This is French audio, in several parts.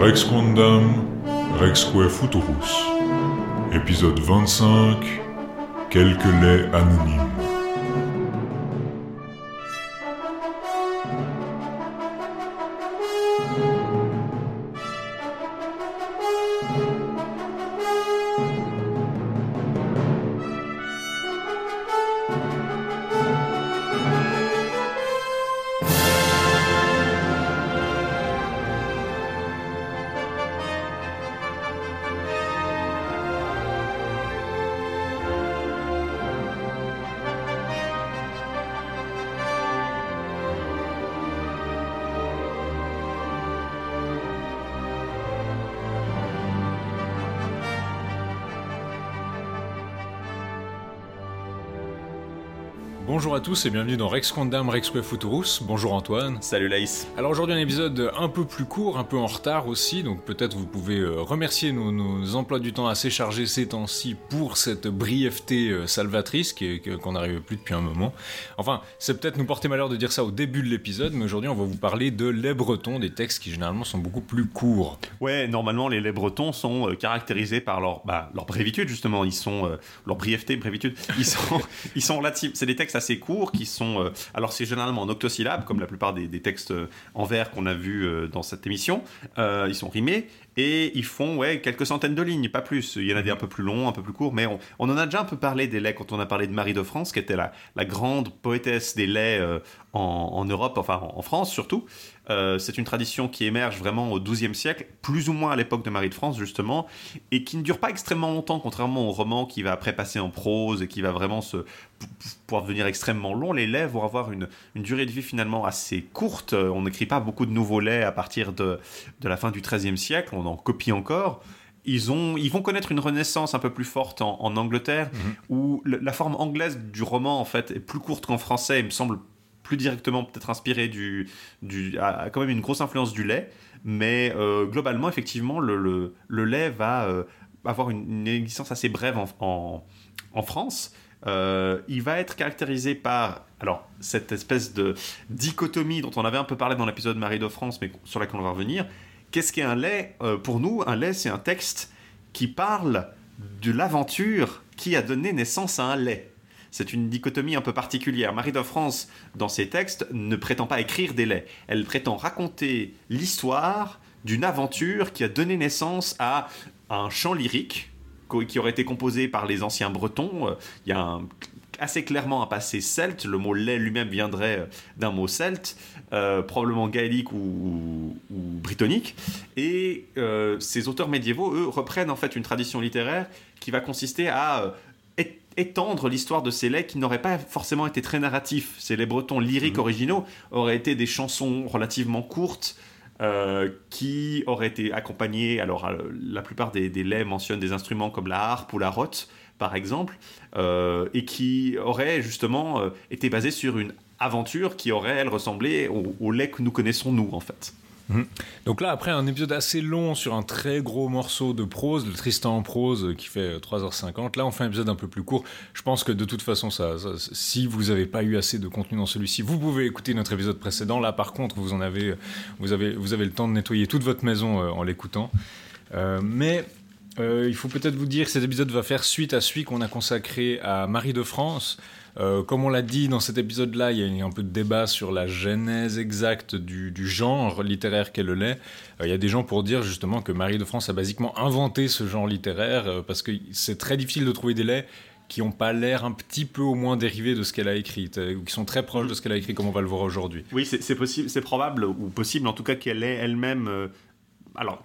Rex Quandam, Rexque Futurus. Épisode 25. Quelques laits anonymes. À tous et bienvenue dans Rex Quandam Rexque Futurus. Bonjour Antoine. Salut Laïs. Alors aujourd'hui un épisode un peu plus court, un peu en retard aussi, donc peut-être vous pouvez euh, remercier nos, nos emplois du temps assez chargés ces temps-ci pour cette brièveté euh, salvatrice qu'on n'arrive plus depuis un moment. Enfin, c'est peut-être nous porter malheur de dire ça au début de l'épisode, mais aujourd'hui on va vous parler de Les Bretons, des textes qui généralement sont beaucoup plus courts. Ouais, normalement les laits bretons sont euh, caractérisés par leur, bah, leur brévitude justement. Ils sont euh, leur brièveté, brévitude. Ils sont, ils sont relatifs. C'est des textes assez courts qui sont. euh, alors c'est généralement en octosyllabes, comme la plupart des, textes en vers qu'on a vus euh, dans cette émission. Euh, ils sont rimés et ils font ouais quelques centaines de lignes, pas plus. Il y en a des un peu plus longs, un peu plus courts, mais on, en a déjà un peu parlé des laits quand on a parlé de Marie de France, qui était la, grande poétesse des laits euh, en, Europe, enfin en, France surtout. Euh, c'est une tradition qui émerge vraiment au XIIe siècle, plus ou moins à l'époque de Marie de France justement, et qui ne dure pas extrêmement longtemps, contrairement au roman qui va après passer en prose et qui va vraiment se pouvoir devenir extrêmement long. Les laits vont avoir une, durée de vie finalement assez courte. On n'écrit pas beaucoup de nouveaux laits à partir de, la fin du XIIIe siècle. En copie encore. Ils, ont, ils vont connaître une renaissance un peu plus forte en, en Angleterre, où le- la forme anglaise du roman en fait est plus courte qu'en français. Il me semble plus directement peut-être inspiré du, du a, a quand même une grosse influence du lait, mais euh, globalement effectivement le, le, le lait va euh, avoir une, une existence assez brève en, en, en France. Euh, il va être caractérisé par alors cette espèce de dichotomie dont on avait un peu parlé dans l'épisode Marie de France, mais sur laquelle on va revenir. Qu'est-ce qu'est un lait Euh, Pour nous, un lait c'est un texte qui parle de l'aventure qui a donné naissance à un lait. C'est une dichotomie un peu particulière. Marie de France, dans ses textes, ne prétend pas écrire des laits. Elle prétend raconter l'histoire d'une aventure qui a donné naissance à un chant lyrique qui aurait été composé par les anciens bretons. Euh, Il y a assez clairement un passé celte. Le mot lait lui-même viendrait euh, d'un mot celte, euh, probablement gaélique ou, ou- ou brittonique. Et euh, ces auteurs médiévaux, eux, reprennent en fait une tradition littéraire qui va consister à euh, étendre l'histoire de ces laits qui n'auraient pas forcément été très narratifs. Ces laits bretons lyriques originaux auraient été des chansons relativement courtes euh, qui auraient été accompagnées. Alors, euh, la plupart des, des laits mentionnent des instruments comme la harpe ou la rote, par exemple, euh, et qui auraient justement été basés sur une aventure qui aurait, elle, ressemblé au, au lait que nous connaissons, nous, en fait. Donc là, après un épisode assez long sur un très gros morceau de prose, le Tristan en prose euh, qui fait euh, 3h50, là on fait un épisode un peu plus court. Je pense que de toute façon, ça, si vous n'avez pas eu assez de contenu dans celui-ci, vous pouvez écouter notre épisode précédent. Là par contre, vous en avez, vous avez, vous avez le temps de nettoyer toute votre maison euh, en l'écoutant. Euh, mais euh, il faut peut-être vous dire que cet épisode va faire suite à celui qu'on a consacré à Marie de France. Euh, comme on l'a dit dans cet épisode-là, il y a un peu de débat sur la genèse exacte du, genre littéraire qu'est le lait. Euh, il y a des gens pour dire justement que Marie de France a basiquement inventé ce genre littéraire euh, parce que c'est très difficile de trouver des laits qui n'ont pas l'air un petit peu au moins dérivés de ce qu'elle a écrit, ou qui sont très proches de ce qu'elle a écrit comme on va le voir aujourd'hui. Oui, c'est possible, c'est probable ou possible en tout cas qu'elle ait elle-même. alors,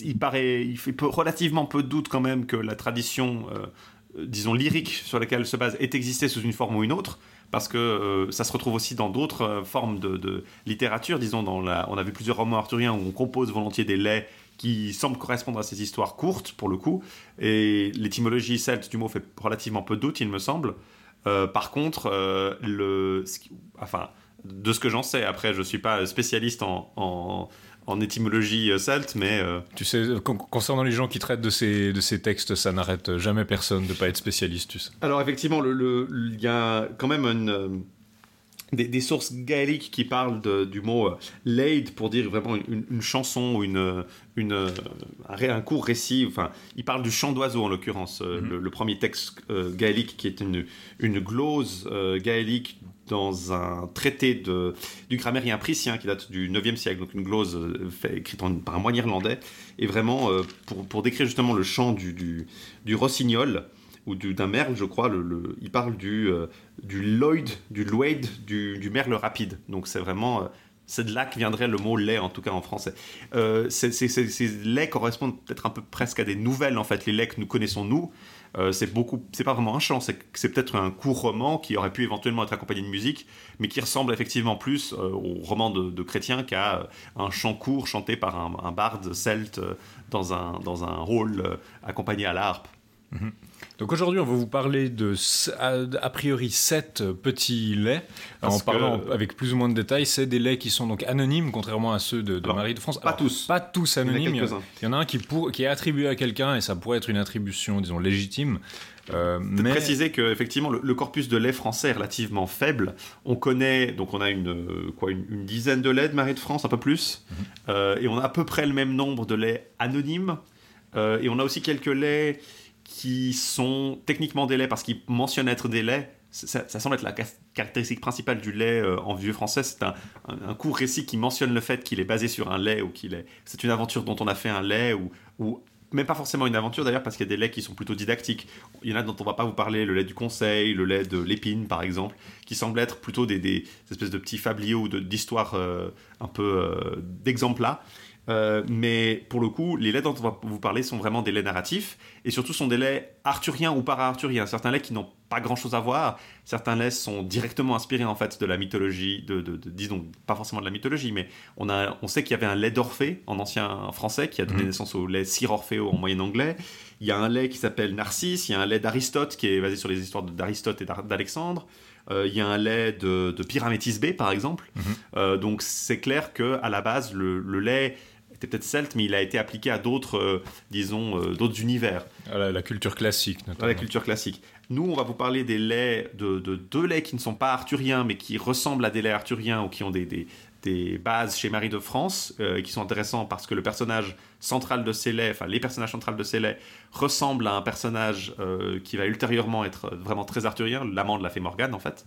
il paraît, il fait relativement peu de doute quand même que la tradition, disons lyrique sur laquelle elle se base, ait existé sous une forme ou une autre, parce que euh, ça se retrouve aussi dans d'autres euh, formes de, littérature. Disons, dans la, on a vu plusieurs romans arthuriens où on compose volontiers des laits qui semblent correspondre à ces histoires courtes pour le coup, et l'étymologie celte du mot fait relativement peu de doute, il me semble. Euh, par contre, euh, le, enfin, de ce que j'en sais, après, je suis pas spécialiste en, en étymologie euh, celte, mais euh, Tu sais, euh, con- concernant les gens qui traitent de ces, de ces textes, ça n'arrête jamais personne de pas être spécialiste, tu sais. Alors effectivement, le- le- il y a quand même une, euh, des, sources gaéliques qui parlent du mot euh, laid pour dire vraiment une, chanson ou une, une, un, court récit. Enfin, il parle du chant d'oiseau en l'occurrence, euh, mhm. le, premier texte euh, gaélique qui est une, une glose gaélique dans un traité de, du grammairien prussien qui date du 9e siècle, donc une glose fait, écrite par un moine irlandais, et vraiment pour, pour, décrire justement le chant du, du, rossignol ou d'un merle, je crois. Le, il parle du, euh, du Lloyd, du Lloyd, du, du merle rapide. Donc c'est vraiment. Euh, c'est de là que viendrait le mot lait, en tout cas en français. Euh, ces, laits correspondent peut-être un peu presque à des nouvelles, en fait, les laits que nous connaissons, nous. Euh, c'est beaucoup, c'est pas vraiment un chant, c'est, peut-être un court roman qui aurait pu éventuellement être accompagné de musique, mais qui ressemble effectivement plus au roman de, chrétien qu'à un chant court chanté par un, barde celte dans un, dans un rôle accompagné à l'harpe. Mhm. Donc aujourd'hui, on va vous parler de, a, priori, sept petits laits. en parlant avec plus ou moins de détails, c'est des laits qui sont donc anonymes, contrairement à ceux de, Marie de France. Pas tous. Pas tous anonymes. Il y, en a, un qui, pour, qui est attribué à quelqu'un, et ça pourrait être une attribution, disons, légitime. Euh, mais... préciser que effectivement le, corpus de lait français est relativement faible. On connaît donc on a une quoi une, dizaine de laits de Marie de France, un peu plus, mhm. euh, et on a à peu près le même nombre de laits anonymes. Euh, et on a aussi quelques laits qui sont techniquement des laits parce qu'ils mentionnent être des laits. Ça, semble être la caractéristique principale du lait euh, en vieux français. C'est un, court récit qui mentionne le fait qu'il est basé sur un lait ou qu'il est. C'est une aventure dont on a fait un lait ou, ou même pas forcément une aventure d'ailleurs parce qu'il y a des laits qui sont plutôt didactiques. Il y en a dont on va pas vous parler, le lait du conseil, le lait de l'épine par exemple, qui semblent être plutôt des, espèces de petits fabliaux ou d'histoires euh, un peu euh, d'exemples là. Euh, mais pour le coup, les laits dont on va vous parler sont vraiment des laits narratifs et surtout sont des laits arthuriens ou para-arthuriens. Certains laits qui n'ont pas grand-chose à voir, certains laits sont directement inspirés en fait de la mythologie, de, disons pas forcément de la mythologie, mais on, a, on sait qu'il y avait un lait d'Orphée en ancien français qui a donné mhm. naissance au lait Sir Orfeo en moyen anglais. Il y a un lait qui s'appelle Narcisse, il y a un lait d'Aristote qui est basé sur les histoires d'Aristote et d'Alexandre. Euh, il y a un lait de, de Pyramétis B par exemple. Mhm. Euh, donc c'est clair que à la base le, le lait peut-être celte, mais il a été appliqué à d'autres, euh, disons, euh, d'autres univers. À la, culture classique, notamment. À la culture classique. Nous, on va vous parler des laits, de, deux laits qui ne sont pas arthuriens, mais qui ressemblent à des laits arthuriens ou qui ont des, des bases chez Marie de France euh, qui sont intéressants parce que le personnage central de laits, enfin les personnages centrales de laits, ressemblent à un personnage euh, qui va ultérieurement être vraiment très arthurien, l'amant de la fée Morgane en fait.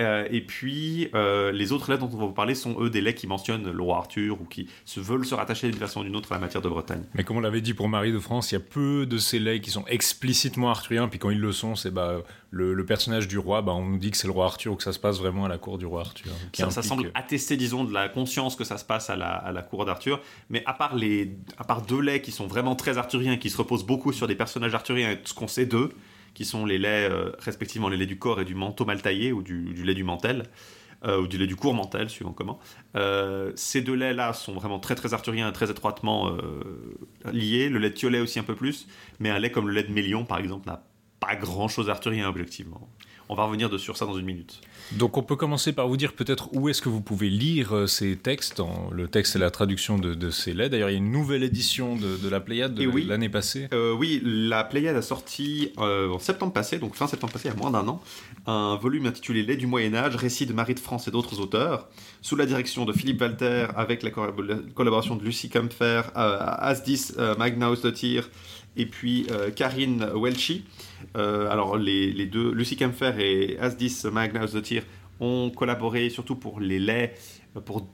Euh, et puis les autres laits dont on va vous parler sont eux des laits qui mentionnent le roi Arthur ou qui se veulent se rattacher d'une façon ou d'une autre à la matière de Bretagne. Mais comme on l'avait dit pour Marie de France, il y a peu de ces laits qui sont explicitement arthuriens, puis quand ils le sont, c'est bah le, personnage du roi, bah, on nous dit que c'est le roi Arthur ou que ça se passe vraiment à la cour du roi Arthur. Ça, semble attester, disons, de la conscience que ça se passe à la, cour d'Arthur. Mais à part, les, à part deux laits qui sont vraiment très arthuriens, qui se reposent beaucoup sur des personnages arthuriens et ce qu'on sait d'eux, qui sont les laits, euh, respectivement les laits du corps et du manteau mal taillé ou du, lait du mantel. Euh, ou du lait du court mantel, suivant comment. Euh, ces deux laits-là sont vraiment très très arthuriens et très étroitement liés. Le lait de Thiolet aussi un peu plus, mais un lait comme le lait de Mélion, par exemple, n'a pas grand chose arthurien objectivement. On va revenir de sur ça dans une minute. Donc on peut commencer par vous dire peut-être où est-ce que vous pouvez lire euh, ces textes. Le texte et la traduction de, ces laits. D'ailleurs, il y a une nouvelle édition de, la Pléiade de l'année passée. Euh, oui, la Pléiade a sorti euh, en septembre passé, donc fin septembre passé, il y a moins d'un an, un volume intitulé Lait du Moyen Âge, récit de Marie de France et d'autres auteurs, sous la direction de Philippe Walter, avec la collaboration de Lucie Kempfer, Asdis Magnaus de Tir et puis Karine Welchi. Euh, alors, les, deux, Lucie Kempfer et Asdis Magnus de Tir ont collaboré surtout pour les laits, pour,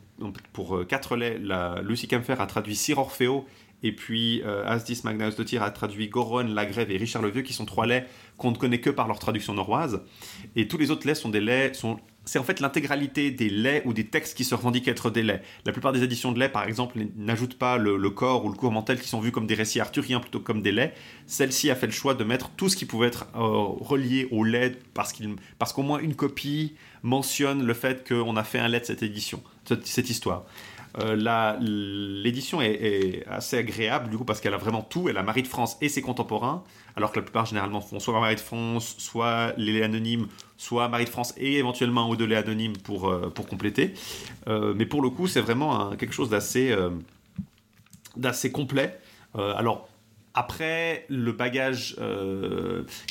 pour euh, quatre laits. La, Lucie Kempfer a traduit Sir Orfeo, et puis euh, Asdis Magnus de Tir a traduit Goron, La Grève et Richard le Vieux, qui sont trois laits qu'on ne connaît que par leur traduction norroise. Et tous les autres laits sont des laits, sont c'est en fait l'intégralité des laits ou des textes qui se revendiquent être des laits. La plupart des éditions de laits, par exemple, n'ajoutent pas le, corps ou le cours mental qui sont vus comme des récits arthuriens plutôt que comme des laits. Celle-ci a fait le choix de mettre tout ce qui pouvait être euh, relié au lait parce, parce qu'au moins une copie mentionne le fait qu'on a fait un lait de cette édition, cette histoire. Euh, l'édition est, assez agréable du coup parce qu'elle a vraiment tout. Elle a Marie de France et ses contemporains, alors que la plupart généralement font soit Marie de France, soit les anonymes, soit Marie de France et éventuellement un ou deux anonymes pour, euh, pour compléter. Euh, mais pour le coup, c'est vraiment quelque chose d'assez d'assez complet. alors après, le bagage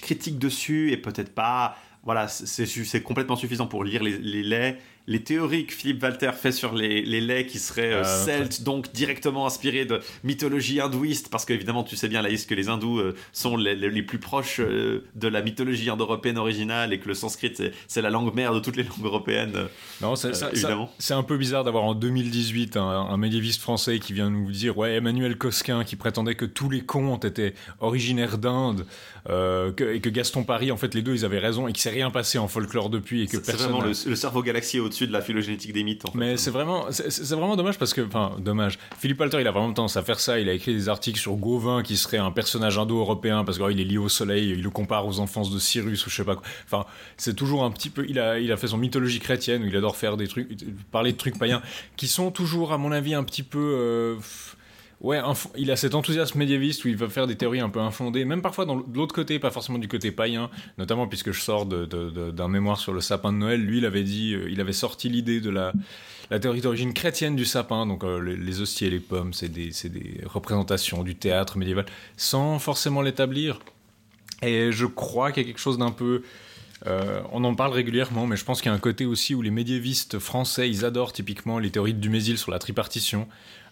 critique dessus est peut-être pas voilà, c'est complètement suffisant pour lire les, les laits les théories que Philippe Walter fait sur les, les laits qui seraient euh, ah, celtes, donc directement inspirés de mythologie hindouiste, parce qu'évidemment, tu sais bien, Laïs, que les hindous euh, sont les, les, plus proches euh, de la mythologie indo-européenne originale et que le sanskrit, c'est la langue mère de toutes les langues européennes. non. C'est un peu bizarre d'avoir en 2018 un, un, médiéviste français qui vient nous dire Ouais, Emmanuel Cosquin qui prétendait que tous les contes étaient originaires d'Inde et que Gaston Paris, en fait, les deux, ils avaient raison et qu'il s'est rien passé en folklore depuis et que personne. C'est vraiment le, cerveau galaxie au-dessus de la phylogénétique des mythes. Mais c'est vraiment, c'est vraiment dommage parce que, enfin, dommage. Philippe Alter, il a vraiment tendance à faire ça. Il a écrit des articles sur Gauvin qui serait un personnage indo-européen parce qu'il est lié au soleil. Il le compare aux enfances de Cyrus ou je sais pas quoi. Enfin, c'est toujours un petit peu. Il a, il a fait son mythologie chrétienne où il adore faire des trucs, parler de trucs païens qui sont toujours, à mon avis, un petit peu. Euh, Ouais, il a cet enthousiasme médiéviste où il va faire des théories un peu infondées, même parfois dans l'autre côté, pas forcément du côté païen, notamment puisque je sors d'un mémoire sur le sapin de Noël. Lui, il avait dit, euh, il avait sorti l'idée de la, théorie d'origine chrétienne du sapin, donc euh, les, hosties et les pommes, c'est des représentations du théâtre médiéval, sans forcément l'établir. Et je crois qu'il y a quelque chose d'un peu euh, on en parle régulièrement, mais je pense qu'il y a un côté aussi où les médiévistes français, ils adorent typiquement les théories de Dumézil sur la tripartition.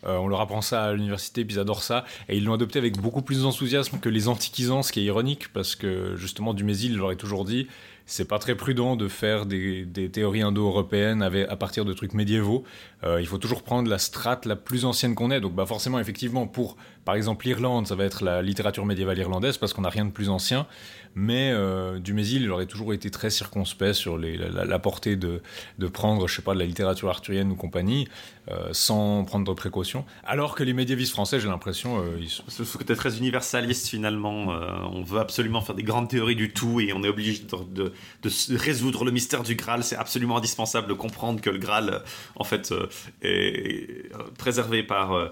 Euh, on leur apprend ça à l'université, puis ils adorent ça, et ils l'ont adopté avec beaucoup plus d'enthousiasme que les antiquisants, ce qui est ironique, parce que justement Dumézil leur a toujours dit, c'est pas très prudent de faire des, théories indo-européennes à partir de trucs médiévaux. Euh, il faut toujours prendre la strate la plus ancienne qu'on ait. Donc bah forcément, effectivement, pour par exemple l'Irlande, ça va être la littérature médiévale irlandaise parce qu'on n'a rien de plus ancien mais euh, Dumézil, il aurait toujours été très circonspect sur la, portée de, prendre, je sais pas, de la littérature arthurienne ou compagnie, euh, sans prendre de précautions. Alors que les médiévistes français, j'ai l'impression... Euh, ils Ce côté très universaliste, finalement. Euh, on veut absolument faire des grandes théories du tout et on est obligé de, de résoudre le mystère du Graal. C'est absolument indispensable de comprendre que le Graal, en fait, est préservé par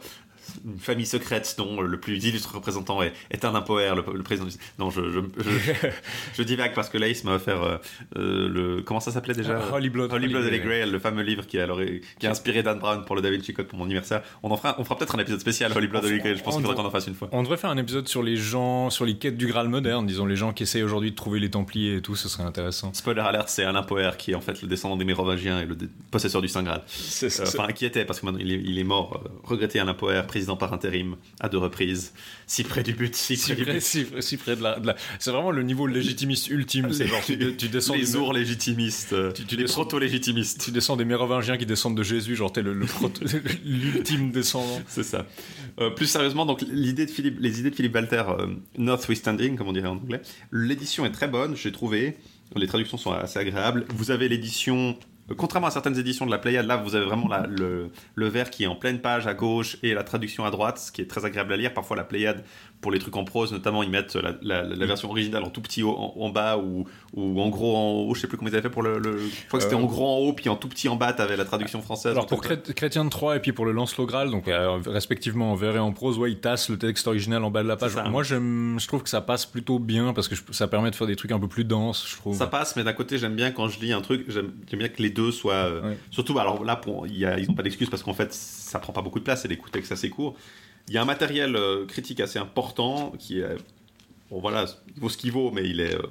une famille secrète dont le plus illustre représentant est, est un impoère, le, le, président du... Non, je, je, je, je divague parce que Laïs m'a offert euh, euh, le... Comment ça s'appelait déjà? Uh, Holy Blood, Holy Blood Grail, le fameux livre qui, alors, qui a inspiré Dan Brown pour le David Vinci pour mon anniversaire. On en fera, on fera peut-être un épisode spécial Holy Blood Holy Grail, je pense qu'il faudrait qu'on en fasse une fois. On devrait faire un épisode sur les gens, sur les quêtes du Graal moderne, disons les gens qui essayent aujourd'hui de trouver les Templiers et tout, ce serait intéressant. Spoiler alert, c'est Alain Poher qui est en fait le descendant des Mérovingiens et le possesseur du Saint Graal. Euh, enfin, qui était, parce que maintenant il est, il est mort, regretté Alain Poher, président par intérim à deux reprises, si près du but, si près, du but. Si, près de la. C'est vraiment le niveau légitimiste ultime. C'est genre tu, descends les ours légitimistes, tu, tu les proto-légitimistes. Tu descends des mérovingiens qui descendent de Jésus, genre t'es l'ultime descendant. C'est ça. Euh, plus sérieusement, donc l'idée de Philippe, les idées de Philippe Walter, euh, Northwestanding, comme on dirait en anglais, l'édition est très bonne, j'ai trouvé. Les traductions sont assez agréables. Vous avez l'édition Contrairement à certaines éditions de la Pléiade, là vous avez vraiment le, le vers qui est en pleine page à gauche et la traduction à droite, ce qui est très agréable à lire. Parfois la Pléiade pour les trucs en prose, notamment, ils mettent la, version originale en tout petit en, en bas ou, ou, en gros en haut. Je sais plus comment ils avaient fait pour le. Je crois que c'était en euh, gros en haut, puis en tout petit en bas, t'avais la traduction française. Alors pour Chrétien de Troyes et puis pour le Lancelot Graal, donc euh, respectivement en vers et en prose, ouais, ils tassent le texte original en bas de la page. Moi, je trouve que ça passe plutôt bien parce que ça permet de faire des trucs un peu plus denses, je trouve. Ça passe, mais d'un côté, j'aime bien quand je lis un truc, j'aime bien que les deux soient. Euh, surtout, alors là, pour, y a, ils n'ont pas d'excuses parce qu'en fait, ça prend pas beaucoup de place et les textes assez courts. Il y a un matériel euh, critique assez important qui est. Bon, voilà, il vaut ce qu'il vaut, mais il est. Euh,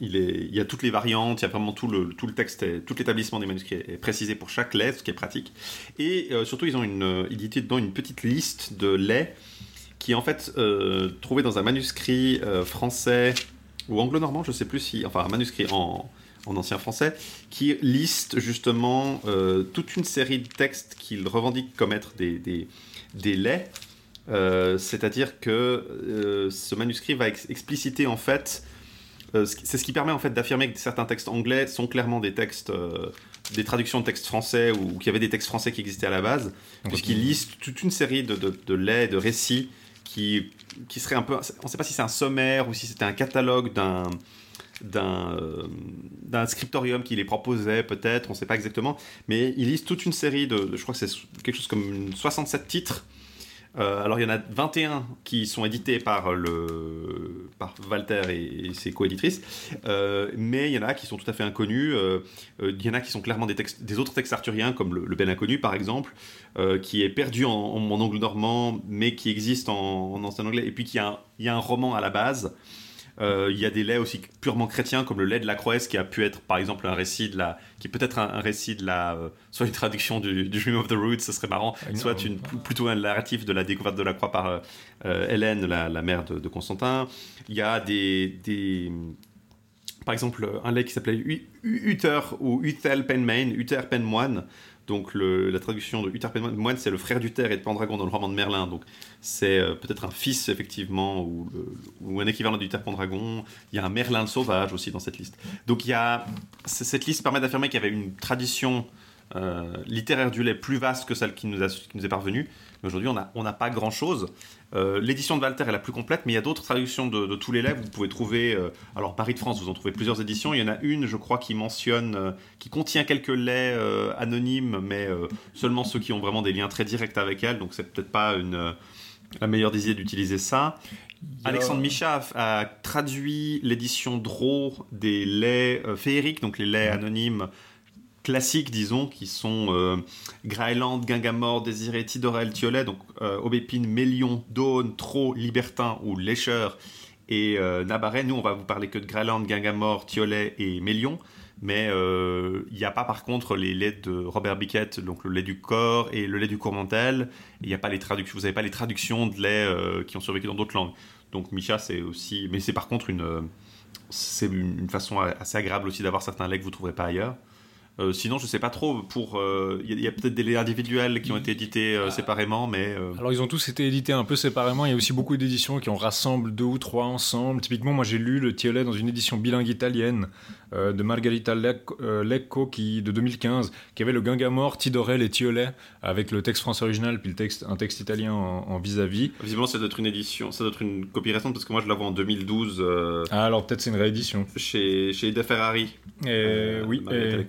il, est, il y a toutes les variantes, il y a vraiment tout le, tout le texte, tout l'établissement des manuscrits est précisé pour chaque lettre, ce qui est pratique. Et euh, surtout, ils ont une, édité dedans une petite liste de laits qui est en fait trouvée dans un manuscrit français ou anglo-normand, je sais plus si, enfin un manuscrit en, en ancien français, qui liste justement toute une série de textes qu'ils revendiquent comme être des, des, des laits euh, c'est-à-dire que euh, ce manuscrit va expliciter en fait, euh, c'est ce qui permet en fait d'affirmer que certains textes anglais sont clairement des textes, des traductions de textes français ou, qu'il y avait des textes français qui existaient à la base, puisqu'il liste toute une série de, de, de laits, de récits qui, qui seraient un peu, on ne sait pas si c'est un sommaire ou si c'était un catalogue d'un d'un scriptorium qui les proposait peut-être, on ne sait pas exactement, mais il liste toute une série de, de je crois que c'est quelque chose comme 67 titres euh, alors il y en a 21 qui sont édités par, le, par Walter et, ses coéditrices, euh, mais il y en a qui sont tout à fait inconnus. Euh, il y en a qui sont clairement des, textes, des autres textes arthuriens, comme le, Ben Inconnu par exemple, qui est perdu en, angle normand, mais qui existe en, ancien anglais, et puis qui a, il y a un roman à la base. Euh, il y a des laits aussi purement chrétiens, comme le lait de la Croix, qui a pu être, par exemple, un récit de la, qui peut être un, récit de la, euh, soit une traduction du, Dream of the Roots, ce serait marrant, ah, soit une, plutôt un narratif de la découverte de la Croix par euh, Hélène, la, mère de, Constantin. Il y a des, des par exemple, un lait qui s'appelait Uther ou Uthel Penmain, Uther Penmoine, donc la traduction de Uther Penmoine, c'est le frère d'Uther et de Pendragon dans le roman de Merlin. Donc c'est euh, peut-être un fils effectivement ou, un équivalent d'Uther Pendragon. Il y a un Merlin sauvage aussi dans cette liste. Donc y a cette liste permet d'affirmer qu'il y avait une tradition euh, littéraire du lait plus vaste que celle qui nous, est parvenue. Mais aujourd'hui, on n'a pas grand-chose. Euh, l'édition de Walter est la plus complète, mais il y a d'autres traductions de, tous les laits. Vous pouvez trouver, euh, alors Paris de France, vous en trouvez plusieurs éditions. Il y en a une, je crois, qui mentionne, qui contient quelques laits anonymes, mais seulement ceux qui ont vraiment des liens très directs avec elle. Donc c'est peut-être pas une, la meilleure idée d'utiliser ça. Alexandre Micha a, traduit l'édition Draw des laits féeriques, donc les laits anonymes classiques, disons, qui sont euh, Graeland, Gangamore, Désiré, Tidorel, Thiolet, donc euh, Aubépine, Mélion, Daune, Trot, Libertin ou Lécheur et euh, Nabaret. Nous, on va vous parler que de Graeland, Gangamore, Thiolet et Mélion. Mais euh, il n'y a pas par contre les laits de Robert Biquet, donc le lait du corps et le lait du Cormontel. Il a pas les traductions, vous n'avez pas les traductions de lait qui ont survécu dans d'autres langues. Donc Micha, c'est aussi, mais c'est par contre une, c'est une façon assez agréable aussi d'avoir certains laits que vous trouverez pas ailleurs. Euh, sinon, je sais pas trop. Pour, il euh, y a, peut-être des laits individuels qui ont été édités euh, séparément, mais. Alors, ils ont tous été édités un peu séparément. Il y a aussi beaucoup d'éditions qui en rassemblent deux ou trois ensemble. Typiquement, moi, j'ai lu le Tiolet dans une édition bilingue italienne de Margarita Lecco qui, de 2015, qui avait le Gangamore, Tidorel et Tiolet avec le texte français original puis le texte, un texte italien en vis-à-vis. Visiblement, ça doit être une édition, ça doit être une copie récente parce que moi, je la vois en 2012. Ah, alors peut-être c'est une réédition. Chez chez Ida Ferrari. Et, oui. Et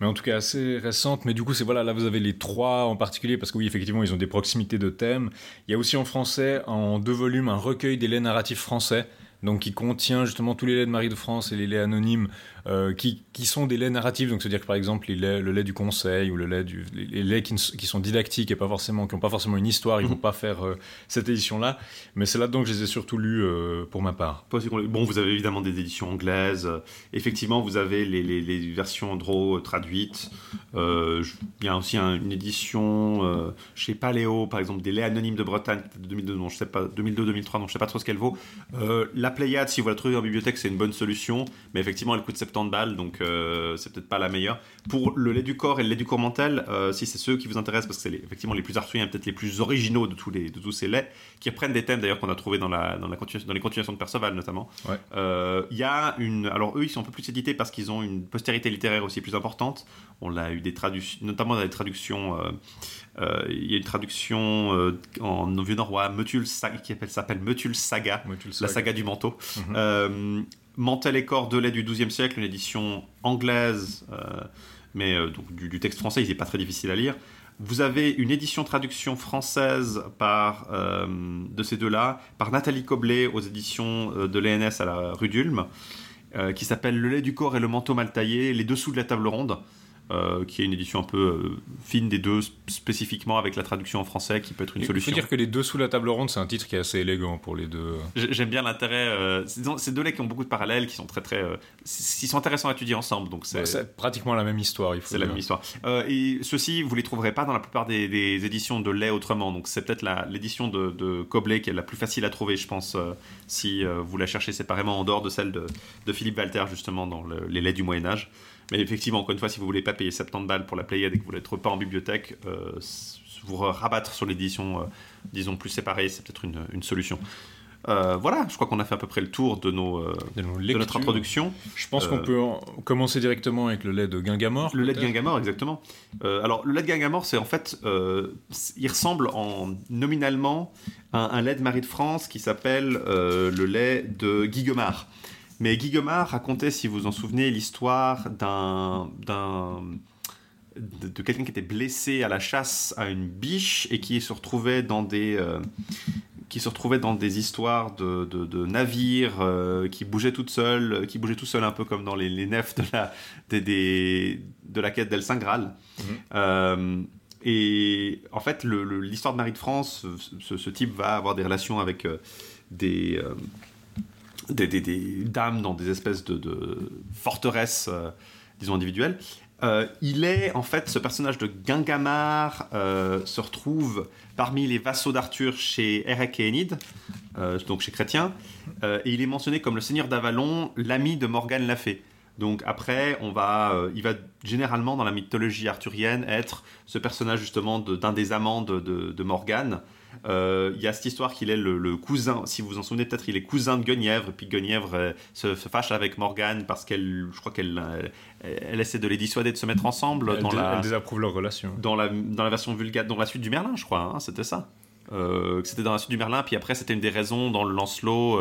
mais en tout cas assez récente. Mais du coup, c'est voilà, là vous avez les trois en particulier parce que oui, effectivement, ils ont des proximités de thèmes. Il y a aussi en français, en deux volumes, un recueil des laits narratifs français donc qui contient justement tous les laits de Marie de France et les laits anonymes euh, qui, qui, sont des laits narratifs. Donc c'est-à-dire que par exemple le lait du conseil ou le lait du, les, laits qui, qui, sont didactiques et pas forcément qui n'ont pas forcément une histoire, ils ne vont mhm. pas faire euh, cette édition-là. Mais c'est là-dedans que je les ai surtout lus euh, pour ma part. Bon, vous avez évidemment des éditions anglaises. Effectivement, vous avez les, les, les versions draw traduites. il y a aussi une édition chez Paléo, par exemple, des laits anonymes de Bretagne de 2002, non, je sais pas, 2002-2003, non, je sais pas trop ce qu'elle vaut. la Pléiade, si vous la trouvez en bibliothèque, c'est une bonne solution, mais effectivement, elle coûte 70 balles, donc euh, c'est peut-être pas la meilleure. Pour le lait du corps et le lait du corps mental, euh, si c'est ceux qui vous intéressent, parce que c'est effectivement les plus arthuriens, peut-être les plus originaux de tous, les, de tous ces laits, qui reprennent des thèmes d'ailleurs qu'on a trouvé dans, la, dans, la dans les continuations de Perceval notamment. Euh, il y a une. Alors eux, ils sont un peu plus édités parce qu'ils ont une postérité littéraire aussi plus importante. On l'a eu des traductions, notamment dans les traductions. Il y a une traduction en vieux norrois, Metul qui s'appelle Metul Saga, la saga du manteau. Mhm. Mantel et corps de lait du XIIe siècle, une édition anglaise, euh, mais euh, donc, du, texte français, il n'est pas très difficile à lire. Vous avez une édition traduction française euh, de ces deux-là, par Nathalie Coblet aux éditions de l'ENS à la rue d'Ulm, qui s'appelle Le lait du corps et le manteau mal taillé, les dessous de la table ronde. Euh, qui est une édition un peu euh, fine des deux, spécifiquement avec la traduction en français qui peut être une solution. Il faut dire que les deux sous la table ronde, c'est un titre qui est assez élégant pour les deux. J'aime bien l'intérêt. Euh, ces deux laits qui ont beaucoup de parallèles, qui sont très très, qui sont intéressants à étudier ensemble. Donc c'est pratiquement la même histoire. C'est la même histoire. et ceux-ci, vous les trouverez pas dans la plupart des, éditions de lait autrement. Donc c'est peut-être l'édition de, de Coblet qui est la plus facile à trouver, je pense, si vous la cherchez séparément en dehors de celle de, de Philippe Walter justement dans les laits du Moyen Âge. Mais effectivement, encore une fois, si vous voulez pas payer 70 balles pour la Playade et que vous voulez être pas en bibliothèque, euh, vous rabattre sur l'édition, euh, disons, plus séparée, c'est peut-être une, solution. Euh, voilà, je crois qu'on a fait à peu près le tour de, nos, de, notre introduction. Je pense qu'on peut commencer directement avec le lait de Gangamore. Le lait de Gangamore, exactement. alors, le lait de Gangamore, c'est en fait, il ressemble en, nominalement à un lait de Marie de France qui s'appelle le lait de Guigomard. Mais Guy racontait, si vous en souvenez, l'histoire d'un, de, quelqu'un qui était blessé à la chasse à une biche et qui se retrouvait dans des, euh, qui se retrouvait dans des histoires de, de, navires euh, qui bougeaient toutes seules, qui bougeaient tout seuls un peu comme dans les, nefs de la, des, de la quête d'El Saint Graal. Mhm. Euh, et en fait, l'histoire de Marie de France, ce, ce, type va avoir des relations avec des des, dames dans des espèces de, forteresses, disons, individuelles. il est, en fait, ce personnage de Gangamar se retrouve parmi les vassaux d'Arthur chez Erech et Enid, donc chez Chrétien, et il est mentionné comme le seigneur d'Avalon, l'ami de Morgane la Fée. Donc après, on va, euh, il va généralement dans la mythologie arthurienne être ce personnage justement d'un des amants de, de, Morgane. Euh, il y a cette histoire qu'il est le, cousin, si vous vous en souvenez peut-être, il est cousin de Guenièvre, puis Guenièvre euh, se, fâche avec Morgane parce qu'elle, je crois qu'elle elle, essaie de les dissuader de se mettre ensemble. Elle, dans la, elle désapprouve leur relation. Dans la, dans la version vulgate, dans la suite du Merlin, je crois, hein, c'était ça. c'était dans la suite du Merlin, puis après c'était une des raisons dans le Lancelot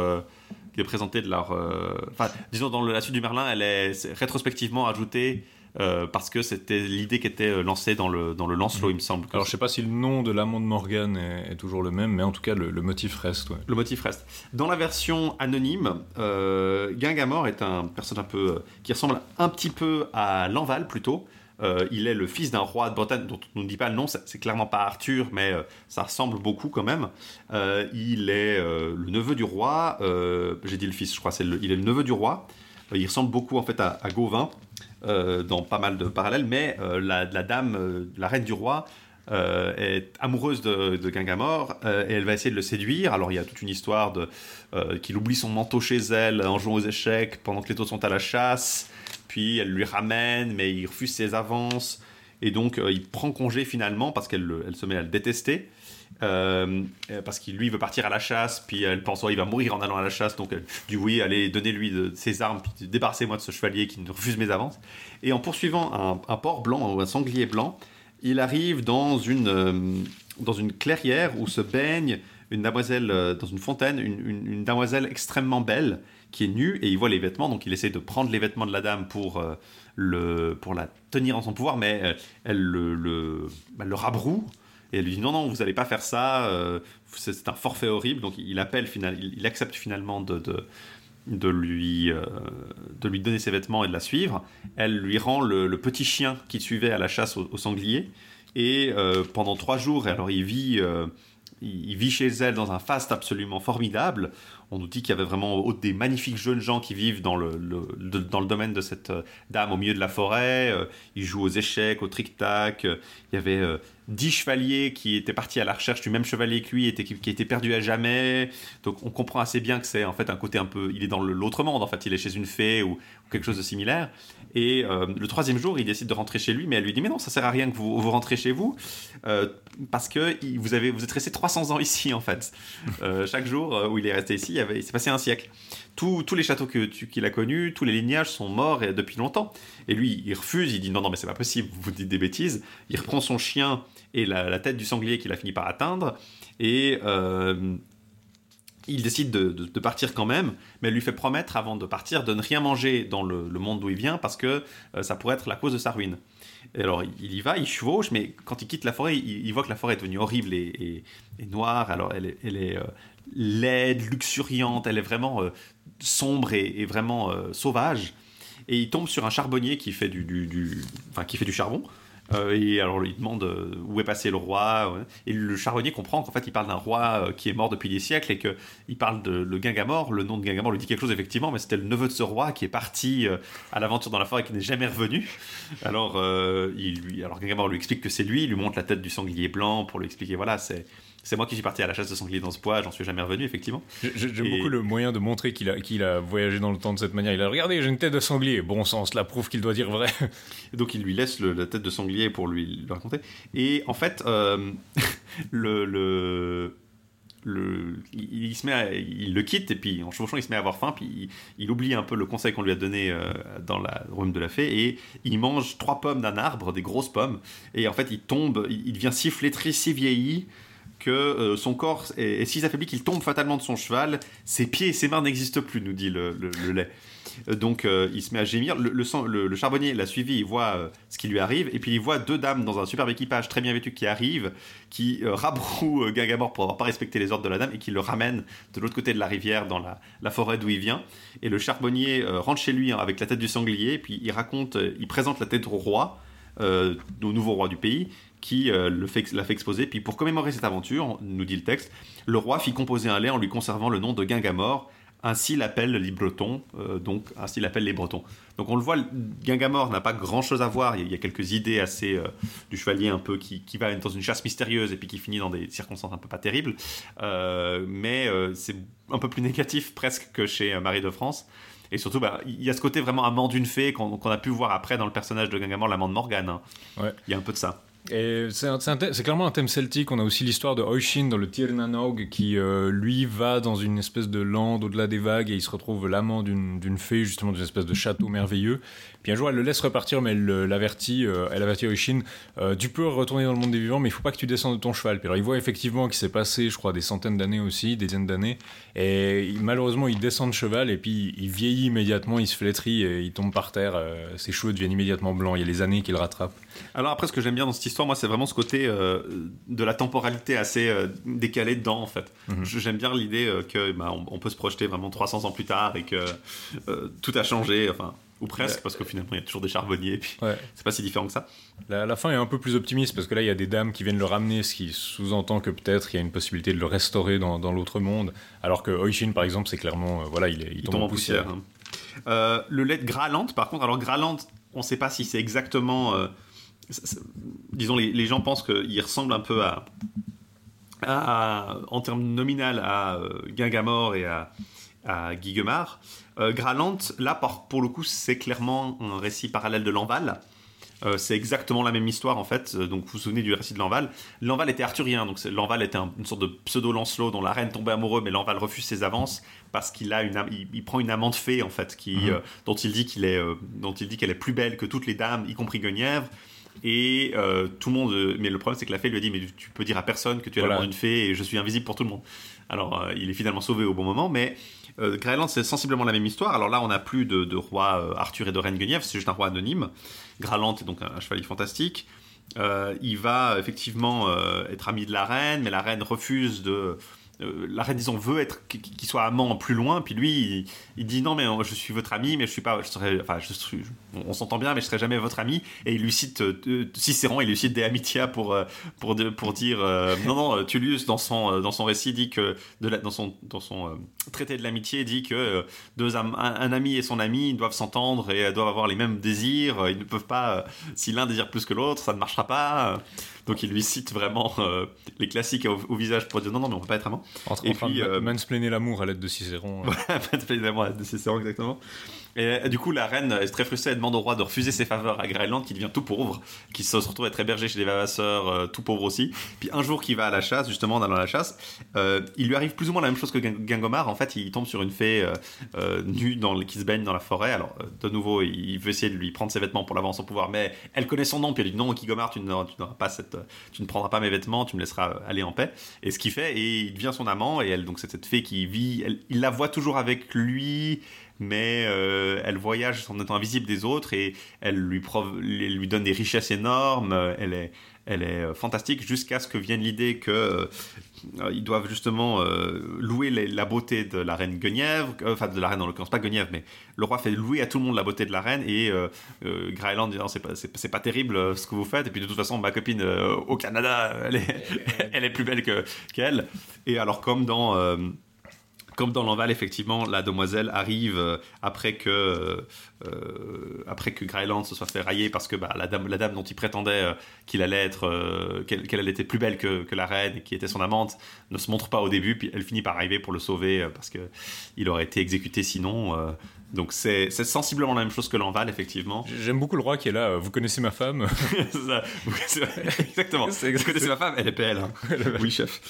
qui est présenté de leur. Euh, enfin, disons, dans la suite du Merlin, elle est rétrospectivement ajoutée. Euh, parce que c'était l'idée qui était euh, lancée dans le, dans le Lancelot, il me semble. Alors je sais pas si le nom de l'amant de Morgan est, toujours le même, mais en tout cas le, motif reste. Le motif reste. Dans la version anonyme, euh, Gingamor est un personnage un peu qui ressemble un petit peu à Lanval plutôt, euh, il est le fils d'un roi de Bretagne dont on ne dit pas le nom, c'est clairement pas Arthur, mais euh, ça ressemble beaucoup quand même. Euh, il est le neveu du roi, j'ai dit le fils, je crois, c'est il est le neveu du roi. il ressemble beaucoup en fait à, Gauvin dans pas mal de parallèles, mais la, dame, la reine du roi, est amoureuse de, de Gangamor et elle va essayer de le séduire. Alors il y a toute une histoire de qu'il oublie son manteau chez elle en jouant aux échecs pendant que les autres sont à la chasse puis elle lui ramène, mais il refuse ses avances, et donc euh, il prend congé finalement parce qu'elle elle se met à le détester. Euh, parce qu'il lui veut partir à la chasse, puis elle pense oh, il va mourir en allant à la chasse, donc elle dit oui, allez, donnez-lui ses armes, puis débarrassez-moi de ce chevalier qui ne refuse mes avances. Et en poursuivant un, porc blanc ou un sanglier blanc, il arrive dans une, euh, dans une clairière où se baigne une demoiselle dans une fontaine, une, demoiselle extrêmement belle qui est nu et il voit les vêtements, donc il essaie de prendre les vêtements de la dame pour, euh, le, pour la tenir en son pouvoir, mais euh, elle le, le, bah, le, rabroue et elle lui dit non, non, vous n'allez pas faire ça, euh, c'est un forfait horrible, donc il appelle, il, accepte finalement de, de, lui, de lui donner ses vêtements et de la suivre. Elle lui rend le, petit chien qu'il suivait à la chasse au, sanglier et pendant trois jours, alors il vit il vit chez elle dans un faste absolument formidable on nous dit qu'il y avait vraiment des magnifiques jeunes gens qui vivent dans le, dans le domaine de cette euh, dame au milieu de la forêt. Euh, ils jouent aux échecs, au tric-tac. il y avait euh, dix chevaliers qui étaient partis à la recherche du même chevalier que lui, qui, qui était perdu à jamais. Donc on comprend assez bien que c'est en fait un côté un peu... Il est dans l'autre monde, en fait. Il est chez une fée ou, quelque chose de similaire. Et le troisième jour, il décide de rentrer chez lui, mais elle lui dit, mais non, ça sert à rien que vous, vous rentrez chez vous, parce que vous, avez, vous êtes resté 300 ans ici, en fait. chaque jour où il est resté ici, il s'est passé un siècle. Tous, les châteaux qu'il a connus, tous les lignages sont morts depuis longtemps. Et lui, il refuse, il dit non, non, mais c'est pas possible, vous dites des bêtises. Il reprend son chien et la, tête du sanglier qu'il a fini par atteindre. Et euh, il décide de, partir quand même, mais elle lui fait promettre avant de partir de ne rien manger dans le, monde d'où il vient parce que euh, ça pourrait être la cause de sa ruine. Et alors il y va, il chevauche, mais quand il quitte la forêt, il, voit que la forêt est devenue horrible et, noire. Alors elle est, euh, laide, luxuriante, elle est vraiment sombre et, vraiment sauvage. Et il tombe sur un charbonnier qui fait du, enfin, qui fait du charbon. Euh, et alors il demande où est passé le roi. Et le charbonnier comprend qu'en fait il parle d'un roi qui est mort depuis des siècles et qu'il parle de le Gingamor. Le nom de Gingamor lui dit quelque chose effectivement, mais c'était le neveu de ce roi qui est parti à l'aventure dans la forêt et qui n'est jamais revenu. Alors, lui, alors Gingamor lui explique que c'est lui, il lui montre la tête du sanglier blanc pour lui expliquer voilà, c'est c'est moi qui suis parti à la chasse de sanglier dans ce bois, j'en suis jamais revenu, effectivement. J'aime beaucoup le moyen de montrer qu'il a, qu'il a voyagé dans le temps de cette manière. Il a regardé, j'ai une tête de sanglier. Bon sens, cela prouve qu'il doit dire vrai. Et donc il lui laisse la tête de sanglier pour lui, le raconter. Et en fait, euh, le, le le, il, se met il le quitte et puis en chevauchant il se met à avoir faim puis il, oublie un peu le conseil qu'on lui a donné euh, dans la room de la fée et il mange trois pommes d'un arbre des grosses pommes et en fait il tombe il, il devient si flétri si vieilli que euh, son corps est, si affaibli qu'il tombe fatalement de son cheval. Ses pieds et ses mains n'existent plus, nous dit le, lait. Euh, donc euh, il se met à gémir. Le, charbonnier l'a suivi, il voit ce qui lui arrive, et puis il voit deux dames dans un superbe équipage très bien vêtu qui arrivent, qui rabrouent Gagamor pour avoir pas respecté les ordres de la dame et qui le ramènent de l'autre côté de la rivière dans la, forêt d'où il vient. Et le charbonnier rentre chez lui avec la tête du sanglier, puis il raconte, il présente la tête au roi, au nouveau roi du pays, qui euh, le fait, l'a fait exposer. Puis pour commémorer cette aventure, nous dit le texte, le roi fit composer un lait en lui conservant le nom de Gingamor, ainsi l'appellent les Bretons, donc ainsi l'appellent les Bretons. Donc on le voit, Gingamore n'a pas grand-chose à voir. Il y a quelques idées assez du chevalier un peu qui, qui, va dans une chasse mystérieuse et puis qui finit dans des circonstances un peu pas terribles. mais c'est un peu plus négatif presque que chez Marie de France. Et surtout, bah, il y a ce côté vraiment amant d'une fée qu'on a pu voir après dans le personnage de Gangamore, l'amant de Morgane. Hein. Il y a un peu de ça. Et c'est clairement un thème celtique. On a aussi l'histoire de Oishin dans le Tirnanog qui, euh, lui, va dans une espèce de lande au-delà des vagues et il se retrouve l'amant d'une fée, justement, d'une espèce de château merveilleux. Puis un jour, elle le laisse repartir, mais elle l'avertit, euh, elle avertit Oishin euh, Tu peux retourner dans le monde des vivants, mais il faut pas que tu descendes de ton cheval. Puis alors, il voit effectivement qu'il s'est passé, je crois, des centaines d'années aussi, des dizaines d'années. Et malheureusement, il descend de cheval et puis il vieillit immédiatement, il se flétrit et il tombe par terre. ses cheveux deviennent immédiatement blancs. Il y a les années qu'il rattrape. Alors après, ce que j'aime bien dans cette histoire, moi, c'est vraiment ce côté euh, de la temporalité assez euh, décalée dedans, en fait. Mhm. J'aime bien l'idée euh, que bah, on, peut se projeter vraiment 300 ans plus tard et que tout a changé, enfin, ou presque, parce qu'au final, il y a toujours des charbonniers, c'est pas si différent que ça. La, la, fin est un peu plus optimiste, parce que là, il y a des dames qui viennent le ramener, ce qui sous-entend que peut-être il y a une possibilité de le restaurer dans, l'autre monde, alors que Oishin, par exemple, c'est clairement, voilà, il, est, il, tombe, en poussière. Hein. le lait de Graland, par contre, alors Graland, on ne sait pas si c'est exactement disons, les, gens pensent qu'il ressemble un peu à, en termes nominal, à euh, Gingamore et à, à Guigemar. Euh, Graland, là, pour, le coup, c'est clairement un récit parallèle de Lanval. Euh, c'est exactement la même histoire en fait. Donc vous vous souvenez du récit de Lanval. Lanval était arthurien, donc Lanval était une sorte de pseudo Lancelot dont la reine tombait amoureux, mais Lanval refuse ses avances parce qu'il a une, il, prend une amante fée en fait, qui, mhm. dont il dit qu'il est, dont il dit qu'elle est plus belle que toutes les dames, y compris Guenièvre. Et euh, tout le monde. Euh, mais le problème, c'est que la fée lui a dit Mais tu peux dire à personne que tu es voilà. d'une fée et je suis invisible pour tout le monde. Alors, euh, il est finalement sauvé au bon moment, mais. Euh, c'est sensiblement la même histoire. Alors là, on n'a plus de, roi Arthur et de reine Guenièvre, c'est juste un roi anonyme. Graland est donc un, chevalier fantastique. il va effectivement être ami de la reine, mais la reine refuse de euh, la reine, disons, veut être qu'il soit amant plus loin, puis lui, il, dit non, mais je suis votre ami, mais je suis pas, je serai, enfin, je on s'entend bien, mais je serai jamais votre ami. Et il lui cite euh, Cicéron, il lui cite des amitias pour euh, pour pour dire non, non, Tullius dans son dans son récit dit que de dans son dans son traité de l'amitié dit que deux un, ami et son ami doivent s'entendre et doivent avoir les mêmes désirs. Ils ne peuvent pas, si l'un désire plus que l'autre, ça ne marchera pas. Donc il lui cite vraiment euh, les classiques au, visage pour dire non, non, mais on peut pas être amant. et puis, euh, mansplainer l'amour à l'aide de Cicéron. mansplainer l'amour à l'aide de Cicéron, exactement. Et, du coup, la reine est très frustrée, elle demande au roi de refuser ses faveurs à Greyland, qui devient tout pauvre, qui se retrouve à être hébergé chez des vavasseurs, euh, tout pauvre aussi. Puis un jour qu'il va à la chasse, justement, en allant à la chasse, euh, il lui arrive plus ou moins la même chose que Gangomar. En fait, il tombe sur une fée euh, nue dans, qui se baigne dans la forêt. Alors, de nouveau, il veut essayer de lui prendre ses vêtements pour l'avoir son pouvoir, mais elle connaît son nom, puis elle dit non, Kigomar, tu, tu ne prendras pas mes vêtements, tu me laisseras aller en paix. Et ce qu'il fait, et il devient son amant, et elle, donc c'est cette fée qui vit, il la voit toujours avec lui mais euh, elle voyage en étant invisible des autres et elle lui, lui donne des richesses énormes. Elle est, elle est euh, fantastique jusqu'à ce que vienne l'idée que euh, ils doivent justement louer la beauté de la reine Guenièvre, enfin de la reine en l'occurrence pas Guenièvre, mais le roi fait louer à tout le monde la beauté de la reine et euh, Graeland dit non c'est pas pas terrible ce que vous faites. Et puis de toute façon ma copine au Canada elle est elle est plus belle que qu'elle. Et alors comme dans comme dans l'Enval, effectivement, la demoiselle arrive euh, après que euh, euh, après que Greyland se soit fait railler parce que bah, la, dame, la dame dont il prétendait qu'il allait être qu'elle allait être plus belle que, que, la reine et qui était son amante ne se montre pas au début, puis elle finit par arriver pour le sauver parce que il aurait été exécuté sinon. donc c'est sensiblement la même chose que l'Enval, effectivement. J'aime beaucoup le roi qui est là. Vous connaissez ma femme Exactement. Vous connaissez ma femme Elle est belle. Hein. oui, chef.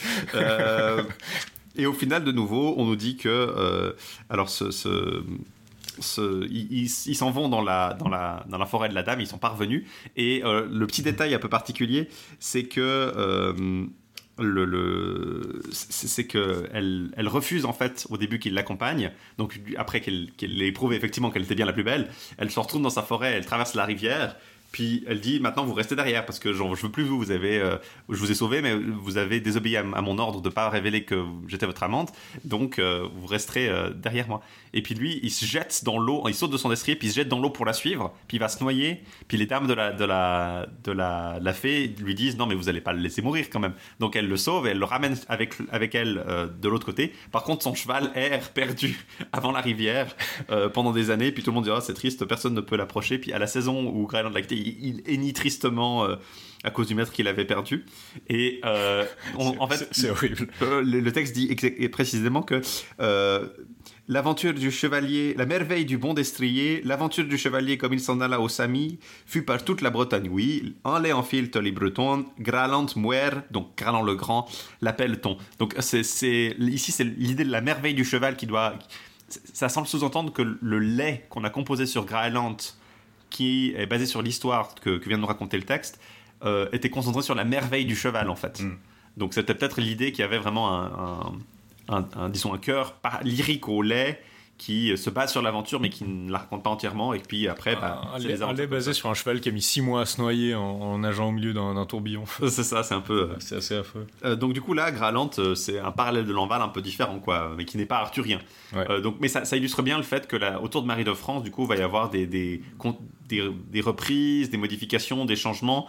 Et au final, de nouveau, on nous dit que, euh, alors, ils s'en vont dans la, forêt de la dame, ils sont parvenus. Et euh, le petit détail un peu particulier, c'est que. Euh, c'est que elle, elle, refuse en fait au début qu'il l'accompagne donc après qu'elle ait prouvé effectivement qu'elle était bien la plus belle elle se retrouve dans sa forêt elle traverse la rivière Puis elle dit maintenant vous restez derrière parce que genre, je veux plus vous, vous avez, euh, je vous ai sauvé, mais vous avez désobéi à, mon ordre de pas révéler que j'étais votre amante, donc euh, vous resterez euh, derrière moi. Et puis lui, il se jette dans l'eau, il saute de son destrier, puis il se jette dans l'eau pour la suivre, puis il va se noyer. Puis les dames de la, de la, de la, fée lui disent non mais vous allez pas le laisser mourir quand même. Donc elle le sauve et elle le ramène avec, avec elle de l'autre côté. Par contre son cheval erre perdu avant la rivière pendant des années, puis tout le monde dit oh, c'est triste, personne ne peut l'approcher. Puis à la saison où Greyland l'a quitté, il, hennit tristement euh, à cause du maître qu'il avait perdu. Et euh, en fait, c'est horrible. Euh, le, texte dit précisément que l'aventure du chevalier, la merveille du bon destrier, l'aventure du chevalier comme il s'en alla au Sami, fut par toute la Bretagne, oui. En les enfilt les Bretons, Graland muer, donc Graland le Grand, l'appelle-t-on. Donc c'est ici c'est l'idée de la merveille du cheval qui doit ça semble sous-entendre que le lait qu'on a composé sur Graland qui est basé sur l'histoire que, vient de nous raconter le texte, euh, était concentré sur la merveille du cheval en fait. Mm. Donc c'était peut-être l'idée qu'il y avait vraiment un, disons un cœur lyrique au lait qui se base sur l'aventure mais qui ne la raconte pas entièrement. Et puis après bah, un, lait, basé sur un cheval qui a mis six mois à se noyer en, nageant au milieu d'un tourbillon. C'est ça c'est un peu euh, c'est assez affreux. Euh, donc du coup là Gralante euh, c'est un parallèle de l'Enval un peu différent quoi mais qui n'est pas arthurien. Donc mais ça, illustre bien le fait que là, autour de Marie de France du coup va y avoir des, des, des reprises des modifications des changements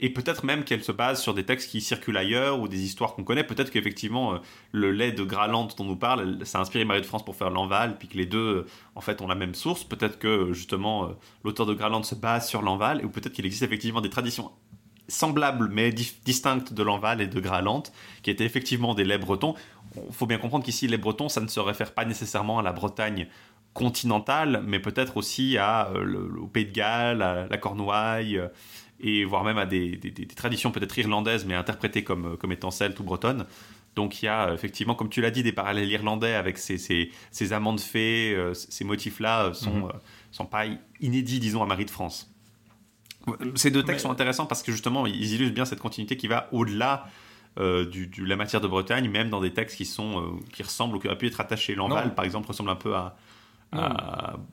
et peut-être même qu'elle se base sur des textes qui circulent ailleurs ou des histoires qu'on connaît. Peut-être qu'effectivement, euh, le lait de Graland dont on nous parle, ça a inspiré Marie de France pour faire l'Enval, puis que les deux, euh, en fait, ont la même source. Peut-être que, justement, euh, l'auteur de Graland se base sur l'Enval, ou peut-être qu'il existe effectivement des traditions semblables mais distinctes de l'Enval et de Graland, qui étaient effectivement des laits bretons. Il faut bien comprendre qu'ici, les bretons, ça ne se réfère pas nécessairement à la Bretagne continentale, mais peut-être aussi à, au Pays de Galles, à la Cornouaille et voire même à des, traditions peut-être irlandaises, mais interprétées comme, comme étant celtes ou bretonnes. Donc il y a effectivement, comme tu l'as dit, des parallèles irlandais avec ces, ces, ces amants de fées, euh, ces motifs-là sont, mhm. euh, sont pas inédits, disons, à Marie de France. Ces deux textes sont intéressants parce que justement, ils illustrent bien cette continuité qui va au-delà euh, de la matière de Bretagne, même dans des textes qui, sont, qui ressemblent ou qui auraient pu être attachés. L'Enval, par exemple, ressemble un peu à,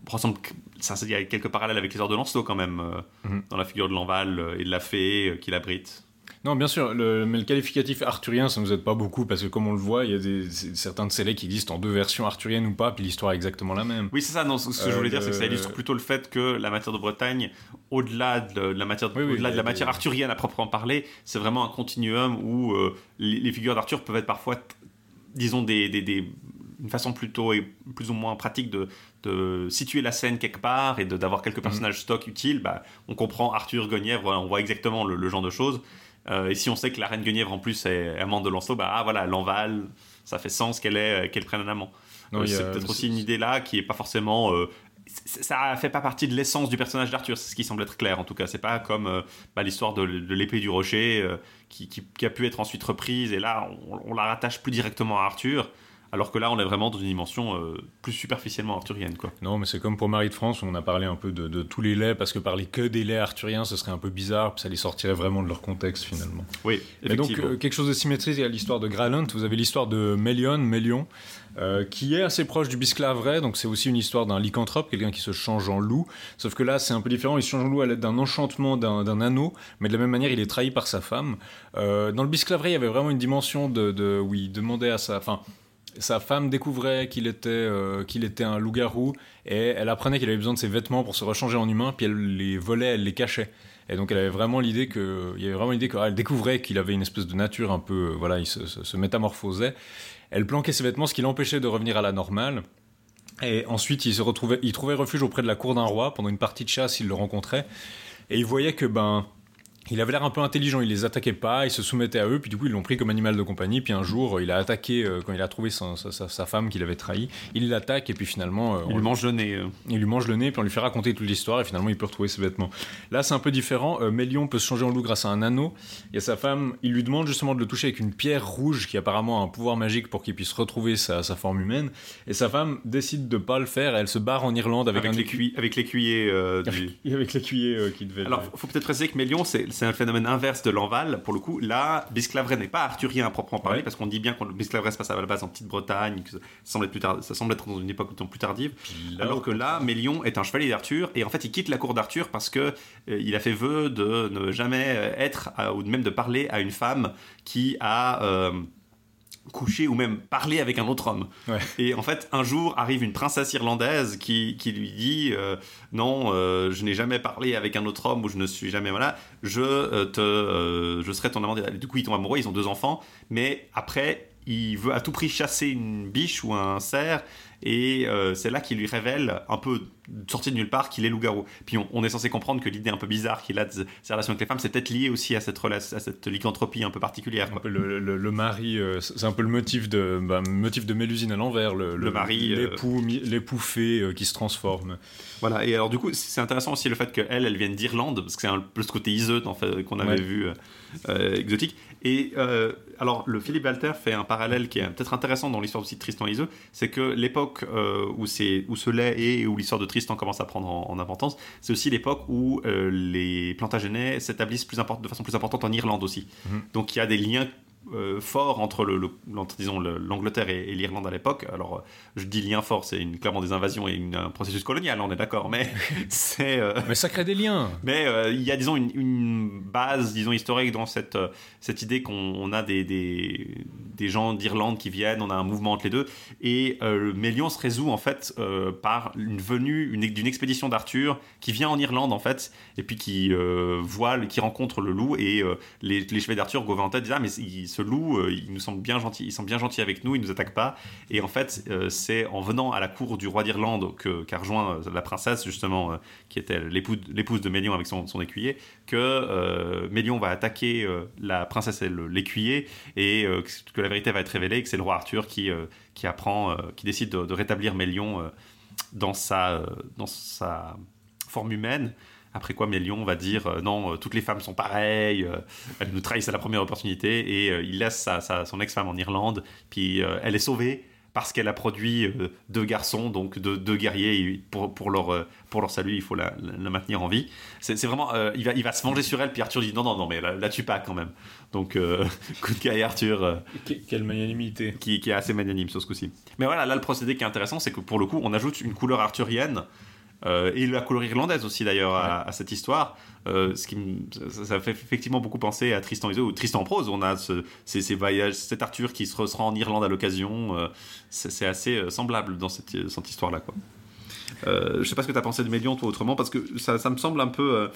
ressemble, ça, il y a quelques parallèles avec les heures de Lancelot quand même, euh, mhm. dans la figure de l'Enval euh, et de la fée euh, qui l'abrite. Non, bien sûr, le, mais le qualificatif arthurien, ça ne nous aide pas beaucoup parce que, comme on le voit, il y a des, certains de ces qui existent en deux versions arthuriennes ou pas, puis l'histoire est exactement la même. Oui, c'est ça. Non, ce que je voulais dire, c'est que ça illustre plutôt le fait que la matière de Bretagne, au-delà de, la matière, de, de la matière arthurienne à proprement parler, c'est vraiment un continuum où les, figures d'Arthur peuvent être parfois, disons, des, des, des une façon plutôt et plus ou moins pratique de, de situer la scène quelque part et d'avoir quelques mhm. personnages stock utiles, bah, on comprend Arthur Guenièvre, on voit exactement le, genre de choses. Euh, et si on sait que la reine Guenièvre en plus est amante de Lancelot, bah ah, voilà, l'Enval, ça fait sens qu'elle est qu'elle prenne un amant. Euh, c'est peut-être aussi une idée là qui est pas forcément euh, ça fait pas partie de l'essence du personnage d'Arthur, c'est ce qui semble être clair en tout cas. C'est pas comme bah, l'histoire de, l'épée du rocher qui, qui, a pu être ensuite reprise et là on, on, la rattache plus directement à Arthur. Alors que là, on est vraiment dans une dimension euh, plus superficiellement arthurienne. Quoi. Non, mais c'est comme pour Marie de France, où on a parlé un peu de, tous les laits, parce que parler que des laits arthuriens, ce serait un peu bizarre, puis ça les sortirait vraiment de leur contexte finalement. Oui, Et donc, euh, quelque chose de symétrique à l'histoire de Graland, vous avez l'histoire de Mélion, Mélion euh, qui est assez proche du bisclaveret, donc c'est aussi une histoire d'un lycanthrope, quelqu'un qui se change en loup, sauf que là c'est un peu différent, il se change en loup à l'aide d'un enchantement d'un anneau, mais de la même manière il est trahi par sa femme. dans le bisclaveret, il y avait vraiment une dimension de, de où il demandait à sa... Enfin, sa femme découvrait qu'il était, euh, qu'il était un loup-garou et elle apprenait qu'il avait besoin de ses vêtements pour se rechanger en humain, puis elle les volait, elle les cachait. Et donc elle avait vraiment l'idée que, il y avait vraiment l'idée qu'elle découvrait qu'il avait une espèce de nature un peu, euh, voilà, il se, métamorphosait. Elle planquait ses vêtements, ce qui l'empêchait de revenir à la normale. Et ensuite, il se retrouvait, il trouvait refuge auprès de la cour d'un roi pendant une partie de chasse, il le rencontrait. Et il voyait que, ben, il avait l'air un peu intelligent, il les attaquait pas, il se soumettait à eux, puis du coup ils l'ont pris comme animal de compagnie, puis un jour il a attaqué, euh, quand il a trouvé sa, femme qu'il avait trahi, il l'attaque et puis finalement... Euh, il lui mange le nez. Euh. Il lui mange le nez, puis on lui fait raconter toute l'histoire et finalement il peut retrouver ses vêtements. Là c'est un peu différent, Mélion peut se changer en loup grâce à un anneau, et sa femme, il lui demande justement de le toucher avec une pierre rouge qui apparemment a un pouvoir magique pour qu'il puisse retrouver sa, forme humaine, et sa femme décide de pas le faire, elle se barre en Irlande avec, un avec l'écuyer du... avec l'écuyer qui devait... Alors faut peut-être préciser que Mélion c'est c'est un phénomène inverse de l'Enval. Pour le coup, là, Bisclaveret n'est pas arthurien à proprement parler, Ouais. parce qu'on dit bien que Bisclaveret se passe à la base en Petite-Bretagne, que ça semble être, plus tard, ça semble être dans une époque plus tardive. là, alors que là, Mélion est un chevalier d'Arthur, et en fait, il quitte la cour d'Arthur parce que euh, il a fait vœu de ne jamais euh, être, à- ou même de parler à une femme qui a. euh, couché ou même parlé avec un autre homme. Ouais. Et en fait, un jour arrive une princesse irlandaise qui, qui lui dit euh, non, euh, je n'ai jamais parlé avec un autre homme ou je ne suis jamais voilà, je euh, te, je serai ton amant. Du coup, ils tombent amoureux, ils ont deux enfants, mais après, il veut à tout prix chasser une biche ou un cerf. Et euh, c'est là qu'il lui révèle, un peu sorti de nulle part, qu'il est loup-garou. Puis on, on est censé comprendre que l'idée un peu bizarre qu'il a de ses relations avec les femmes, c'est peut-être lié aussi à cette, rela- à cette lycanthropie un peu particulière. Un quoi. peu le, le- le mari, euh, c'est un peu le motif de, bah, motif de Mélusine à l'envers, le, Le mari, euh, l'époux, l'époux fée euh, qui se transforme. Voilà, et alors du coup, c'est intéressant aussi le fait qu'elle, elle vienne d'Irlande, parce que c'est un peu ce côté en fait, qu'on avait Ouais. vu euh, euh, exotique. Et euh, alors, le Philippe Walter fait un parallèle qui est peut-être intéressant dans l'histoire aussi de Tristan et Iseux, c'est que l'époque euh, où, c'est- où ce lait est et où l'histoire de Tristan commence à prendre en, en importance, c'est aussi l'époque où euh, les Plantagenets s'établissent plus import- de façon plus importante en Irlande aussi. Mhm. Donc il y a des liens euh, forts entre le, disons, le- l'Angleterre et, et l'Irlande à l'époque. Alors, euh, je dis lien fort, c'est une, clairement des invasions et une- un processus colonial, on est d'accord, mais c'est. euh, Mais ça crée des liens. mais euh, il y a, disons, une, une base, disons, historique dans cette, cette idée qu'on on a des, des, des gens d'Irlande qui viennent, on a un mouvement entre les deux. Et Mélion se résout, en fait, par une venue une- d'une expédition d'Arthur qui vient en Irlande, en fait, et puis qui voit, qui rencontre le loup. Et les, les chevaliers d'Arthur, Gauvin en tête, disent Ah, mais il- ce loup, euh, il nous semble bien gentil, il semble bien gentil avec nous, il nous attaque pas. Et en fait, euh, c'est en venant à la cour du roi d'Irlande que- qu'a rejoint euh, la princesse, justement, qui était l'épouse de Mélion avec son, écuyer, que Mélion va attaquer la princesse et l'écuyer, et que la vérité va être révélée, et que c'est le roi Arthur qui, qui apprend, qui décide de, de rétablir Mélion dans, sa, dans sa forme humaine. Après quoi, Mélion va dire euh, non, euh, toutes les femmes sont pareilles, euh, elles nous trahissent à la première opportunité, et il laisse sa- sa- son ex-femme en Irlande, puis elle est sauvée parce qu'elle a produit deux garçons, donc deux, deux guerriers, et pour, pour, leur, pour leur salut, il faut la, la- la maintenir en vie. C'est vraiment, euh, il, va, il va se venger sur elle, puis Arthur dit non, non, non, mais la, la tue pas quand même. Donc, euh, coup de gueule Arthur. euh, Que- Quelle magnanimité. qui, qui est assez magnanime sur ce coup-ci. Mais voilà, là, le procédé qui est intéressant, c'est que pour le coup, on ajoute une couleur arthurienne. Euh, et la couleur irlandaise aussi d'ailleurs à, à cette histoire, Euh, ce qui ça, ça fait effectivement beaucoup penser à Tristan Isolde ou Tristan en prose. On a ce- ces, ces voyages, cet Arthur qui se rend en Irlande à l'occasion. euh, c'est assez euh, semblable dans cette, cette histoire-là, quoi. Euh, je sais pas ce que tu as pensé de Mélion, toi, autrement, parce que ça, ça me semble un peu. euh,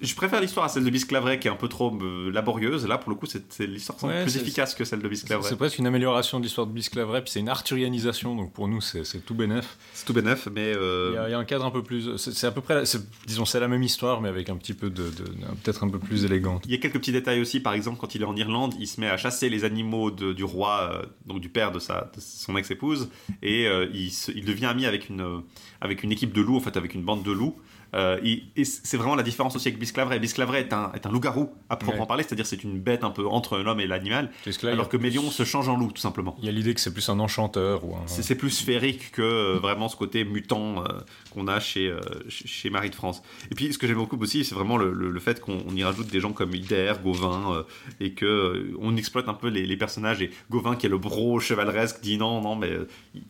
je préfère l'histoire à celle de Bisclaveret qui est un peu trop euh, laborieuse. Là, pour le coup, c'est l'histoire semble Ouais, plus efficace que celle de Bisclaveret. c'est presque une amélioration de l'histoire de Bisclaveret, puis c'est une arthurianisation, donc pour nous c'est tout bénef. C'est tout bénef, mais. euh, Il y, a, il y a un cadre un peu plus. C'est à peu près. la- disons, c'est la même histoire, mais avec un petit peu de. de- Peut-être un peu plus élégante. Il y a quelques petits détails aussi, par exemple, quand il est en Irlande, il se met à chasser les animaux de- du roi, euh, donc du père de, sa, de son ex-épouse, et il, se- il devient ami avec une, avec une équipe de loups, en fait, avec une bande de loups. Euh, et et c'est vraiment la différence aussi avec Bisclaveret. Bisclaveret est un, est un loup-garou à proprement Ouais. parler, c'est-à-dire c'est une bête un peu entre l'homme et l'animal, alors que a- Mélion se change en loup, tout simplement. Il y a l'idée que c'est plus un enchanteur ou un. C'est plus sphérique que euh, vraiment ce côté mutant euh, qu'on a chez, chez, Marie de France. Et puis ce que j'aime beaucoup aussi, c'est vraiment le, le- le fait qu'on on y rajoute des gens comme Hider, Gauvin, et que on exploite un peu les, les personnages. Et Gauvin, qui est le bro chevaleresque, dit non, non, mais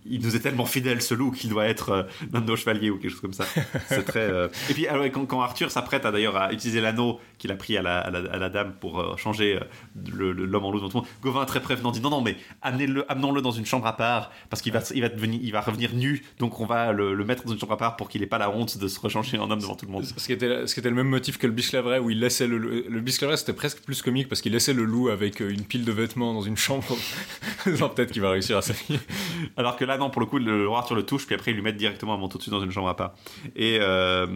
il, nous est tellement fidèle ce loup qu'il doit être l'un de nos chevaliers ou quelque chose comme ça. C'est très. Et puis alors, quand, quand Arthur s'apprête à d'ailleurs à utiliser l'anneau qu'il a pris à la, à la- à la dame pour euh, changer euh, l'homme en loup, dans tout le monde, Gauvin très prévenant dit non, non, mais amenez-le, amenons-le dans une chambre à part parce qu'il va, il va devenir, il va revenir nu, donc on va le, le mettre dans une chambre à part pour qu'il ait pas la honte de se rechanger en homme devant tout le monde. Ce qui, était, ce qui était le même motif que le Bisclaveret, où il laissait le. Le, le Bisclaveret, c'était presque plus comique parce qu'il laissait le loup avec euh, une pile de vêtements dans une chambre. non, peut-être qu'il va réussir à s'habiller. Alors que là, non, pour le coup, le roi Arthur le touche, puis après, ils lui mettent directement un manteau dessus dans une chambre à part. Et euh,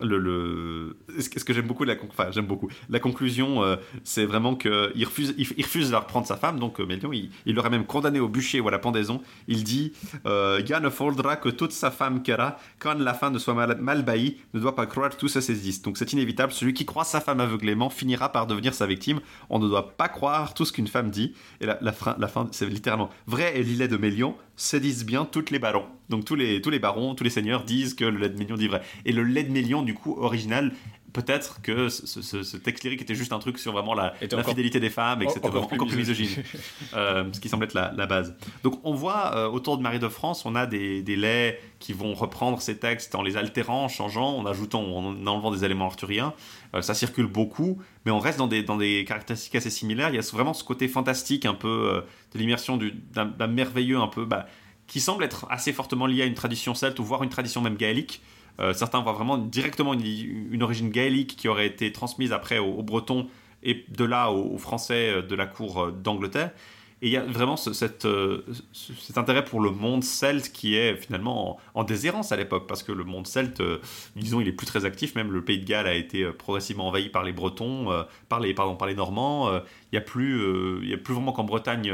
le, le... ce que j'aime beaucoup, la conclusion, euh, c'est vraiment qu'il refuse, de leur prendre sa femme, donc euh, Mélion, il, l'aurait même condamné au bûcher ou à la pendaison. Il dit euh, Il ne faudra que toute sa femme qu'era, quand la fin ne soit mal, mal ne doit pas croire tout ça s'existe. Donc c'est inévitable, celui qui croit sa femme aveuglément finira par devenir sa victime. On ne doit pas croire tout ce qu'une femme dit. Et la, la, fin, la fin, c'est littéralement vrai et l'îlet de Mélion se disent bien toutes les barons. Donc tous les, tous les barons, tous les seigneurs disent que le lait de Mélion dit vrai. Et le lait de Mélion, du coup, original, peut-être que ce, ce- ce texte lyrique était juste un truc sur vraiment la, la encore- fidélité des femmes et que en- c'était encore plus encore plus misogyne. Euh, ce qui semble être la, la base. Donc on voit euh, autour de Marie de France, on a des, des laits qui vont reprendre ces textes en les altérant, en changeant, en ajoutant, en enlevant des éléments arthuriens. Euh, ça circule beaucoup, mais on reste dans des, dans des caractéristiques assez similaires. Il y a vraiment ce côté fantastique un peu l'immersion du- d'un merveilleux un peu... Bah, qui semble être assez fortement lié à une tradition celte ou voire une tradition même gaélique. Euh, certains voient vraiment directement une, origine gaélique qui aurait été transmise après aux, Bretons et de là aux, aux Français euh, de la cour euh, d'Angleterre. Et il y a vraiment euh, ce- cet intérêt pour le monde celte qui est finalement en, en déshérence à l'époque, parce que le monde celte, euh, disons, il est plus très actif. Même le Pays de Galles a été euh, progressivement envahi par les Bretons, par les pardon, par les Normands. Il n'y a plus, il y a plus vraiment qu'en Bretagne.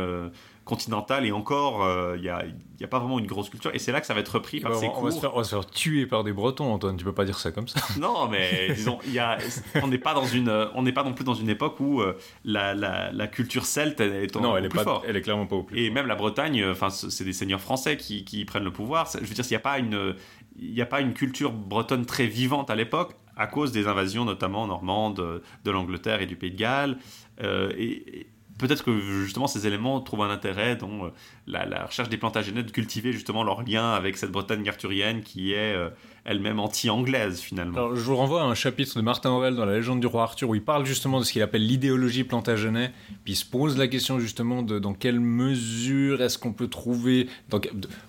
Continentale et encore euh, il n'y a, il y a pas vraiment une grosse culture et c'est là que ça va être repris par Bah, ces on, va se cours faire, on va se faire tuer par des Bretons, Antoine. Tu peux pas dire ça comme ça. non, mais disons, il y a, on n'est pas dans une, on n'est pas non plus dans une époque où euh, la, la, la culture celte est au, non, au elle est plus pas, fort. elle est clairement pas au plus. Et même la Bretagne, euh, enfin, c'est des seigneurs français qui, qui prennent le pouvoir. Je veux dire, s'il n'y a pas une, il n'y a pas une culture bretonne très vivante à l'époque à cause des invasions, notamment normandes, de l'Angleterre et du Pays de Galles. Euh, et peut-être que justement ces éléments trouvent un intérêt dans euh, la, recherche des Plantagenets de cultiver justement leur lien avec cette Bretagne arthurienne qui est euh, elle-même anti-anglaise finalement. Je vous renvoie à un chapitre de Martin Aurel dans la légende du roi Arthur où il parle justement de ce qu'il appelle l'idéologie plantagenet. Puis il se pose la question justement de dans quelle mesure est-ce qu'on peut trouver,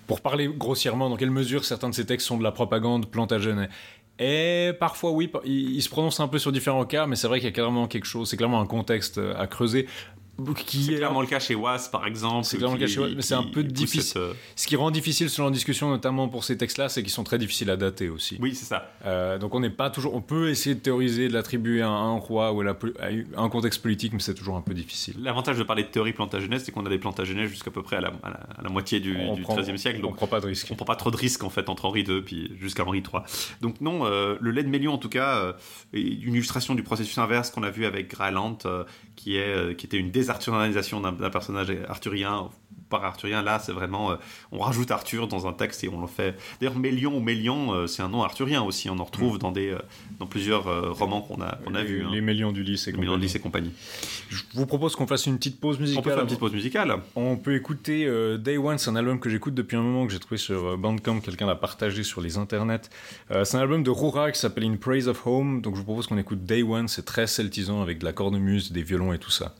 pour parler grossièrement, dans quelle mesure certains de ces textes sont de la propagande plantagenet. Et parfois, oui, il se prononce un peu sur différents cas, mais c'est vrai qu'il y a clairement quelque chose, c'est clairement un contexte euh, à creuser. Qui C'est est- clairement le cas chez Was, par exemple. C'est clairement le cas chez Was, mais c'est un peu difficile. cette, euh, Ce qui rend difficile selon la discussion, notamment pour ces textes-là, c'est qu'ils sont très difficiles à dater aussi. Oui, c'est ça. Euh, donc on n'est pas toujours. On peut essayer de théoriser, de l'attribuer à un roi ou à, la poli- à un contexte politique, mais c'est toujours un peu difficile. L'avantage de parler de théorie plantagenèse, c'est qu'on a des plantagenets jusqu'à peu près à la, à la- à la moitié du, on XIIIe siècle. On Donc prend pas de risque. on prend pas trop de risques en fait entre Henri II puis jusqu'à Henri III. Donc non, euh, le lait de Mélion en tout cas euh, est une illustration du processus inverse qu'on a vu avec Graelant, euh, qui est euh, qui était une désarthurianisation d'un d'un personnage arthurien par arthurien. Là, c'est vraiment euh, on rajoute Arthur dans un texte et on le fait. D'ailleurs, Mélion ou Mélian, euh, c'est un nom arthurien aussi. On en retrouve dans des euh, dans plusieurs romans qu'on a qu'on a vus. hein. les lycée. Les Mélian de Lys et compagnie. Je vous propose qu'on fasse une petite pause musicale. On peut faire une petite pause musicale. On peut écouter Day One, c'est un album que j'écoute depuis un moment, que j'ai trouvé sur Bandcamp, quelqu'un l'a partagé sur les internets. C'est un album de Roura qui s'appelle In Praise of Home, donc je vous propose qu'on écoute Day One, c'est très celtisant avec de la cornemuse, des violons et tout ça.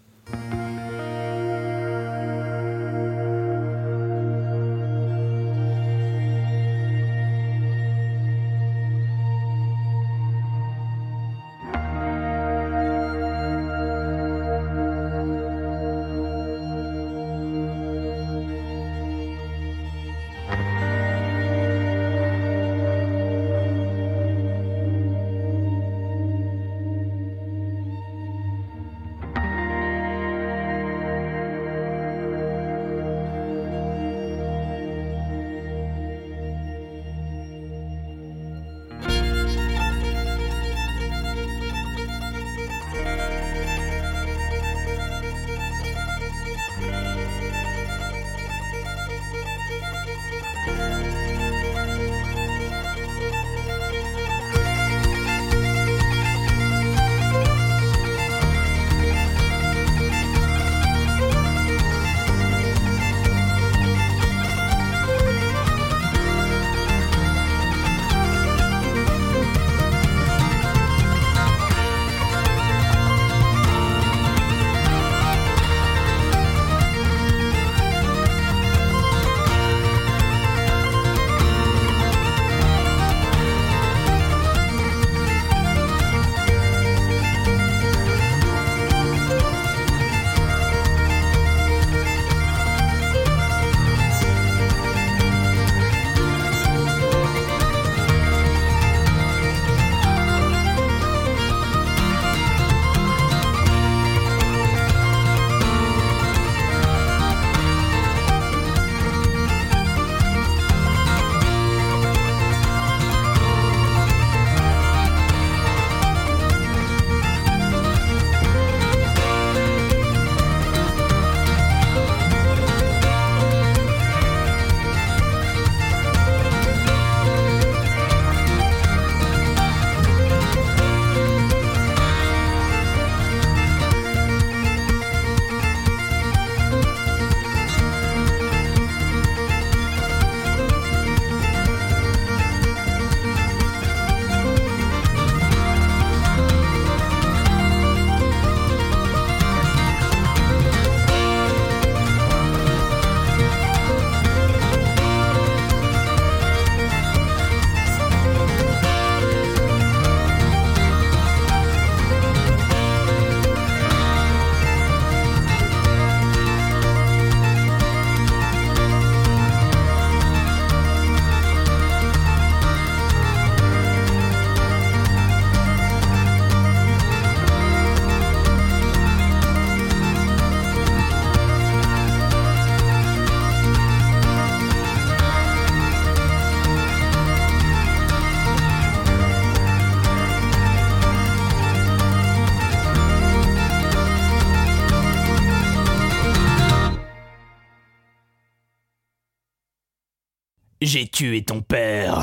J'ai tué ton père.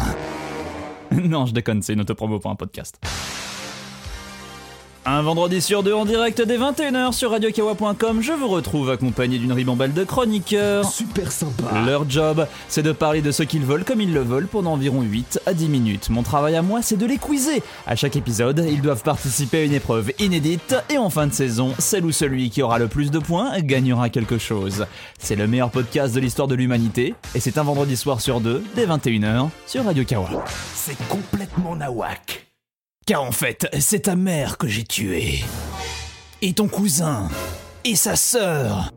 non, je déconne, c'est une autopromo pour un podcast. Un vendredi sur deux en direct dès 21h sur radiokawa.com, je vous retrouve accompagné d'une ribambelle de chroniqueurs. Super sympa. Leur job, c'est de parler de ce qu'ils veulent comme ils le veulent pendant environ 8 à 10 minutes. Mon travail à moi, c'est de les quizer. À chaque épisode, ils doivent participer à une épreuve inédite et en fin de saison, celle ou celui qui aura le plus de points gagnera quelque chose. C'est le meilleur podcast de l'histoire de l'humanité et c'est un vendredi soir sur deux dès 21h sur Radio Kawa. C'est complètement nawak. Car en fait, c'est ta mère que j'ai tuée. Et ton cousin. Et sa sœur.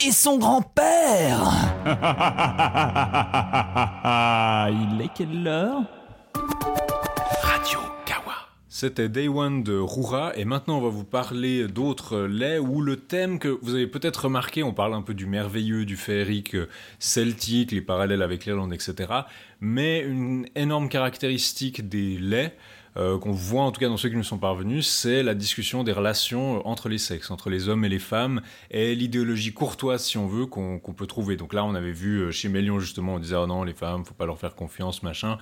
Et son grand-père. Il est quelle heure? C'était Day One de Roura et maintenant on va vous parler d'autres laits où le thème que vous avez peut-être remarqué, on parle un peu du merveilleux, du féerique celtique, les parallèles avec l'Irlande, etc. Mais une énorme caractéristique des laits, euh, qu'on voit en tout cas dans ceux qui nous sont parvenus, c'est la discussion des relations entre les sexes, entre les hommes et les femmes, et l'idéologie courtoise, si on veut, qu'on qu'on peut trouver. Donc là, on avait vu euh, chez Mélion, justement, on disait, oh non, les femmes, faut pas leur faire confiance, machin.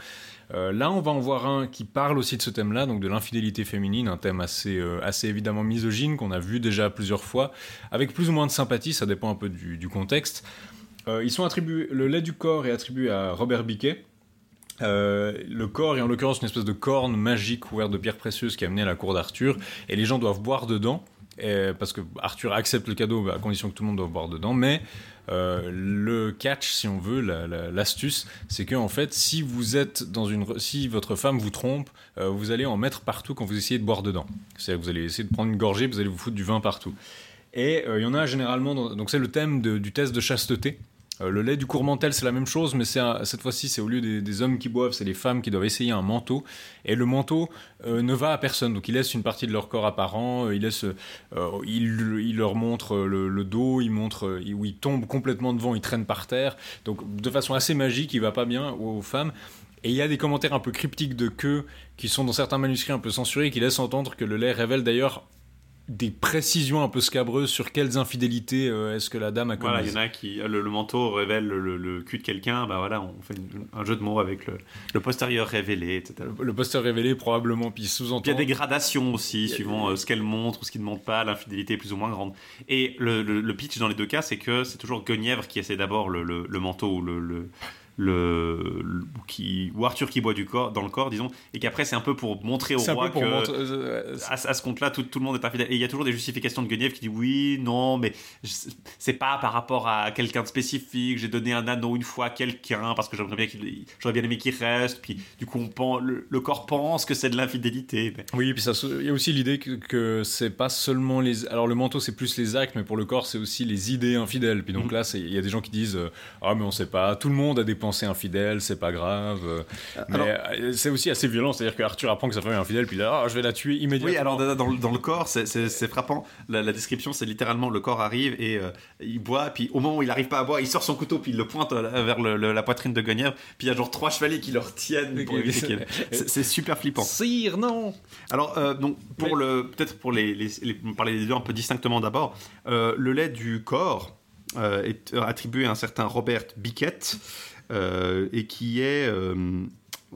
Euh, là, on va en voir un qui parle aussi de ce thème-là, donc de l'infidélité féminine, un thème assez, euh, assez évidemment misogyne, qu'on a vu déjà plusieurs fois, avec plus ou moins de sympathie, ça dépend un peu du, contexte. Euh, ils sont attribués, le lait du corps est attribué à Robert Biquet. Le corps est en l'occurrence une espèce de corne magique couverte de pierres précieuses qui est amenée à la cour d'Arthur, et les gens doivent boire dedans, parce que Arthur accepte le cadeau à condition que tout le monde doit boire dedans, mais euh, le catch, si on veut, la- la- l'astuce, c'est que en fait, si vous êtes dans une, si votre femme vous trompe, euh, vous allez en mettre partout quand vous essayez de boire dedans. C'est-à-dire que vous allez essayer de prendre une gorgée, vous allez vous foutre du vin partout. Et euh, il y en a généralement, donc c'est le thème du test de chasteté. Euh, le lait du courmentel, c'est la même chose, mais cette fois-ci, c'est au lieu des, hommes qui boivent, c'est les femmes qui doivent essayer un manteau. Et le manteau euh, ne va à personne, donc il laisse une partie de leur corps apparent, euh, il, il, il leur montre le, dos, il montre il- où ils tombent complètement devant, ils traînent par terre. Donc de façon assez magique, il va pas bien aux femmes. Et il y a des commentaires un peu cryptiques de queue qui sont dans certains manuscrits un peu censurés, qui laissent entendre que le lait révèle d'ailleurs des précisions un peu scabreuses sur quelles infidélités euh, est-ce que la dame a commises. Voilà, il y en a qui. Le, le manteau révèle le, le cul de quelqu'un, bah voilà, on fait une- un jeu de mots avec le, le postérieur révélé, etc. le poster révélé probablement, puis sous-entend. il y a des gradations aussi, suivant euh, ce qu'elle montre ou ce qu'il ne montre pas, l'infidélité est plus ou moins grande. Et le, pitch dans les deux cas, c'est que c'est toujours Guenièvre qui essaie d'abord le manteau ou le. Le qui ou Arthur qui boit du corps dans le corps disons et qu'après c'est un peu pour montrer au roi que montrer- euh, à, à ce compte-là, tout, tout le monde est infidèle. Et il y a toujours des justifications de Guenièvre qui dit oui, non, mais c'est pas par rapport à quelqu'un de spécifique. J'ai donné un anneau une fois à quelqu'un parce que j'aimerais bien qu'il, j'aurais bien aimé qu'il reste. Puis du coup, on pen- le, le corps pense que c'est de l'infidélité. Mais- Oui, puis ça, se- il y a aussi l'idée que, que c'est pas seulement les. Alors le manteau c'est plus les actes, mais pour le corps c'est aussi les idées infidèles. Puis donc Mhm. là, il y a des gens qui disent euh, ah mais on sait pas, tout le monde a des pensées infidèles, c'est pas grave. euh. Alors- mais euh, c'est aussi assez violent, c'est-à-dire que Arthur apprend que sa femme est infidèle, puis là ah, je vais la tuer immédiatement. Oui, alors dans, dans le- corps, c'est- c'est c'est frappant. La, la description, c'est littéralement le corps arrive et euh, il boit. Puis au moment où il arrive pas à boire, il sort son couteau puis il le pointe euh, vers le- le- la poitrine de Guenièvre. Puis il y a genre trois chevaliers qui le retiennent pour éviter C'est c'est super flippant. Sire, non Alors, euh, donc, pour Mais- le, peut-être pour les, les, les- parler des deux un peu distinctement d'abord, euh, le lait du corps euh, est attribué à un certain Robert Biquet euh, et qui est euh,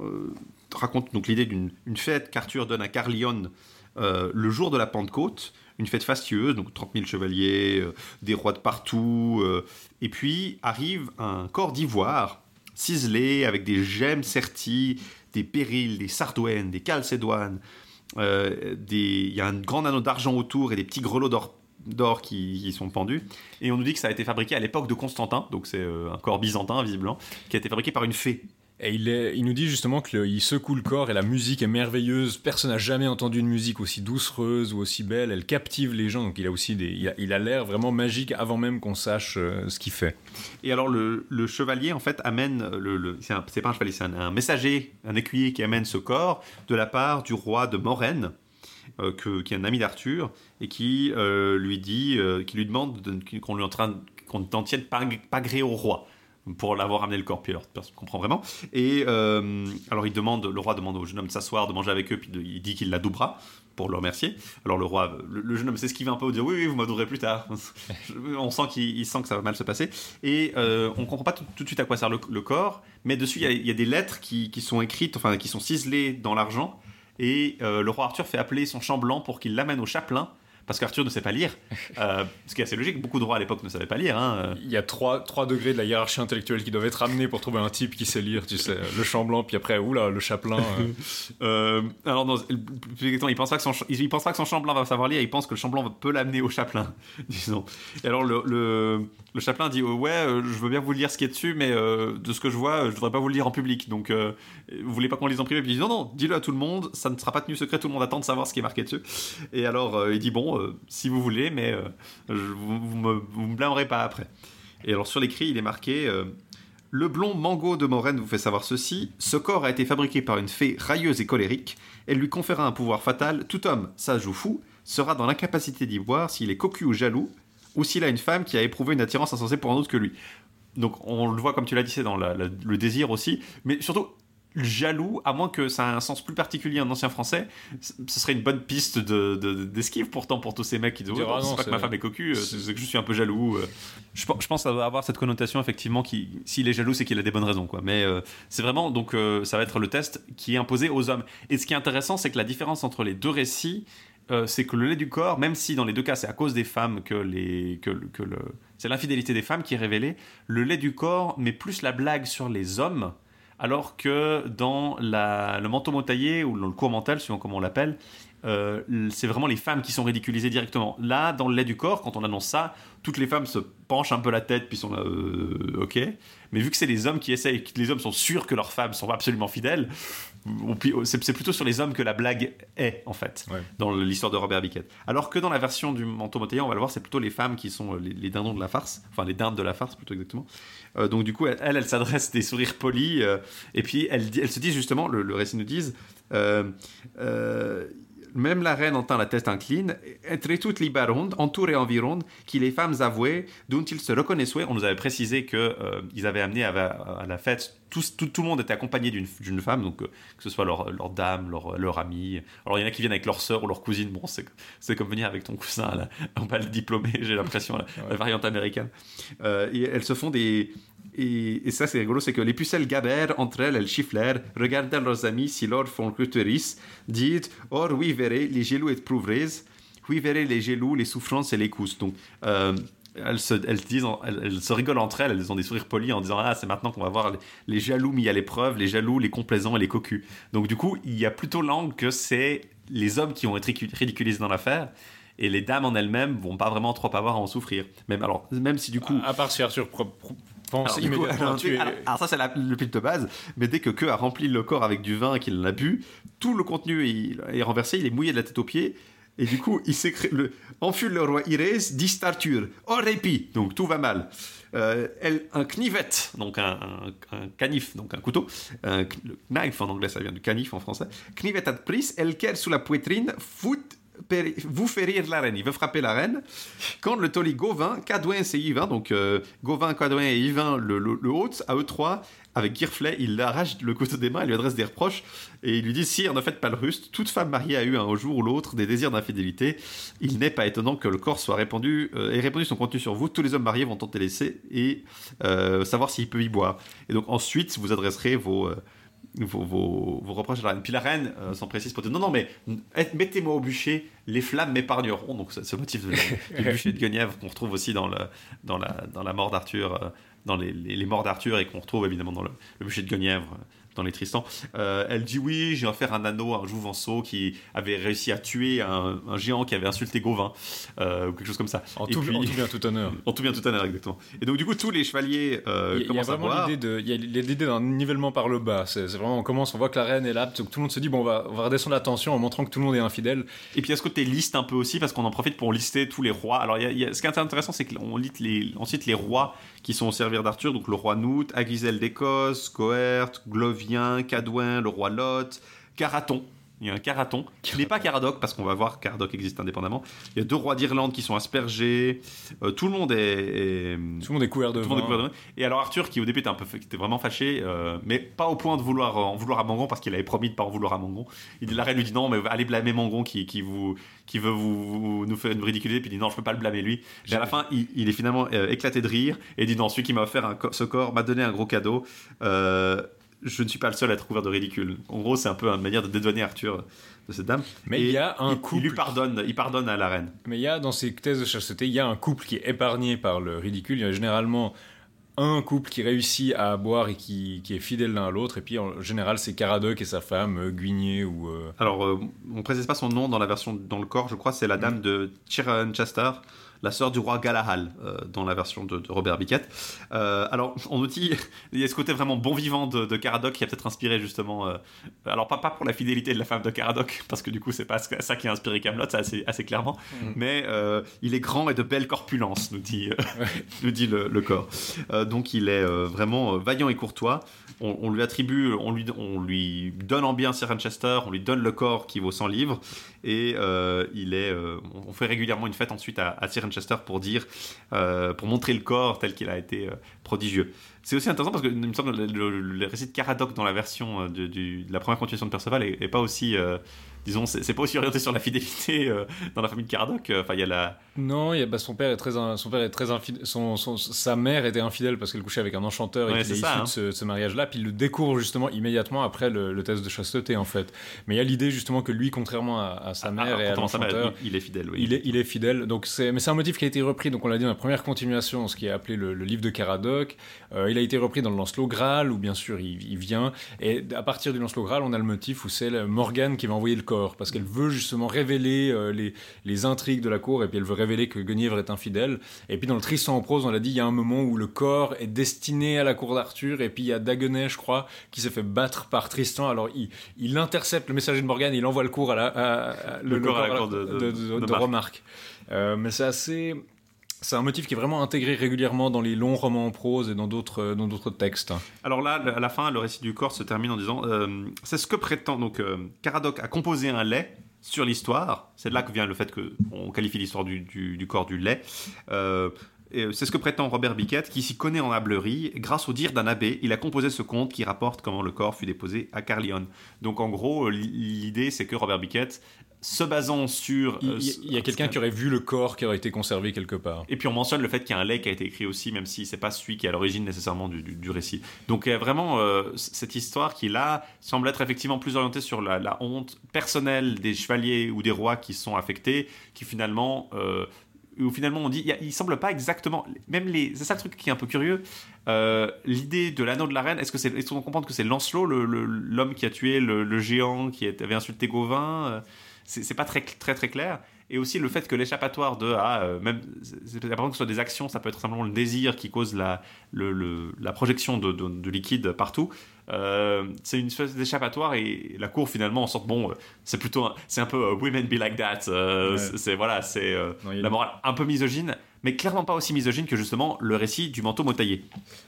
euh, raconte donc l'idée d'une une fête qu'Arthur donne à Carlion euh, le jour de la Pentecôte, une fête fastueuse, donc 30 000 chevaliers, euh, des rois de partout, euh, et puis arrive un corps d'ivoire ciselé avec des gemmes serties, des périls, des sardouènes, des calcédoines, euh, il y a un grand anneau d'argent autour et des petits grelots d'or d'or qui, qui sont pendus. Et on nous dit que ça a été fabriqué à l'époque de Constantin, donc c'est euh, un corps byzantin visiblement, qui a été fabriqué par une fée. Et il, est, il nous dit justement qu'il secoue le corps et la musique est merveilleuse. Personne n'a jamais entendu une musique aussi doucereuse ou aussi belle. Elle captive les gens. Donc il a aussi des, il a- l'air vraiment magique avant même qu'on sache euh, ce qu'il fait. Et alors le, le chevalier en fait amène le, le- c'est, pas un chevalier, c'est un, un messager, un écuyer qui amène ce corps de la part du roi de Maurenne, euh, qui est un ami d'Arthur et qui euh, lui dit, euh, qui lui demande de- qu'on en train, qu'on n'en tienne pas, gré au roi pour l'avoir amené le corps. Alors personne comprend vraiment. Et alors il demande, le roi demande au jeune homme de s'asseoir, de manger avec eux, puis il dit qu'il l'adoubera. pour le remercier. Alors le roi, le, jeune homme s'esquive un peu, dit oui, oui, vous m'adorerez plus tard. On sent qu'il il sent que ça va mal se passer. Et euh, on comprend pas tout, de suite à quoi sert le, corps, mais dessus il y y, a des lettres qui sont écrites, enfin qui sont ciselées dans l'argent. Et euh, le roi Arthur fait appeler son chambellan pour qu'il l'amène au chapelain. Parce qu'Arthur ne sait pas lire, euh, ce qui est assez logique. Beaucoup de rois à l'époque ne savaient pas lire. hein. Il y a trois, trois degrés de la hiérarchie intellectuelle qui doivent être amenés pour trouver un type qui sait lire, tu sais. Le chambellan, puis après, oula, le chapelain. euh. Euh, alors, non, il pense pas que son, il pense pas que son chambellan va savoir lire, il pense que le chambellan peut l'amener au chapelain, disons. Et alors, le, le, le chapelain dit Ouais, euh, je veux bien vous lire ce qui est dessus, mais de ce que je vois, je voudrais pas vous le lire en public. Donc, vous voulez pas qu'on lise en privé? Puis il dit Non, non, dis-le à tout le monde, ça ne sera pas tenu secret, tout le monde attend de savoir ce qui est marqué dessus. Et alors, euh, il dit Bon, euh, si vous voulez, mais euh, je- vous, vous me, blâmerez pas après. Et alors, sur l'écrit, il est marqué. le blond Mango de Moraine vous fait savoir ceci. Ce corps a été fabriqué par une fée railleuse et colérique. Elle lui conféra un pouvoir fatal. Tout homme, sage ou fou, sera dans l'incapacité d'y voir s'il est cocu ou jaloux, ou s'il a une femme qui a éprouvé une attirance insensée pour un autre que lui. Donc on le voit, comme tu l'as dit, c'est dans le désir aussi, mais surtout jaloux, à moins que ça ait un sens plus particulier en ancien français, ce serait une bonne piste de- de- d'esquive pourtant pour tous ces mecs qui disent ah c'est non, pas que ma femme est cocu, euh, c'est- que je suis un peu jaloux. euh. Je, pense- je pense que ça va avoir cette connotation effectivement qui, s'il est jaloux, c'est qu'il a des bonnes raisons, quoi. Mais euh, c'est vraiment donc euh, ça va être le test qui est imposé aux hommes. Et ce qui est intéressant, c'est que la différence entre les deux récits, euh, c'est que le lait du corps, même si dans les deux cas c'est à cause des femmes que les que, le- que le c'est l'infidélité des femmes qui est révélée, le lait du corps met plus la blague sur les hommes. Alors que dans la- le manteau motaillé ou le cours mental, suivant comment on l'appelle, euh, c'est vraiment les femmes qui sont ridiculisées directement. Là, dans le lait du corps, quand on annonce ça, toutes les femmes se penchent un peu la tête puis sont là, euh, ok. Mais vu que c'est les hommes qui essayent, que les hommes sont sûrs que leurs femmes sont absolument fidèles, c'est plutôt sur les hommes que la blague est en fait Ouais. dans l'histoire de Robert Biquet. Alors que dans la version du manteau motaillé, on va le voir, c'est plutôt les femmes qui sont euh, les, les dindons de la farce, enfin les dindes de la farce plutôt exactement. Euh, donc du coup, elle, elle, elle s'adresse des sourires polis et puis elle, dit- elle se dit justement, le, le récit nous euh, même la reine entend la tête incline, entre toutes les baronnes, entourées environ, qui les femmes avouées, dont ils se reconnaissaient. On nous avait précisé que euh, avaient amené à la fête, tous- tout, tout le monde était accompagné d'une femme, donc euh, que ce soit leur, leur dame, leur, leur amie. Alors il y en a qui viennent avec leur sœur ou leur cousine. Bon, c'est comme venir avec ton cousin à la- on va le diplômé, j'ai l'impression, la, la variante américaine. Euh, et elles se font des. Et, et ça, c'est rigolo, c'est que les pucelles gabèrent entre elles, elles chifflèrent, regardèrent leurs amis si lors font cuteris, dites Or, oui, verrez, les jaloux éprouverez, oui, verrez les jaloux, les souffrances et les cousses. Donc, euh, elles, se, elles, se disent, elles, elles se rigolent entre elles, elles ont des sourires polis en disant Ah, c'est maintenant qu'on va voir les, les jaloux mis à l'épreuve, les jaloux, les complaisants et les cocus. Donc, du coup, il y a plutôt l'angle que c'est les hommes qui vont être ridicu- ridiculisés dans l'affaire. Et les dames en elles-mêmes vont pas vraiment trop avoir à en souffrir. Même, alors, même si du coup. À part se faire sur pro- pro- pense Alors, du coup, immédiatement alors, alors, alors ça c'est le pitch de base, mais dès que Que a rempli le corps avec du vin qu'il en a bu, tout le contenu est, est renversé, il est mouillé de la tête aux pieds, et du coup il s'écrit le le roi Irès, dit Arthur, au répit, donc tout va mal. Euh, elle, un knivet, donc un, canif, donc un couteau, un, le knife en anglais ça vient du canif en français, knivet ad pris, elle quelle sous la poitrine, vous fait rire la reine, il veut frapper la reine. Quand le taulier Gauvin, Cadouin et Yvain, donc euh, Gauvin, Cadouin et Yvain le, le hôte, à eux trois, avec Girflet, il arrache le couteau des mains, il lui adresse des reproches et il lui dit Sire, ne faites pas le ruste, toute femme mariée a eu un jour ou l'autre des désirs d'infidélité. Il n'est pas étonnant que le corps soit répandu euh, ait répandu son contenu sur vous. Tous les hommes mariés vont tenter laisser et euh, savoir s'il peut y boire. Et donc ensuite, vous adresserez vos. euh, vos, vos- vos reproches à la reine. Puis la reine euh, s'en précise pour dire non, non, mais mettez-moi au bûcher, les flammes m'épargneront. Donc, c'est ce motif de- du bûcher de Guenièvre qu'on retrouve aussi dans, le, dans, la, dans la mort d'Arthur, euh, dans les, les- les morts d'Arthur et qu'on retrouve évidemment dans le, le bûcher de Guenièvre. euh, Dans les Tristans, Euh, elle dit oui, j'ai offert un anneau à un jouvenceau qui avait réussi à tuer un, un géant qui avait insulté Gauvin, euh, ou quelque chose comme ça. En tout, puis- en tout bien, tout honneur. en tout bien, tout honneur, exactement. Et donc, du coup, tous les chevaliers euh, Il y y a à vraiment l'idée d'un nivellement par le bas. C'est vraiment, on commence, on voit que la reine est là, donc tout le monde se dit bon, on va, on va redescendre la tension en montrant que tout le monde est infidèle. Et puis a ce côté liste un peu aussi, parce qu'on en profite pour lister tous les rois. Alors il y a- il y a- ce qui est intéressant, c'est qu'on cite les rois qui sont au servir d'Arthur, donc le roi Nout, Aguisel d'Écosse, Coert, Glovien, Cadouin, le roi Lot, Caraton. Il y a un Caraton, qui n'est pas Caradoc, parce qu'on va voir que Caradoc existe indépendamment. Il y a deux rois d'Irlande qui sont aspergés. Euh, tout le monde est, est- Tout le monde est couvert de tout le monde est couvert de. Et alors Arthur, qui au début était un peu, qui était vraiment fâché, euh, mais pas au point de vouloir en vouloir à Mangon, parce qu'il avait promis de pas en vouloir à Mangon. Il la reine lui dit non, mais allez blâmer Mangon qui, qui vous, qui veut vous, vous- nous faire une ridiculiser, puis il dit non, je peux pas le blâmer lui. Et à la fin, il, il est finalement euh, éclaté de rire et dit non, celui qui m'a offert un co- ce corps m'a donné un gros cadeau. Euh, je ne suis pas le seul à être couvert de ridicule. En gros, c'est un peu une manière de dédouaner Arthur de cette dame. Mais Et il y a un il- couple. Il lui pardonne, il pardonne à la reine. Mais il y a dans ces thèses de chasteté, il y a un couple qui est épargné par le ridicule. Il y a généralement un couple qui réussit à boire et qui, qui est fidèle l'un à l'autre. Et puis en général, c'est Caradoc et sa femme, euh, Guigné ou. euh, Alors, euh, on précise pas son nom dans la version dans le corps, je crois, c'est la dame de Chester, la sœur du roi Galahal, euh, dans la version de, de Robert Biquette. Euh, alors, on nous dit, il y a ce côté vraiment bon vivant de, de Caradoc qui a peut-être inspiré justement. euh, alors, pas, pas pour la fidélité de la femme de Caradoc, parce que du coup, c'est pas ça qui a inspiré Camelot, ça assez, assez clairement. Mais euh, il est grand et de belle corpulence, nous dit, nous dit le, le corps. Donc, il est vraiment vaillant et courtois. On, on lui attribue, on lui, on lui donne en bien Sir Manchester, on lui donne le corps qui vaut 100 livres, et euh, il est, euh, on fait régulièrement une fête ensuite à, à Sir Manchester pour dire, euh, pour montrer le corps tel qu'il a été prodigieux. C'est aussi intéressant parce que il me semble le, récit de Caradoc dans la version de, la première continuation de Perceval est, est pas aussi, disons, c'est pas aussi orienté sur la fidélité euh, dans la famille de Caradoc. Enfin, il y a la, Non, il y a, bah, son père est très, son père est très infidèle. Son, son- sa mère était infidèle parce qu'elle couchait avec un enchanteur Ouais, et qu'il est issu ça, hein. de ce, de ce mariage-là. Puis il le découvre justement immédiatement après le, le test de chasteté en fait. Mais il y a l'idée justement que lui, contrairement à, à sa mère Ah, et à l'enchanteur, il, il est fidèle. Oui. Il est, il est fidèle, donc c'est, mais c'est un motif qui a été repris, donc on l'a dit dans la première continuation, ce qui est appelé le, le livre de Caradoc. Euh, il a été repris dans le Lancelot Graal, où bien sûr il, il vient, et à partir du Lancelot Graal, on a le motif où c'est Morgane qui va envoyer le corps, parce qu'elle veut justement révéler euh, les, les intrigues de la cour, et puis elle veut révéler que Guenièvre est infidèle. Et puis dans le Tristan en prose, on l'a dit, il y a un moment où le corps est destiné à la cour d'Arthur, et puis il y a Daguenet, je crois, qui s'est fait battre par Tristan. Alors il, il intercepte le messager de Morgane, il envoie le cours à la, à- à- Le corps à la cour de- de- de, de de Marc. remarque. Euh, mais c'est assez. C'est un motif qui est vraiment intégré régulièrement dans les longs romans en prose et dans d'autres euh, dans d'autres textes. Alors là, à la fin, le récit du corps se termine en disant euh, c'est ce que prétend donc euh, Caradoc a composé un lait sur l'histoire. C'est là que vient le fait que on qualifie l'histoire du, du- corps du lait. C'est ce que prétend Robert Biquette, qui s'y connaît en ablerie. Grâce au dire d'un abbé, il a composé ce conte qui rapporte comment le corps fut déposé à Carlion. Donc en gros, l'idée c'est que Robert Biquette, se basant sur... Il, euh, y a quelqu'un qui aurait vu le corps qui aurait été conservé quelque part. et puis on mentionne le fait qu'il y a un lait qui a été écrit aussi, même si c'est pas celui qui est à l'origine nécessairement du, du- du récit. Donc il y a vraiment euh, cette histoire qui là semble être effectivement plus orientée sur la, la honte personnelle des chevaliers ou des rois qui sont affectés, qui finalement euh, où finalement on dit, il, y a- il semble pas exactement, même les, c'est ça le truc qui est un peu curieux. euh, L'idée de l'anneau de la reine, est-ce que c'est, est-ce qu'on comprend que c'est Lancelot, le- le- l'homme qui a tué le, le géant qui avait insulté Gauvin euh, c'est, pas très très très clair. Et aussi le fait que l'échappatoire de ah, euh, même vraiment que ce soit des actions, ça peut être simplement le désir qui cause la le, le- la projection de, de- de liquide partout. Euh, c'est une espèce d'échappatoire et la cour finalement en sorte bon, euh, c'est plutôt c'est un peu euh, women be like that. euh, Ouais. c'est, voilà, c'est la morale un peu misogyne, mais clairement pas aussi misogyne que justement le récit du manteau motaillé.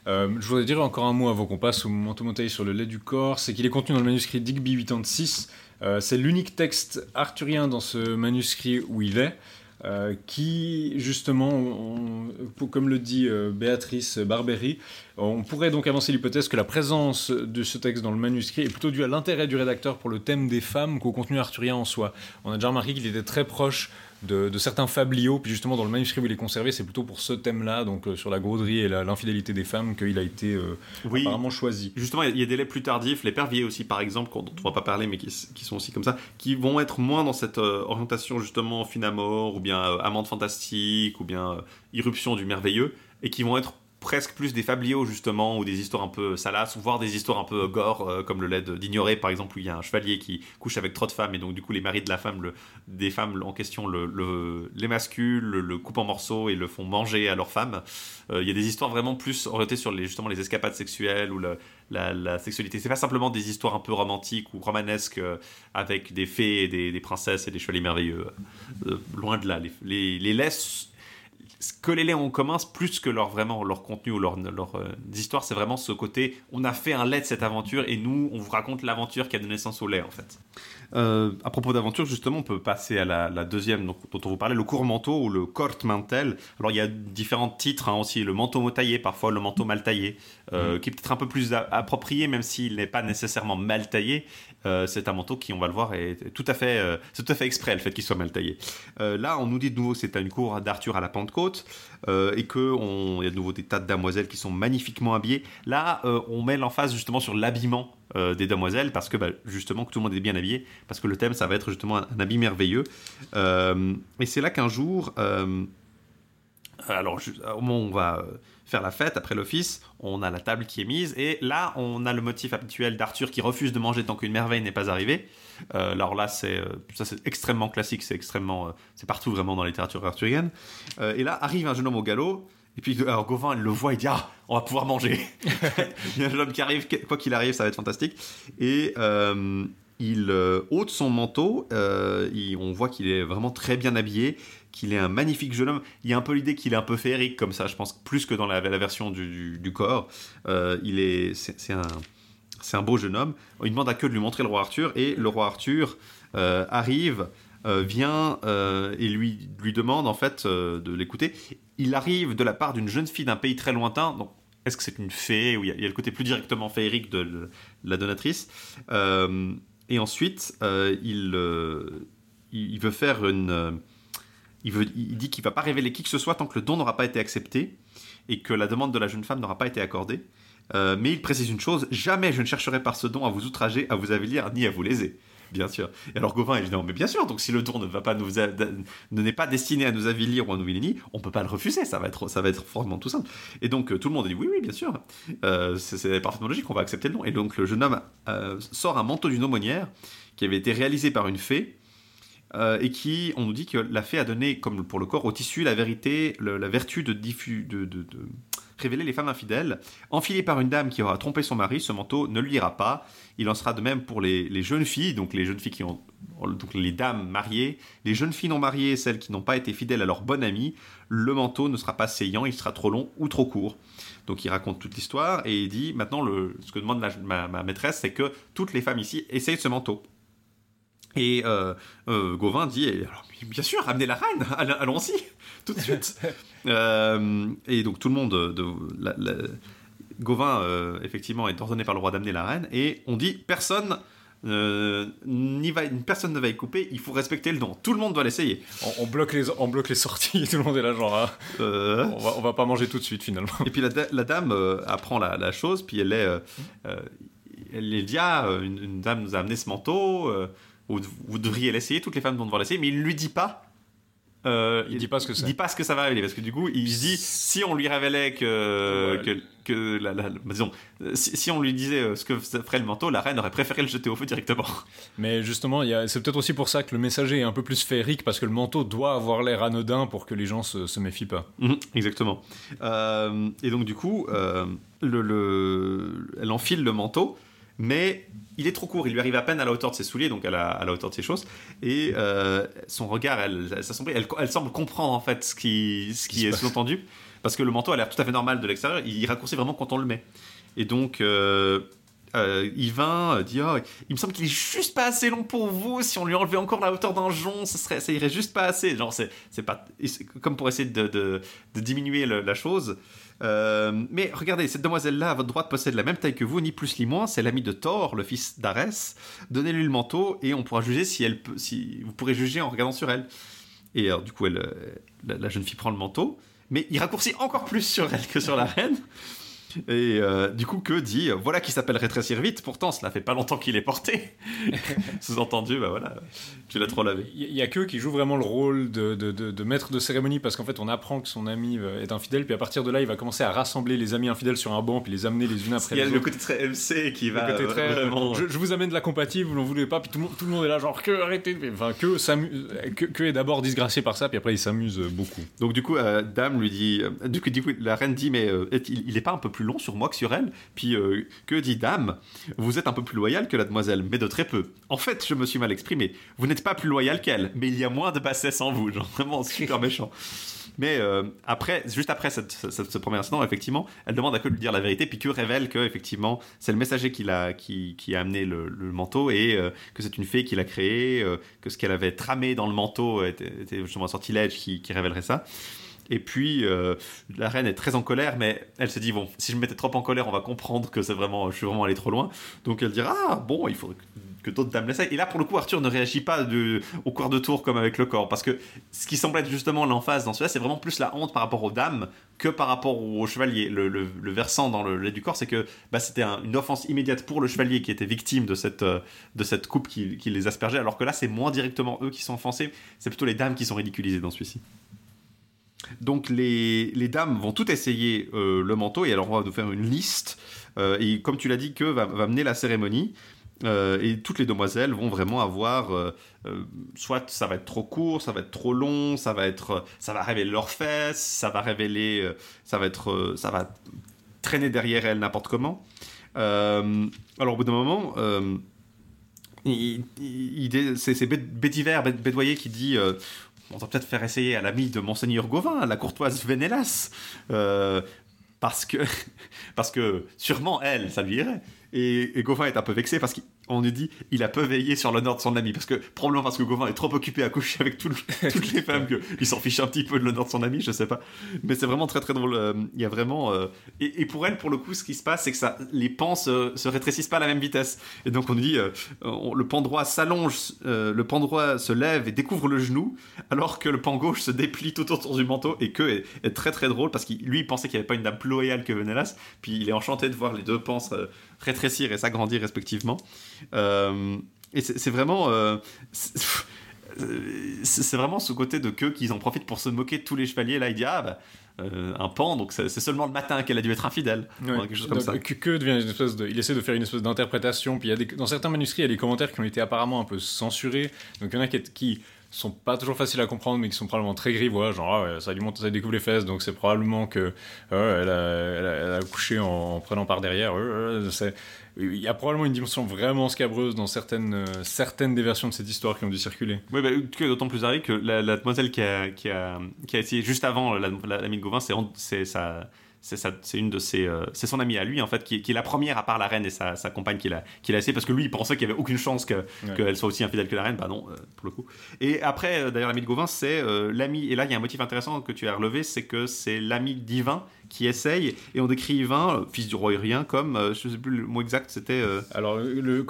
Euh, je voudrais dire encore un mot avant qu'on passe au manteau montaillé sur le lait du corps, c'est qu'il est contenu dans le manuscrit Digby 86. Euh, c'est l'unique texte arthurien dans ce manuscrit où il est. euh, qui justement, comme le dit euh, Béatrice Barbery, on pourrait donc avancer l'hypothèse que la présence de ce texte dans le manuscrit est plutôt due à l'intérêt du rédacteur pour le thème des femmes qu'au contenu arthurien en soi. On a déjà remarqué qu'il était très proche de, de certains fabliaux, puis justement dans le manuscrit où il est conservé, c'est plutôt pour ce thème-là, donc euh, sur la gauderie et l'infidélité des femmes, qu'il a été euh, Oui. apparemment choisi. Justement, il y a- il y a des laits plus tardifs, les perviers aussi, par exemple, dont on va pas parler, mais qui, qui sont aussi comme ça, qui vont être moins dans cette euh, orientation justement fine à mort, ou bien amante fantastique, ou bien irruption du merveilleux, et qui vont être presque plus des fabliaux justement, ou des histoires un peu salaces, voire des histoires un peu gore, euh, comme le lait d'ignorer, par exemple, où il y a un chevalier qui couche avec trop de femmes, et donc du coup les maris de la femme, le- des femmes en question, le, le- les masculent, le, coupent en morceaux et le font manger à leurs femmes. Euh, Il y a des histoires vraiment plus orientées sur les, justement les escapades sexuelles ou le, la, la sexualité. C'est pas simplement des histoires un peu romantiques ou romanesques euh, avec des fées et des, princesses et des chevaliers merveilleux. Loin de là. Les, les, les. Que les en commun, plus que leur vraiment leur contenu ou leur, leur euh, histoire, c'est vraiment ce côté on a fait un lait de cette aventure et nous on vous raconte l'aventure qui a donné naissance au lait en fait. Euh, à propos d'aventure, justement, on peut passer à la, la deuxième donc, dont on vous parlait, le court manteau ou le Kortmantel. Alors il y a différents titres hein, aussi, le manteau mot taillé, parfois le manteau mal taillé, euh, qui est peut-être un peu plus approprié, même s'il n'est pas nécessairement mal taillé. Euh, c'est un manteau qui, on va le voir, est tout à fait, euh, c'est tout à fait exprès le fait qu'il soit mal taillé. Là, on nous dit de nouveau que c'est à une cour d'Arthur à la Pentecôte euh, et que on, y a de nouveau des tas de damoiselles qui sont magnifiquement habillées. Là, euh, on met l'emphase justement sur l'habillement euh, des demoiselles parce que bah, justement que tout le monde est bien habillé parce que le thème ça va être justement un, habit merveilleux. Et c'est là qu'un jour, alors ju- au on va faire la fête après l'office, on a la table qui est mise et là on a le motif habituel d'Arthur qui refuse de manger tant qu'une merveille n'est pas arrivée. Euh, alors là c'est euh, ça c'est extrêmement classique, c'est extrêmement euh, c'est partout vraiment dans la littérature arthurienne. Euh, et là arrive un jeune homme au galop. Et puis alors Gauvin il le voit, il dit ah on va pouvoir manger. il y a un jeune homme qui arrive, quoi qu'il arrive ça va être fantastique. Et euh, il ôte son manteau, il- on voit qu'il est vraiment très bien habillé, qu'il est un magnifique jeune homme. Il y a un peu l'idée qu'il est un peu féerique comme ça, je pense, plus que dans la, version du, corps. Euh, il est, c'est un, c'est un beau jeune homme. Il demande à que de lui montrer le roi Arthur et le roi Arthur euh, arrive, euh, vient et lui lui demande en fait de l'écouter. Il arrive de la part d'une jeune fille d'un pays très lointain. Donc est-ce que c'est une fée ou il y, a, le côté plus directement féerique de, de la donatrice Et ensuite, il, il veut faire une il, dit qu'il va pas révéler qui que ce soit tant que le don n'aura pas été accepté et que la demande de la jeune femme n'aura pas été accordée. Euh, mais il précise une chose jamais je ne chercherai par ce don à vous outrager, à vous avilir, ni à vous léser. Bien sûr. Et alors Gauvin, évidemment, mais bien sûr, donc si le don ne va pas nous ne n'est pas destiné à nous avilir ou à nous vilenier, on peut pas le refuser, ça va être, ça va être forcément tout simple. Et donc euh, tout le monde dit oui, oui, bien sûr, Euh, c'est parfaitement logique, on va accepter le don. Et donc le jeune homme sort un manteau d'une aumônière qui avait été réalisé par une fée euh, et qui, on nous dit que la fée a donné, comme pour le corps, au tissu la vérité, la vertu de, de, de- révéler les femmes infidèles. Enfilé par une dame qui aura trompé son mari, ce manteau ne lui ira pas. Il en sera de même pour les, jeunes filles, donc les jeunes filles qui ont, donc les dames mariées, les jeunes filles non mariées, celles qui n'ont pas été fidèles à leur bonne amie. Le manteau ne sera pas saillant, il sera trop long ou trop court. Donc il raconte toute l'histoire et il dit maintenant ce que demande ma, ma maîtresse, c'est que toutes les femmes ici essayent ce manteau. Et euh, euh, Gauvin dit alors, bien sûr, ramenez la reine, all- allons-y, tout de suite. Euh, et donc tout le monde, de, la- la- Gauvin, effectivement, est ordonné par le roi d'amener la reine, et on dit personne. n'y va, personne ne va y couper, il faut respecter le don. Tout le monde doit l'essayer. On, on bloque les, on bloque les sorties, tout le monde est là, genre, Euh, on, va, on va pas manger tout de suite finalement. Et puis la, da- la dame apprend la, chose, puis elle est, elle est dit ah, une, une dame nous a amené ce manteau, vous, vous devriez l'essayer, toutes les femmes vont devoir l'essayer, mais il ne lui dit pas. euh, Il dit pas ce que il c'est. dit pas ce que ça va révéler parce que du coup il se dit si on lui révélait que Ouais. que, que la, la- disons si, si on lui disait euh, ce que ferait le manteau la reine aurait préféré le jeter au feu directement Mais justement, c'est peut-être aussi pour ça que le messager est un peu plus féerique, parce que le manteau doit avoir l'air anodin pour que les gens se, se méfient pas. Mhm, exactement. Euh, et donc du coup, euh, le, le- elle enfile le manteau, mais il est trop court. Il lui arrive à peine à la hauteur de ses souliers, donc à la, à la hauteur de ses chausses. Et euh, son regard, elle, elle. Elle, elle semble comprendre en fait ce qui, ce qui se est sous-entendu, parce que le manteau a l'air tout à fait normal de l'extérieur. Il raccourcit vraiment quand on le met. Et donc. euh, euh, Yvain euh, dit oh, il me semble qu'il est juste pas assez long pour vous si on lui enlevait encore la hauteur d'un jonc ça serait ça irait juste pas assez genre c'est pas comme pour essayer de, de, de diminuer le- la chose Euh, mais regardez cette demoiselle là à votre droite possède la même taille que vous ni plus ni moins. C'est l'amie de Thor le fils d'Arès donnez-lui le manteau et on pourra juger si elle peut vous pourrez juger en regardant sur elle. Et alors du coup euh, la, la jeune fille prend le manteau. Mais il raccourcit encore plus sur elle que sur la reine et euh, du coup, que dit euh, Voilà qui s'appelle rétrécir vite. Pourtant, cela fait pas longtemps qu'il est porté. Sous-entendu, bah voilà, tu l'as trop lavé. Il y a que qui joue vraiment le rôle de, de- de- de maître de cérémonie parce qu'en fait on apprend que son ami euh, est infidèle puis à partir de là il va commencer à rassembler les amis infidèles sur un banc puis les amener les unes après Il y a les le autres. côté très MC qui Le va côté euh, très, vraiment. je, je vous amène de la compatible, vous n'en voulez pas, puis tout le, monde, tout le monde est là, genre, que arrêtez, enfin, que, que, que est d'abord disgracié par ça, puis après il s'amuse beaucoup. Donc du coup, euh, Dame lui dit, euh, du coup, du coup, la reine dit, mais il, il est pas un peu plus long sur moi que sur elle. Puis euh, que dit Dame? Vous êtes un peu plus loyal que la demoiselle, mais de très peu. En fait, je me suis mal exprimé. Vous n'êtes pas plus loyal qu'elle, mais il y a moins de bassesse en vous. Genre vraiment super méchant. Mais euh, après, juste après cette, ce premier incident, effectivement, elle demande à que lui dire la vérité, puis que révèle que effectivement c'est le messager qui, l'a, qui, qui a amené le, manteau et euh, que c'est une fée qui l'a créé, que ce qu'elle avait tramé dans le manteau était, était justement un sortilège qui, qui révélerait ça. Et puis euh, la reine est très en colère, mais elle se dit bon, si je me mettais trop en colère, on va comprendre que c'est vraiment, je suis vraiment allé trop loin. Donc elle dira ah bon, il faudrait que d'autres dames l'essayent. Et là, pour le coup, Arthur ne réagit pas au quart de tour comme avec le corps. Parce que ce qui semble être justement l'emphase dans celui-là, c'est vraiment plus la honte par rapport aux dames que par rapport au chevalier. Le, versant dans le lait du corps, c'est que bah, c'était un- une offense immédiate pour le chevalier qui était victime de cette, euh, de cette coupe qui, qui les aspergeait. Alors que là, c'est moins directement eux qui sont offensés, c'est plutôt les dames qui sont ridiculisées dans celui-ci. Donc les, les dames vont tout essayer euh, le manteau et alors on va nous faire une liste Euh, et comme tu l'as dit que va, va mener la cérémonie euh, et toutes les demoiselles vont vraiment avoir soit ça va être trop court, ça va être trop long, ça va être ça va révéler leurs fesses, ça va révéler ça va être ça va traîner derrière elles n'importe comment. Alors au bout d'un moment c'est c'est Bé- Bédiver, Bé- Bédoyer qui dit on va peut-être faire essayer à l'ami de Monseigneur Gauvin, la courtoise Vénélas, euh, parce que parce que sûrement elle, ça lui irait. Et, et Gauvin est un peu vexé parce qu'on nous dit il a peu veillé sur l'honneur de son ami parce que probablement parce que Gauvin est trop occupé à coucher avec tout le- toutes les femmes qu'il s'en fiche un petit peu de l'honneur de son ami, je sais pas. Mais c'est vraiment très très drôle. euh, Il y a vraiment euh, et, et pour elle, pour le coup, ce qui se passe, c'est que ça, les pans se, se rétrécissent pas à la même vitesse. Et donc on nous dit, euh, on- le pan droit s'allonge, euh, le pan droit se lève et découvre le genou, alors que le pan gauche se déplie tout autour du manteau et que est, est très très drôle parce qu'il lui il pensait qu'il n'y avait pas une dame plus loyale que Venelas, puis il est enchanté de voir les deux pans rétrécir et s'agrandir respectivement. Euh, et c'est vraiment. euh, c'est- vraiment ce côté de que qu'ils en profitent pour se moquer de tous les chevaliers. Là, il dit ah bah, euh, un pan, donc c'est seulement le matin qu'elle a dû être infidèle. Ouais. Quelque chose comme Donc, ça. Que, que devient une espèce de, il essaie de faire une espèce d'interprétation. Puis il y a des, dans certains manuscrits, il y a des commentaires qui ont été apparemment un peu censurés. Donc il y en a qui, qui sont pas toujours faciles à comprendre, mais qui sont probablement très grivois. Genre ah ça lui monte, ça lui découvre les fesses, donc c'est probablement que euh, elle, a, couché en, en prenant par derrière. Euh, euh, il y a probablement une dimension vraiment scabreuse dans certaines, certaines des versions de cette histoire qui ont dû circuler. Oui, bah, d'autant plus arrivé que la, la demoiselle qui a, qui, a, essayé juste avant la, la, de Gauvin, c'est sa. C'est une de ses, euh, c'est son amie à lui en fait qui, qui est la première à part la reine et sa, sa compagne qui l'a, qui l'a essayé parce que lui il pensait qu'il y avait aucune chance que, qu'elle soit aussi infidèle que la reine, bah non euh, pour le coup. Et après euh, d'ailleurs l'ami de Gauvin c'est l'ami et là il y a un motif intéressant que tu as relevé c'est que c'est l'ami divin qui essaye et on décrit Yvain, euh, fils du roi Urien comme euh, je sais plus le mot exact c'était euh, Alors, le,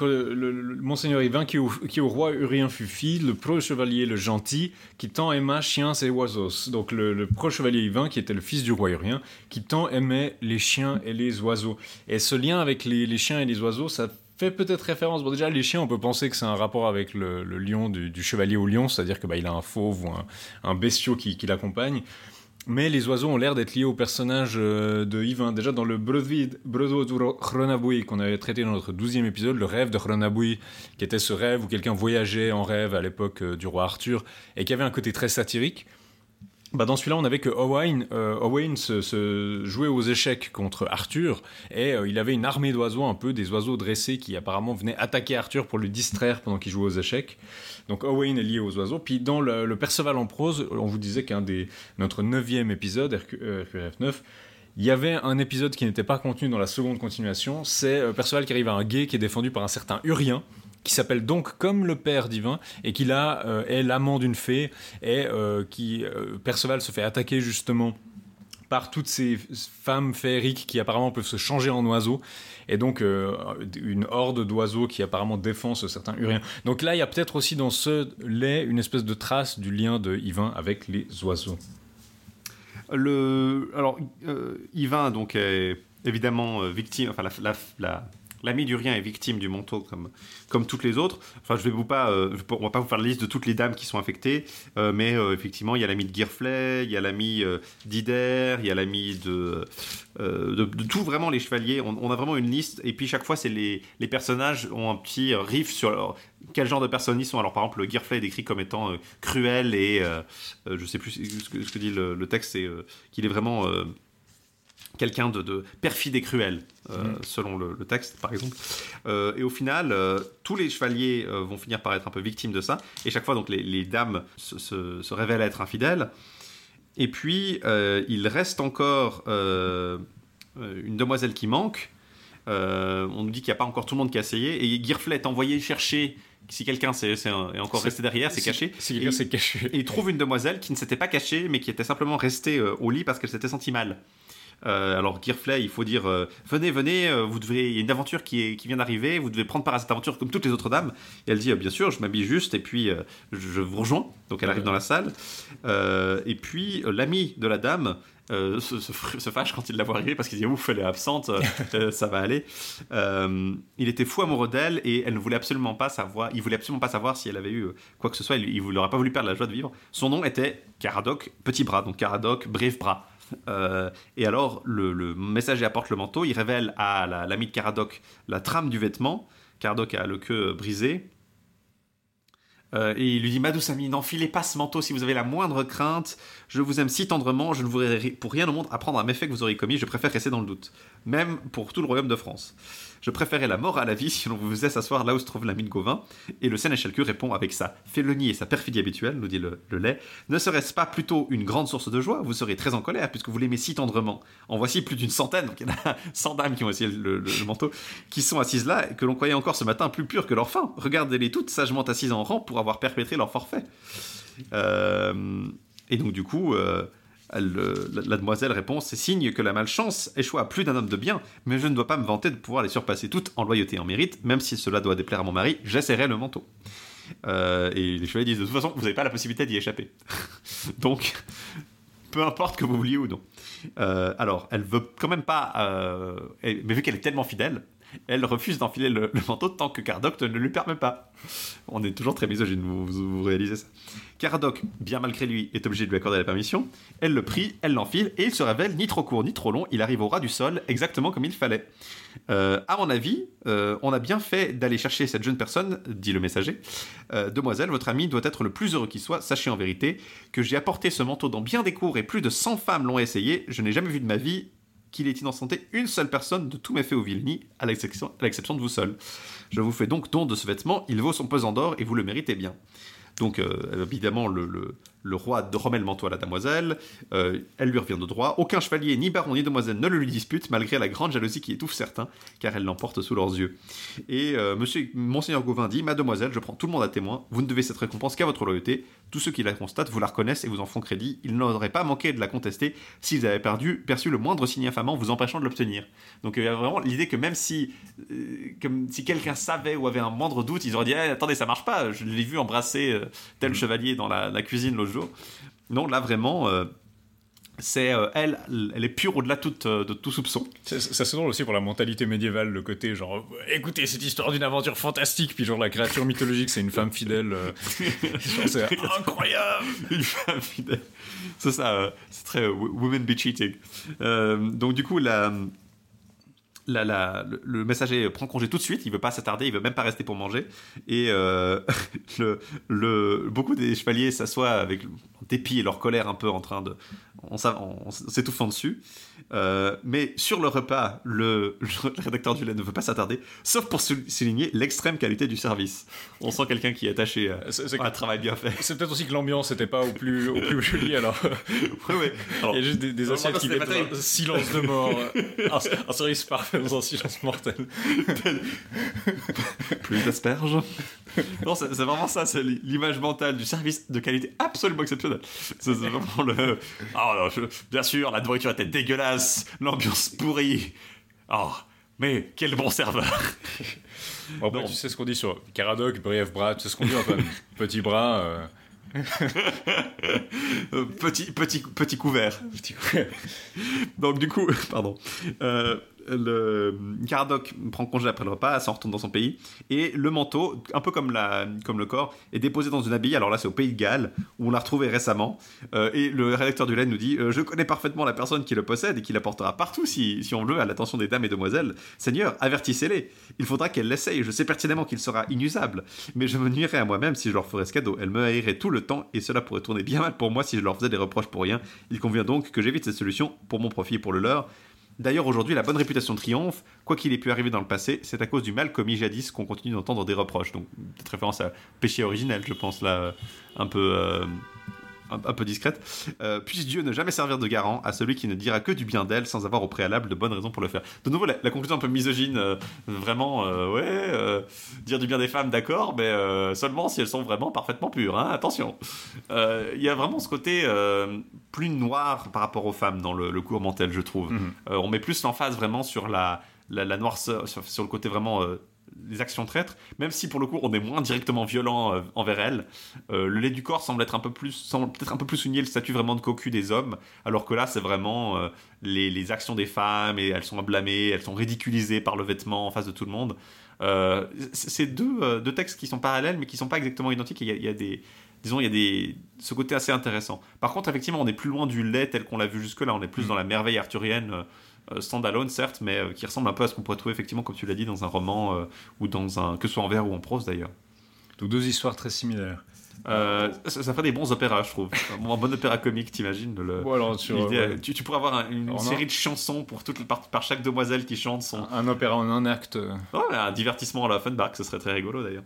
Monseigneur Yvain, qui au, roi Urien fut fille, le pro-chevalier le gentil, qui tant aima chiens et oiseaux. Donc, le, pro-chevalier Yvain, qui était le fils du roi Urien, qui tant aimait les chiens et les oiseaux. Et ce lien avec les, chiens et les oiseaux, ça fait peut-être référence. Bon, déjà, les chiens, on peut penser que c'est un rapport avec le, lion du, chevalier au lion, c'est-à-dire que bah, il a un fauve ou un, un bestiau qui l'accompagne. Mais les oiseaux ont l'air d'être liés au personnage euh, de Yvain. Déjà dans le Bredo du Hronabui qu'on avait traité dans notre douzième épisode, le rêve de Hronabui, qui était ce rêve où quelqu'un voyageait en rêve à l'époque euh, du roi Arthur et qui avait un côté très satirique. Bah dans celui-là, on avait que Owain, euh, Owain se, jouait aux échecs contre Arthur et euh, il avait une armée d'oiseaux, un peu des oiseaux dressés qui apparemment venaient attaquer Arthur pour le distraire pendant qu'il jouait aux échecs. Donc Owain est lié aux oiseaux. Puis dans le, Perceval en prose, on vous disait qu'un des notre neuvième épisode, RQ, euh, RQRF 9, il y avait un épisode qui n'était pas contenu dans la seconde continuation. C'est Perceval qui arrive à un guet qui est défendu par un certain Urien qui s'appelle donc comme le père divin et qui là euh, est l'amant d'une fée et euh, qui euh, Perceval se fait attaquer justement par toutes ces femmes féeriques qui apparemment peuvent se changer en oiseaux et donc une horde d'oiseaux qui apparemment défend ce certain Urien. Donc là il y a peut-être aussi dans ce lait une espèce de trace du lien de Yvain avec les oiseaux. Le, alors, euh, donc, est évidemment victime, enfin, la, la- l'ami du rien est victime du manteau comme, comme toutes les autres. Enfin, je vais vous pas, euh, on va pas vous faire la liste de toutes les dames qui sont affectées, euh, mais euh, effectivement, il y a l'ami de Girflay, il y a l'ami d'Ider, il y a l'ami de, de, tout vraiment les chevaliers. On, a vraiment une liste, et puis chaque fois, c'est les, les personnages ont un petit riff sur quel genre de personnes ils sont. Alors, par exemple, le est décrit comme étant cruel et je sais plus ce que, dit le, le texte, c'est qu'il est vraiment quelqu'un de, de perfide et cruel, euh, selon le, le texte par exemple. Euh, et au final, euh, tous les chevaliers vont finir par être un peu victimes de ça. Et chaque fois, donc les, les dames se, se- se révèlent être infidèles. Et puis, il reste encore une demoiselle qui manque. On nous dit qu'il n'y a pas encore tout le monde qui a essayé. Et Girflet est envoyé chercher si quelqu'un est encore resté derrière, c'est caché. Si quelqu'un Et- s'est caché. et il trouve une demoiselle qui ne s'était pas cachée, mais qui était simplement restée au lit parce qu'elle s'était sentie mal. Euh, alors Girflay, il faut dire euh, venez, venez, euh, vous devez, il y a une aventure qui, est, qui vient d'arriver, vous devez prendre part à cette aventure comme toutes les autres dames. Et elle dit bien sûr, je m'habille juste et puis je, vous rejoins. Donc elle arrive dans la salle. Et puis l'ami de la dame se, se fr- se fâche quand il la voit arriver parce qu'il dit ouf, elle est absente, ça va aller. Il était fou amoureux d'elle et elle ne voulait absolument pas savoir, il voulait absolument pas savoir si elle avait eu quoi que ce soit. Il, il n'aurait pas voulu perdre la joie de vivre. Son nom était Caradoc Petit Bras, donc Caradoc Bref Bras. Euh, et alors, le, messager apporte le manteau, il révèle à la- l'ami de Caradoc la trame du vêtement. Caradoc a le queue brisé. Euh, et il lui dit Ma douce amie, n'enfilez pas ce manteau si vous avez la moindre crainte. Je vous aime si tendrement, je ne voudrais pour rien au monde apprendre un méfait que vous auriez commis. Je préfère rester dans le doute, même pour tout le royaume de France. Je préférais la mort à la vie si l'on vous faisait s'asseoir là où se trouve la mine Gauvin. Et le sénéchal Q répond avec sa félonie et sa perfidie habituelle, nous dit le, lait. Ne serait-ce pas plutôt une grande source de joie? Vous serez très en colère puisque vous l'aimez si tendrement. En voici plus d'une centaine, donc il y a 100 dames qui ont essayé le, manteau, qui sont assises là et que l'on croyait encore ce matin plus pures que leur faim. Regardez-les toutes sagement assises en rang pour avoir perpétré leur forfait. Euh, et donc du coup, euh, euh, la, demoiselle répond C'est signe que la malchance échoue à plus d'un homme de bien, mais je ne dois pas me vanter de pouvoir les surpasser toutes en loyauté et en mérite, même si cela doit déplaire à mon mari, j'essaierai le manteau. Euh, et les chevaliers disent De toute façon, vous n'avez pas la possibilité d'y échapper. donc, peu importe que vous vouliez ou non. Euh, alors, elle veut quand même pas. mais vu qu'elle est tellement fidèle, elle refuse d'enfiler le, manteau tant que Cardoc ne lui permet pas. On est toujours très misogyne, vous, vous, vous réalisez ça. Caradoc, bien malgré lui, est obligé de lui accorder la permission. Elle le prie, elle l'enfile, et il se révèle ni trop court ni trop long. Il arrive au ras du sol, exactement comme il fallait. Euh, à mon avis, euh, on a bien fait d'aller chercher cette jeune personne, dit le messager. Euh, Demoiselle, votre ami doit être le plus heureux qui soit. Sachez en vérité que j'ai apporté ce manteau dans bien des cours et plus de 100 femmes l'ont essayé. Je n'ai jamais vu de ma vie qu'il ait innocenté une seule personne de tous mes faits au Vilni, à l'exception de vous seul. Je vous fais donc don de ce vêtement, il vaut son pesant d'or et vous le méritez bien. Donc, euh, évidemment, le- le roi de remet le manteau à la damoiselle, euh, elle lui revient de droit. Aucun chevalier, ni baron, ni demoiselle ne le lui dispute, malgré la grande jalousie qui étouffe certains, car elle l'emporte sous leurs yeux. Et euh, monsieur, Monseigneur Gauvin dit Mademoiselle, je prends tout le monde à témoin, vous ne devez cette récompense qu'à votre loyauté. Tous ceux qui la constatent vous la reconnaissent et vous en font crédit. Ils n'auraient pas manqué de la contester s'ils avaient perdu, perçu le moindre signe infamant vous empêchant de l'obtenir. Donc il y a vraiment l'idée que même si, euh, comme si quelqu'un savait ou avait un moindre doute, ils auraient dit Eh, attendez, ça marche pas, je l'ai vu embrasser euh, tel chevalier dans la, la cuisine l'autre Non, là vraiment. euh, c'est euh, elle, elle est pure au-delà toute, euh, de tout soupçon. C'est assez drôle aussi pour la mentalité médiévale, le côté genre, écoutez cette histoire d'une aventure fantastique, puis genre la créature mythologique, c'est une femme fidèle. euh, c'est incroyable. Une femme fidèle. C'est ça, c'est très women be cheating. Donc du coup, la, la, la- le, le messager prend congé tout de suite, il veut pas s'attarder, il veut même pas rester pour manger. Et euh, le, le, beaucoup des chevaliers s'assoient avec dépit et leur colère un peu en train de... en, s'a- en- en s'étouffant dessus. Euh, mais sur le repas, le, le rédacteur du lait ne veut pas s'attarder, sauf pour sou- souligner l'extrême qualité du service. On sent quelqu'un qui est attaché à, C'est- c'est- à un travail bien fait. C'est peut-être aussi que l'ambiance n'était pas au plus, au plus joli, alors ouais. Alors, il y a juste des, des Euh, assiettes qui mettent un silence de mort. euh, un, un service parfait dans un silence mortel. plus d'asperges. non, c'est c'est vraiment ça, c'est l'image mentale du service de qualité absolument exceptionnelle. C'est c'est vraiment le. Ah je- bien sûr, la nourriture était dégueulasse, l'ambiance pourrie. Oh, mais quel bon serveur. Non. tu sais ce qu'on dit sur Caradoc, bref bras, tu sais ce qu'on dit Antoine Petit bras, euh, Euh, petit, petit, petit couvert. petit coup. Donc du coup, pardon, euh, le Caradoc prend congé après le repas, s'en retourne dans son pays, et le manteau, un peu comme, le corps, est déposé dans une abbaye. Alors là, c'est au Pays de Galles, où on l'a retrouvé récemment. Euh, et le rédacteur du LAN nous dit euh, Je connais parfaitement la personne qui le possède et qui l'apportera partout si, si on veut, à l'attention des dames et demoiselles. Seigneur, avertissez-les. Il faudra qu'elle l'essaye. Je sais pertinemment qu'il sera inusable, mais je me nuirais à moi-même si je leur ferais ce cadeau. Elle me haïrait tout le temps, et cela pourrait tourner bien mal pour moi si je leur faisais des reproches pour rien. Il convient donc que j'évite cette solution pour mon profit et pour le leur. D'ailleurs, aujourd'hui, la bonne réputation triomphe. Quoi qu'il ait pu arriver dans le passé, c'est à cause du mal commis jadis qu'on continue d'entendre des reproches. Donc, petite référence à péché originel, je pense, là, euh, un peu, euh, un, un peu discrète. Euh, puisse Dieu ne jamais servir de garant à celui qui ne dira que du bien d'elle sans avoir au préalable de bonnes raisons pour le faire. De nouveau, la, la conclusion un peu misogyne, euh, vraiment, euh, ouais, dire du bien des femmes, d'accord, mais seulement si elles sont vraiment parfaitement pures, hein, attention. Il y a vraiment ce côté plus noir par rapport aux femmes dans le, le cours mental, je trouve. Mhm. On met plus l'emphase vraiment sur la, la, la noirceur, sur, sur le côté vraiment des actions traîtres, même si pour le coup on est moins directement violent euh, envers elles. Euh, le lait du corps semble être un peu plus, semble peut-être un peu plus souligner le statut vraiment de cocu des hommes, alors que là c'est vraiment euh, les, les actions des femmes et elles sont blâmées, elles sont ridiculisées par le vêtement en face de tout le monde. C'est deux, deux textes qui sont parallèles mais qui sont pas exactement identiques. Il y a, il y a des disons, il y a des, ce côté assez intéressant. Par contre, effectivement, on est plus loin du lait tel qu'on l'a vu jusque-là. On est plus Mm. dans la merveille arthurienne, standalone, certes, mais euh, qui ressemble un peu à ce qu'on pourrait trouver, effectivement, comme tu l'as dit, dans un roman, euh, ou dans un. que ce soit en vers ou en prose d'ailleurs. Donc deux histoires très similaires. Euh, ça, ça ferait des bons opéras, je trouve. un bon, opéra comique, t'imagines le- sur, ouais, tu, tu pourrais avoir un- une série de chansons pour toutes les par, par chaque demoiselle qui chante son, un, un opéra en un acte. Ouais, mais un divertissement à la Funback, ce serait très rigolo d'ailleurs.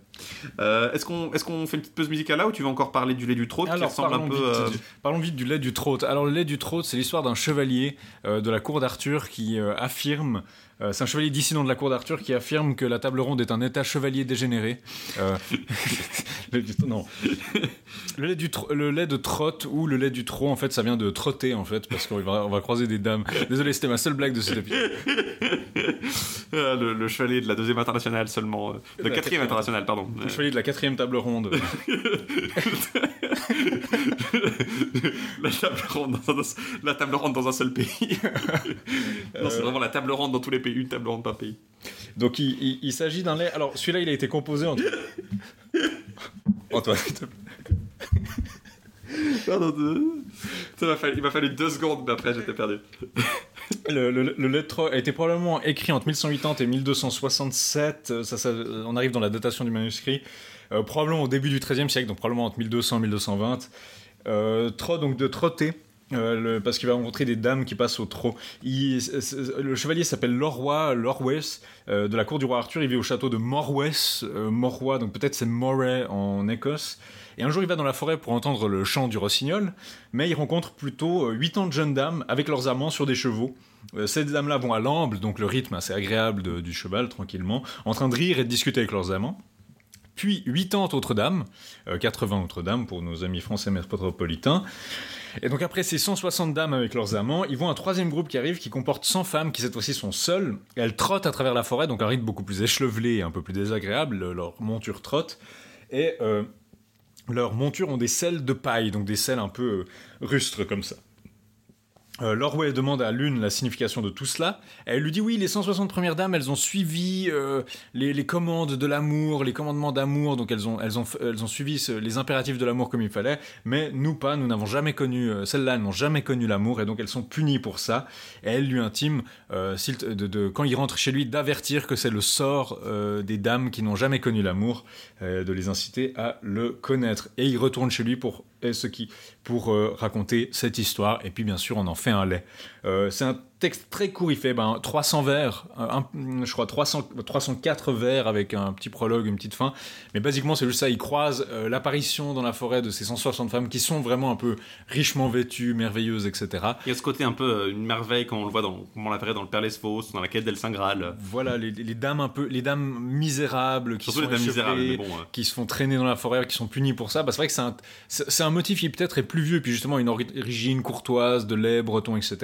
Euh, est-ce qu'on est qu'on fait une petite pause musicale là ou tu veux encore parler du lait du trône qui Alors, ressemble un parlons, peu. vite, euh, du, parlons vite du lait du trône. Alors, le lait du trône, c'est l'histoire d'un chevalier de la cour d'Arthur qui affirme. Euh, c'est un chevalier dissident de la cour d'Arthur qui affirme que la table ronde est un état chevalier dégénéré. Euh, le, non. Le lait, du le lait de trotte ou le lait du trot, en fait, ça vient de trotter, en fait, parce qu'on va, on va croiser des dames. Désolé, c'était ma seule blague de cet épisode. euh, le, le chevalier de la deuxième internationale seulement. euh, de La quatrième internationale, pardon. Le chevalier de la quatrième table ronde. la, table ronde dans un, la table ronde dans un seul pays. non, c'est vraiment la table ronde dans tous les pays, une table ronde par pays. Donc il, il- il s'agit d'un lait. Alors celui-là, il a été composé entre. Antoine, s'il te plaît. Il m'a fallu deux secondes, mais après j'étais perdu. Le, le, le lait de Troie a été probablement écrit entre 1180 et 1267. euh, Ça, ça, on arrive dans la datation du manuscrit. Euh, probablement au début du XIIIe siècle, donc probablement entre 1200 et 1220. Euh, donc de trotter. Euh, parce qu'il va rencontrer des dames qui passent au trot. Le chevalier s'appelle Lorroy, Lorwes, euh, de la cour du roi Arthur. Il vit au château de Morwes, euh, donc peut-être c'est Moray en Écosse. Et un jour, il va dans la forêt pour entendre le chant du rossignol, mais il rencontre plutôt euh, huit ans de jeunes dames avec leurs amants sur des chevaux. Euh, ces dames-là vont à l'amble, donc le rythme assez agréable du cheval, tranquillement, en train de rire et de discuter avec leurs amants. Puis 80 autres dames, euh, 80 autres dames pour nos amis français métropolitains. Et donc après ces 160 dames avec leurs amants, ils vont à un troisième groupe qui arrive qui comporte 100 femmes qui cette fois-ci sont seules. Elles trottent à travers la forêt, donc un rythme beaucoup plus échevelé un peu plus désagréable, leur monture trotte. Et euh, leurs montures ont des selles de paille, donc des selles un peu euh, rustres comme ça. Euh, demande à l'une la signification de tout cela. Elle lui dit oui, les 160 premières dames, elles ont suivi euh, les, commandes de l'amour, les commandements d'amour, donc elles ont, elles ont, elles ont suivi les impératifs de l'amour comme il fallait, mais nous pas, nous n'avons jamais connu, euh, celles-là, elles n'ont jamais connu l'amour, et donc elles sont punies pour ça. Et elle lui intime, euh, de, quand il rentre chez lui, d'avertir que c'est le sort des dames qui n'ont jamais connu l'amour, de les inciter à le connaître. Et il retourne chez lui pour, ce qui, pour euh, raconter cette histoire, et puis bien sûr on en fait un lait. Euh, c'est texte très court, il fait ben, 300 vers, un- je crois 300, 304 vers avec un petit prologue, une petite fin, mais basiquement c'est juste ça, il croise euh, l'apparition dans la forêt de ces 160 femmes qui sont vraiment un peu richement vêtues, merveilleuses, etc. Il y a ce côté un peu euh, une merveille quand on le voit dans, comme on la verrait dans le Père Lesphos, dans la quête d'El Saint Graal. Voilà, les, les dames un peu, les dames misérables qui Surtout sont les dames misérables, échevelées, mais bon. euh, qui se font traîner dans la forêt, qui sont punis pour ça. Bah, c'est vrai que c'est un, c'est un motif qui peut-être est plus vieux, puis justement une origine courtoise de lait breton, etc.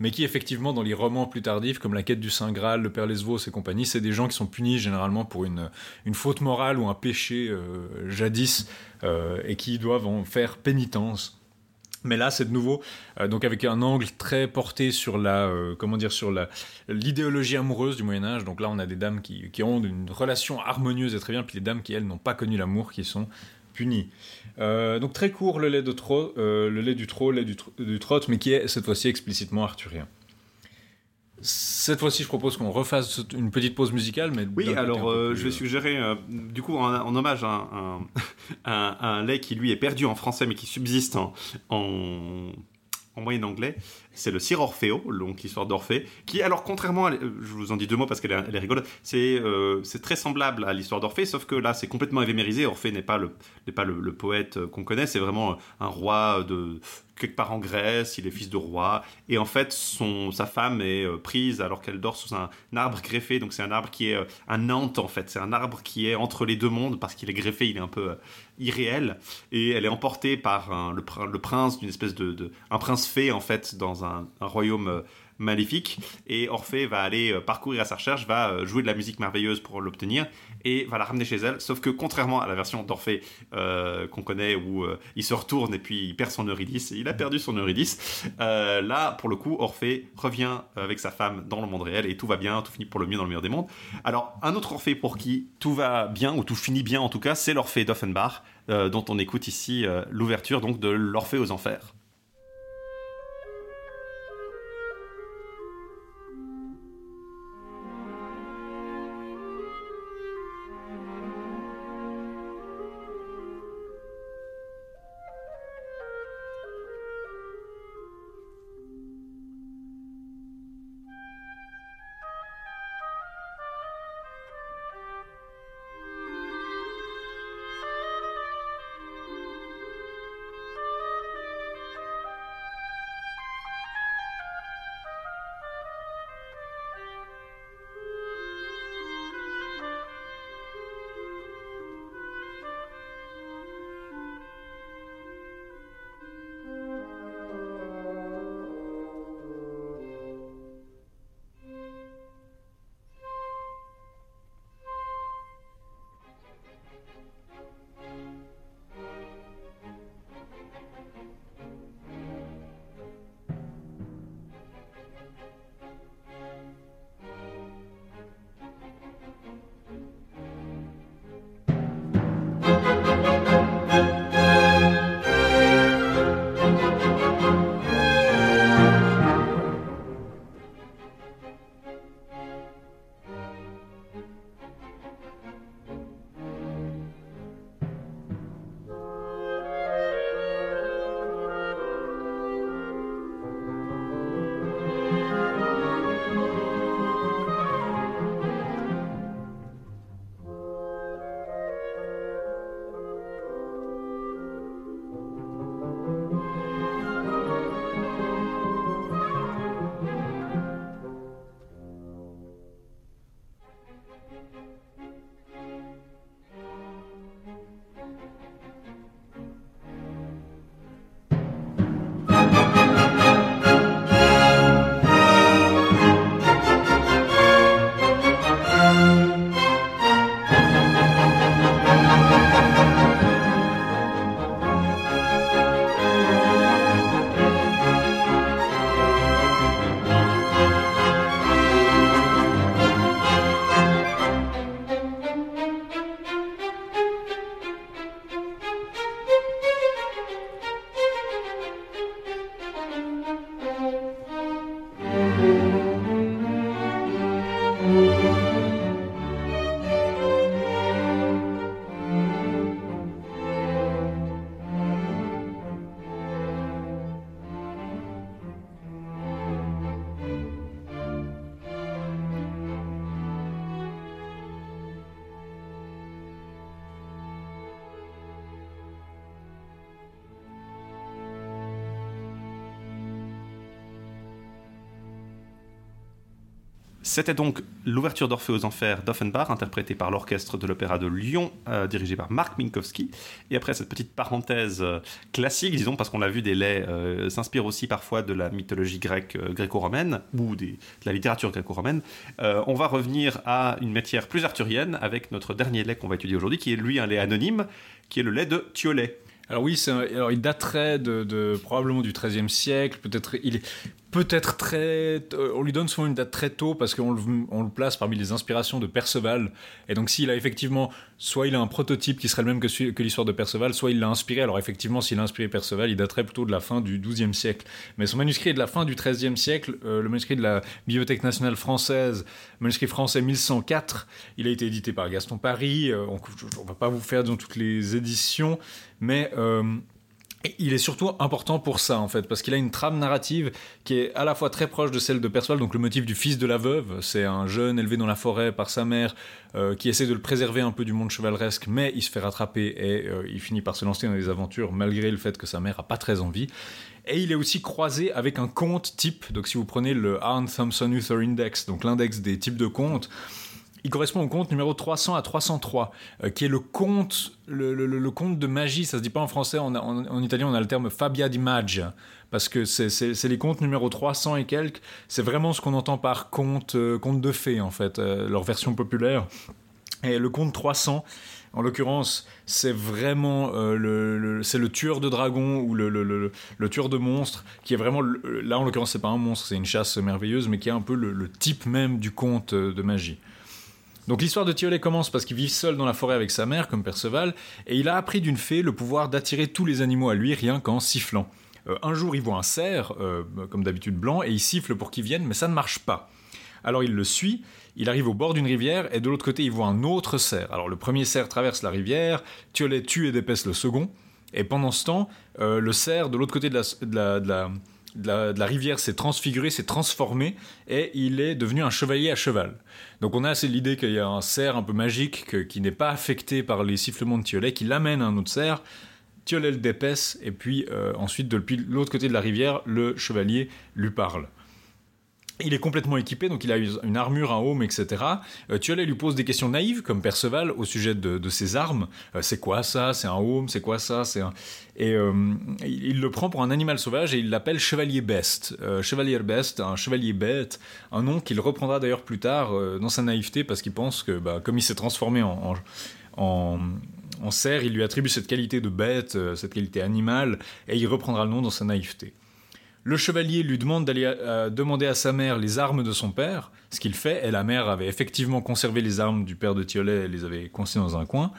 Mais qui effectivement dans les romans plus tardifs, comme la quête du Saint Graal, le Père Lesvos et compagnie, c'est des gens qui sont punis généralement pour une, faute morale ou un péché euh, jadis euh, et qui doivent en faire pénitence. Mais là, c'est de nouveau, euh, donc avec un angle très porté sur la, comment dire, sur l'idéologie amoureuse du Moyen Âge. Donc là, on a des dames qui, ont une relation harmonieuse et très bien, puis les dames qui elles n'ont pas connu l'amour, qui sont punies. Donc très court le lait de euh, le lait du trot, le lait du, tr- mais qui est cette fois-ci explicitement arthurien. Cette fois-ci, je propose qu'on refasse une petite pause musicale, mais Oui, alors euh, plus, je vais euh, suggérer, euh, du coup, en, en hommage à un, un lait qui lui est perdu en français mais qui subsiste en, en, en moyen anglais, c'est le Sir Orfeo, donc l'histoire d'Orphée, qui, alors contrairement, euh, je vous en dis deux mots parce qu'elle est, rigolote, c'est euh, c'est très semblable à l'histoire d'Orphée, sauf que là c'est complètement évémérisé. Orphée n'est pas le pas le, poète euh, qu'on connaît, c'est vraiment un roi de quelque part en Grèce, il est fils de roi, et en fait son sa femme est prise alors qu'elle dort sous un, arbre greffé, donc c'est un arbre qui est un Nantes en fait, c'est un arbre qui est entre les deux mondes parce qu'il est greffé, il est un peu irréel, et elle est emportée par le, prin- le prince d'une espèce de- un prince fée en fait dans un, un royaume euh, maléfique et Orphée va aller euh, parcourir à sa recherche, va euh, jouer de la musique merveilleuse pour l'obtenir et va la ramener chez elle. Sauf que contrairement à la version d'Orphée qu'on connaît où il se retourne et puis il perd son Eurydice, il a perdu son Eurydice, là pour le coup Orphée revient avec sa femme dans le monde réel et tout va bien, tout finit pour le mieux dans le meilleur des mondes. Alors un autre Orphée pour qui tout va bien ou tout finit bien en tout cas, c'est l'Orphée d'Offenbach dont on écoute ici l'ouverture donc de l'Orphée aux enfers. C'était donc l'ouverture d'Orphée aux Enfers d'Offenbach, interprétée par l'orchestre de l'Opéra de Lyon, euh, dirigé par Marc Minkowski. Et après cette petite parenthèse euh, classique, disons, parce qu'on l'a vu, des euh, s'inspirent aussi parfois de la mythologie grecque euh, gréco-romaine, ou de la littérature gréco-romaine. On va revenir à une matière plus arthurienne, avec notre dernier lait qu'on va étudier aujourd'hui, qui est lui un lait anonyme, qui est le lait de Thiolet. Alors oui, alors il daterait de, probablement du XIIIe siècle. Peut-être il peut-être très. euh, On lui donne souvent une date très tôt parce qu'on le, on le place parmi les inspirations de Perceval. Et donc s'il a effectivement, soit il a un prototype qui serait le même que, que l'histoire de Perceval, soit il l'a inspiré. Alors effectivement, s'il a inspiré Perceval, il daterait plutôt de la fin du XIIe siècle. Mais son manuscrit est de la fin du XIIIe siècle. euh, le manuscrit de la Bibliothèque nationale française, manuscrit français 1104. Il a été édité par Gaston Paris. euh, on, on va pas vous faire dans toutes les éditions, mais Il est surtout important pour ça, en fait, parce qu'il a une trame narrative qui est à la fois très proche de celle de Perceval, donc le motif du fils de la veuve. C'est un jeune élevé dans la forêt par sa mère euh, qui essaie de le préserver un peu du monde chevaleresque, mais il se fait rattraper et euh, il finit par se lancer dans des aventures malgré le fait que sa mère a pas très envie. Et il est aussi croisé avec un conte type. Donc si vous prenez le Arne Thompson Uther Index, donc l'index des types de contes, il correspond au conte numéro 300 à 303, euh, qui est le conte, le, le- de magie. Ça se dit pas en français, en, en- en italien on a le terme Fabia di Magia, parce que c'est- les contes numéro 300 et quelques. C'est vraiment ce qu'on entend par conte, euh, de fées en fait, euh, leur version populaire. Et le conte 300, en l'occurrence, c'est vraiment euh, le, c'est le tueur de dragons ou le, le, le- tueur de monstres qui est vraiment là en l'occurrence c'est pas un monstre, c'est une chasse merveilleuse, mais qui est un peu le, type même du conte de magie. Donc l'histoire de Tiolet commence parce qu'il vit seul dans la forêt avec sa mère, comme Perceval, et il a appris d'une fée le pouvoir d'attirer tous les animaux à lui rien qu'en sifflant. Euh, un jour, il voit un cerf, euh, comme d'habitude blanc, et il siffle pour qu'il vienne, mais ça ne marche pas. Alors il le suit, il arrive au bord d'une rivière, et de l'autre côté, il voit un autre cerf. Alors le premier cerf traverse la rivière, Tiolet tue et dépaisse le second, et pendant ce temps, euh, le cerf de l'autre côté de la, de de la- de la- rivière s'est transfiguré, s'est transformé, et il est devenu un chevalier à cheval. Donc on a assez l'idée qu'il y a un cerf un peu magique que- qui n'est pas affecté par les sifflements de Tiolet, qui l'amène à un autre cerf. Tiolet le dépaisse, et puis euh, ensuite, depuis l'autre côté de la rivière, le chevalier lui parle. Il est complètement équipé, donc il a une armure, un aume, etc. Euh, Tiolet lui pose des questions naïves, comme Perceval, au sujet de, ses armes. Euh, c'est quoi ça? C'est un aume C'est quoi ça? C'est un... Et euh, il, le prend pour un animal sauvage et il l'appelle Chevalier Best. Euh, Chevalier Best, un chevalier bête, un nom qu'il reprendra d'ailleurs plus tard dans sa naïveté, parce qu'il pense que, bah, comme il s'est transformé en, en, en, cerf, il lui attribue cette qualité de bête, cette qualité animale, et il reprendra le nom dans sa naïveté. Le chevalier lui demande d'aller euh, demander à sa mère les armes de son père, ce qu'il fait, et la mère avait effectivement conservé les armes du père de Tiolet, elle les avait coincées dans un coin.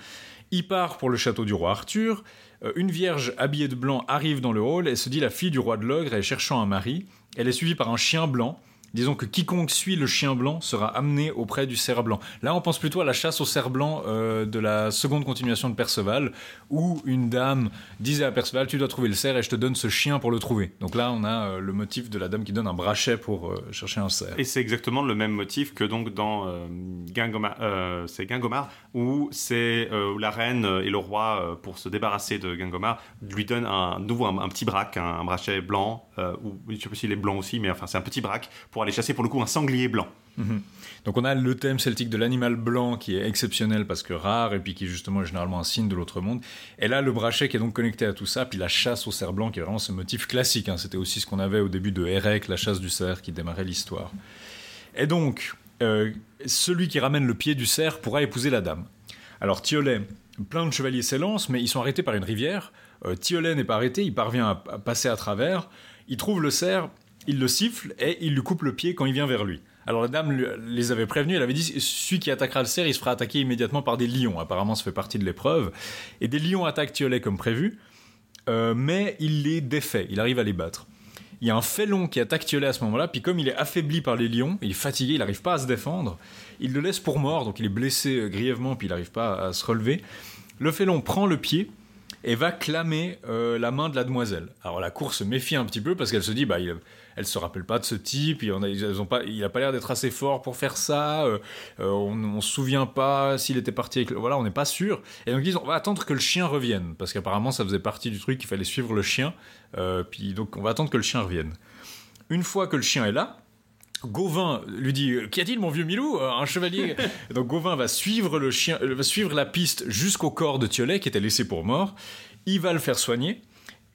Il part pour le château du roi Arthur. Euh, une vierge habillée de blanc arrive dans le hall et se dit la fille du roi de l'ogre est cherchant un mari. Elle est suivie par un chien blanc. Disons que quiconque suit le chien blanc sera amené auprès du cerf blanc. Là, on pense plutôt à la chasse au cerf blanc euh, de la seconde continuation de Perceval, où une dame disait à Perceval Tu dois trouver le cerf et je te donne ce chien pour le trouver. Donc là, on a euh, le motif de la dame qui donne un brachet pour euh, chercher un cerf. Et c'est exactement le même motif que donc dans Gingomar, c'est où c'est la reine et le roi, pour se débarrasser de Gingomar, lui donnent un nouveau un, petit braque, un, brachet blanc, ou je sais pas s'il est blanc aussi, mais enfin c'est un petit braque pour aller chasser pour le coup un sanglier blanc. Donc on a le thème celtique de l'animal blanc qui est exceptionnel parce que rare et puis qui est justement généralement un signe de l'autre monde. Et là le brachet qui est donc connecté à tout ça, puis la chasse au cerf blanc qui est vraiment ce motif classique. hein. C'était aussi ce qu'on avait au début de Erec, la chasse du cerf qui démarrait l'histoire. Et donc euh, celui qui ramène le pied du cerf pourra épouser la dame. Alors Tiolet, plein de chevaliers s'élancent, mais ils sont arrêtés par une rivière. Euh, Tiolet n'est pas arrêté, il parvient à passer à travers. Il trouve le cerf, il le siffle et il lui coupe le pied quand il vient vers lui. Alors la dame les avait prévenus, elle avait dit celui qui attaquera le cerf, il se fera attaquer immédiatement par des lions. Apparemment, ça fait partie de l'épreuve. Et des lions attaquent Tiolet comme prévu, euh, mais il les défait, il arrive à les battre. Il y a un félon qui attaque Tiolet à ce moment-là, puis comme il est affaibli par les lions, il est fatigué, il n'arrive pas à se défendre, il le laisse pour mort, donc il est blessé euh, grièvement, puis il n'arrive pas à se relever. Le félon prend le pied et va clamer euh, la main de la demoiselle. Alors la cour se méfie un petit peu parce qu'elle se dit, bah, il, elle se rappelle pas de ce type, il, en a, ils ont pas, il a pas l'air d'être assez fort pour faire ça, euh, euh, on, on se souvient pas s'il était parti avec, le- voilà, on n'est pas sûr. Et donc ils disent, on va attendre que le chien revienne, parce qu'apparemment ça faisait partie du truc, il fallait suivre le chien, euh, puis donc on va attendre que le chien revienne. Une fois que le chien est là, Gauvin lui dit Qu'y a-t-il, mon vieux Milou Un chevalier? Donc Gauvin va suivre le chien, va suivre la piste jusqu'au corps de Tiolet qui était laissé pour mort. Il va le faire soigner.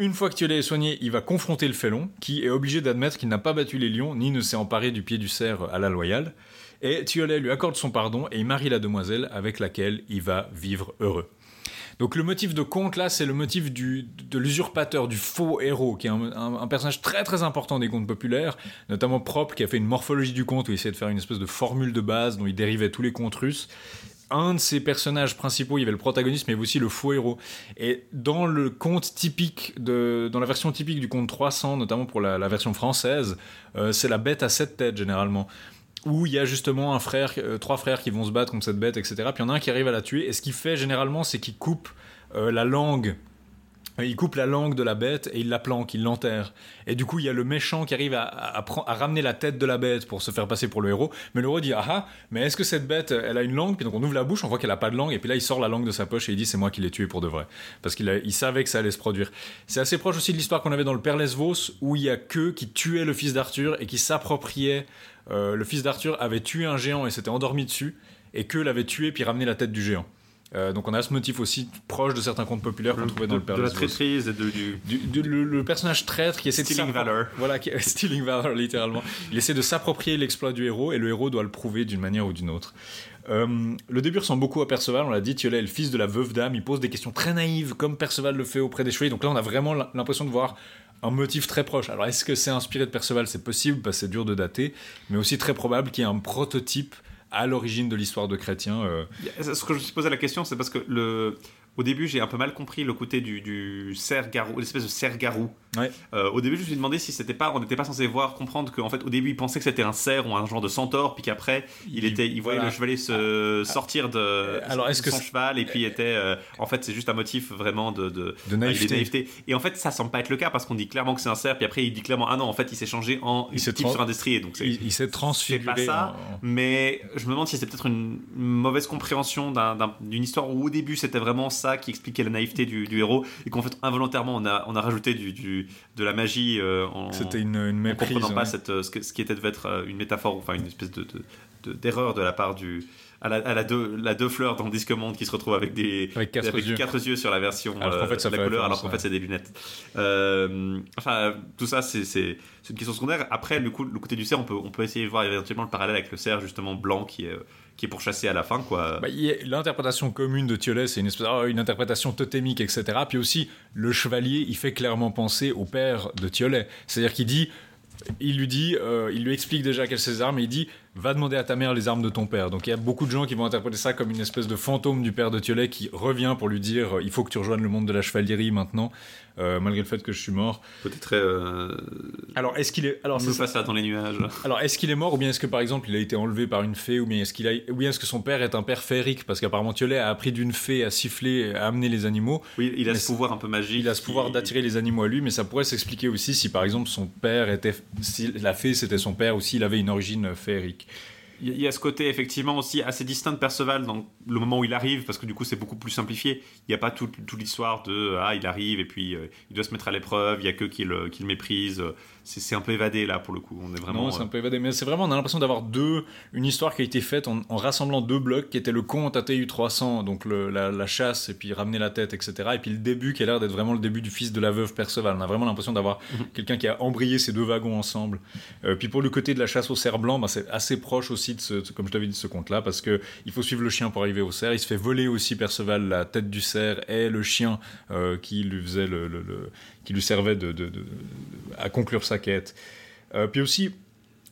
Une fois que Tiolet est soigné, il va confronter le félon, qui est obligé d'admettre qu'il n'a pas battu les lions, ni ne s'est emparé du pied du cerf à la loyale. Et Tiolet lui accorde son pardon et il marie la demoiselle avec laquelle il va vivre heureux. Donc le motif de conte là, c'est le motif de l'usurpateur, du faux héros, qui est un, un- un personnage très très important des contes populaires, notamment Propre qui a fait une morphologie du conte où il essayait de faire une espèce de formule de base dont il dérivait tous les contes russes. Un de ses personnages principaux, il y avait le protagoniste, mais il y avait aussi le faux héros. Et dans le conte typique, de, dans la version typique du conte 300, notamment pour la, version française, euh, c'est la bête à sept têtes généralement où il y a justement un frère, euh, trois frères qui vont se battre contre cette bête, etc. Puis il y en a un qui arrive à la tuer, et ce qu'il fait généralement, c'est qu'il coupe euh, la langue il coupe la langue de la bête et il la planque, il l'enterre. Et du coup, il y a le méchant qui arrive à, ramener la tête de la bête pour se faire passer pour le héros. Mais le héros dit Ah ah, mais est-ce que cette bête, elle a une langue? Puis donc on ouvre la bouche, on voit qu'elle a pas de langue. Et puis là, il sort la langue de sa poche et il dit C'est moi qui l'ai tué pour de vrai. Parce qu'il savait que ça allait se produire. C'est assez proche aussi de l'histoire qu'on avait dans le Père Lesvos, où il y a que qui tuait le fils d'Arthur et qui s'appropriait. euh, le fils d'Arthur avait tué un géant et s'était endormi dessus. Et que l'avait tué puis ramené la tête du géant. Euh, donc on a ce motif aussi proche de certains contes populaires qu'on trouvait dans le Père de la traîtrise et de, du. du, le, le personnage traître qui essaie Stealing de valor. Voilà, qui, stealing valor littéralement. Il essaie de s'approprier l'exploit du héros et le héros doit le prouver d'une manière ou d'une autre. Euh, le début ressemble beaucoup à Perceval, on l'a dit, Thiolet est le fils de la veuve dame, il pose des questions très naïves comme Perceval le fait auprès des chevaliers. Donc là on a vraiment l'impression de voir un motif très proche. Alors est-ce que c'est inspiré de Perceval? C'est possible parce que c'est dur de dater, mais aussi très probable qu'il y ait un prototype à l'origine de l'histoire de Chrétien. euh, Ce que je me suis posé la question, c'est parce que le. Au début, j'ai un peu mal compris le côté du, du cerf-garou, l'espèce de cerf-garou. Ouais. Euh, au début, je me suis demandé si c'était pas, on n'était pas censé voir, comprendre qu'en fait, au début, il pensait que c'était un cerf ou un genre de centaure, puis qu'après, il, était, il voyait voilà. le chevalier se sortir de alors, est-ce que son c'est- cheval, et puis était, euh, en fait, c'est juste un motif vraiment de, de, de avec des naïveté. Et en fait, ça semble pas être le cas parce qu'on dit clairement que c'est un cerf, puis après, il dit clairement, ah non, en fait, il s'est changé en Il type sur un destrier. Donc c'est Il, il s'est c'est transfiguré. pas ça, en- mais je me demande si c'est peut-être une mauvaise compréhension d'un- d'un- d'une histoire où au début c'était vraiment ça qui expliquait la naïveté du, du héros et qu'en fait involontairement on a, on a rajouté du, du- de la magie euh, en, C'était une, une en comprenant pas cette, euh, ce, que- ce qui était devait être euh, une métaphore, enfin une espèce de, de- de- d'erreur de la part du à la, à la deux, la deux fleurs dans le disque monde qui se retrouve avec des Avec quatre yeux. quatre yeux sur la version Alors qu'en euh, fait, ça de la couleur, alors qu'en ouais. fait c'est des lunettes. Euh, enfin, tout ça c'est, une question secondaire. Après, le, coup, le côté du cerf, on peut, on peut essayer de voir éventuellement le parallèle avec le cerf justement blanc qui est, qui est pour chasser à la fin, quoi. Bah, L'interprétation commune de Thiolet, c'est une espèce, oh, une interprétation totémique, etc. Puis aussi, le chevalier, il fait clairement penser au père de Thiolet. C'est-à-dire qu'il dit, il lui dit, euh, il lui explique déjà quelles ses armes, et il dit, va demander à ta mère les armes de ton père. Donc il y a beaucoup de gens qui vont interpréter ça comme une espèce de fantôme du père de Thiolet qui revient pour lui dire, euh, il faut que tu rejoignes le monde de la chevalerie maintenant, euh, malgré le fait que je suis mort. Très. Euh, Alors est-ce qu'il est, alors c'est ça. dans les nuages. Alors, est-ce qu'il est mort ou bien est-ce que par exemple il a été enlevé par une fée ou bien est-ce qu'il a, ou bien est-ce que son père est un père féerique? Parce qu'apparemment Thiolet a appris d'une fée à siffler, à amener les animaux. Oui, il a Mais ce pouvoir un peu magique. Il a ce pouvoir d'attirer les animaux à lui, mais ça pourrait s'expliquer aussi si par exemple son père était, si la fée c'était son père ou s'il avait une origine féerique. Il y a ce côté effectivement aussi assez distinct de Perceval dans le moment où il arrive, parce que du coup c'est beaucoup plus simplifié. Il n'y a pas toute, toute l'histoire de ah il arrive et puis euh, il doit se mettre à l'épreuve, il y a que qui le, qui le méprise. C'est un peu évadé là pour le coup. On est vraiment. non, c'est un euh, peu évadé, mais c'est vraiment on a l'impression d'avoir deux, une histoire qui a été faite en, en rassemblant deux blocs qui étaient le conte ATU 300, donc le- la, la chasse et puis ramener la tête, etc. Et puis le début qui a l'air d'être vraiment le début du fils de la veuve Perceval. On a vraiment l'impression d'avoir Mhm. quelqu'un qui a embrayé ces deux wagons ensemble. Euh, puis pour le côté de la chasse au cerf blanc, bah, c'est assez proche aussi de ce, de- comme je t'avais dit, de ce conte-là, parce que il faut suivre le chien pour arriver au cerf. Il se fait voler aussi Perceval la tête du cerf et le chien euh, qui lui faisait le, le- le- qui lui servait de, de- de- à conclure sa quête. Euh, puis aussi,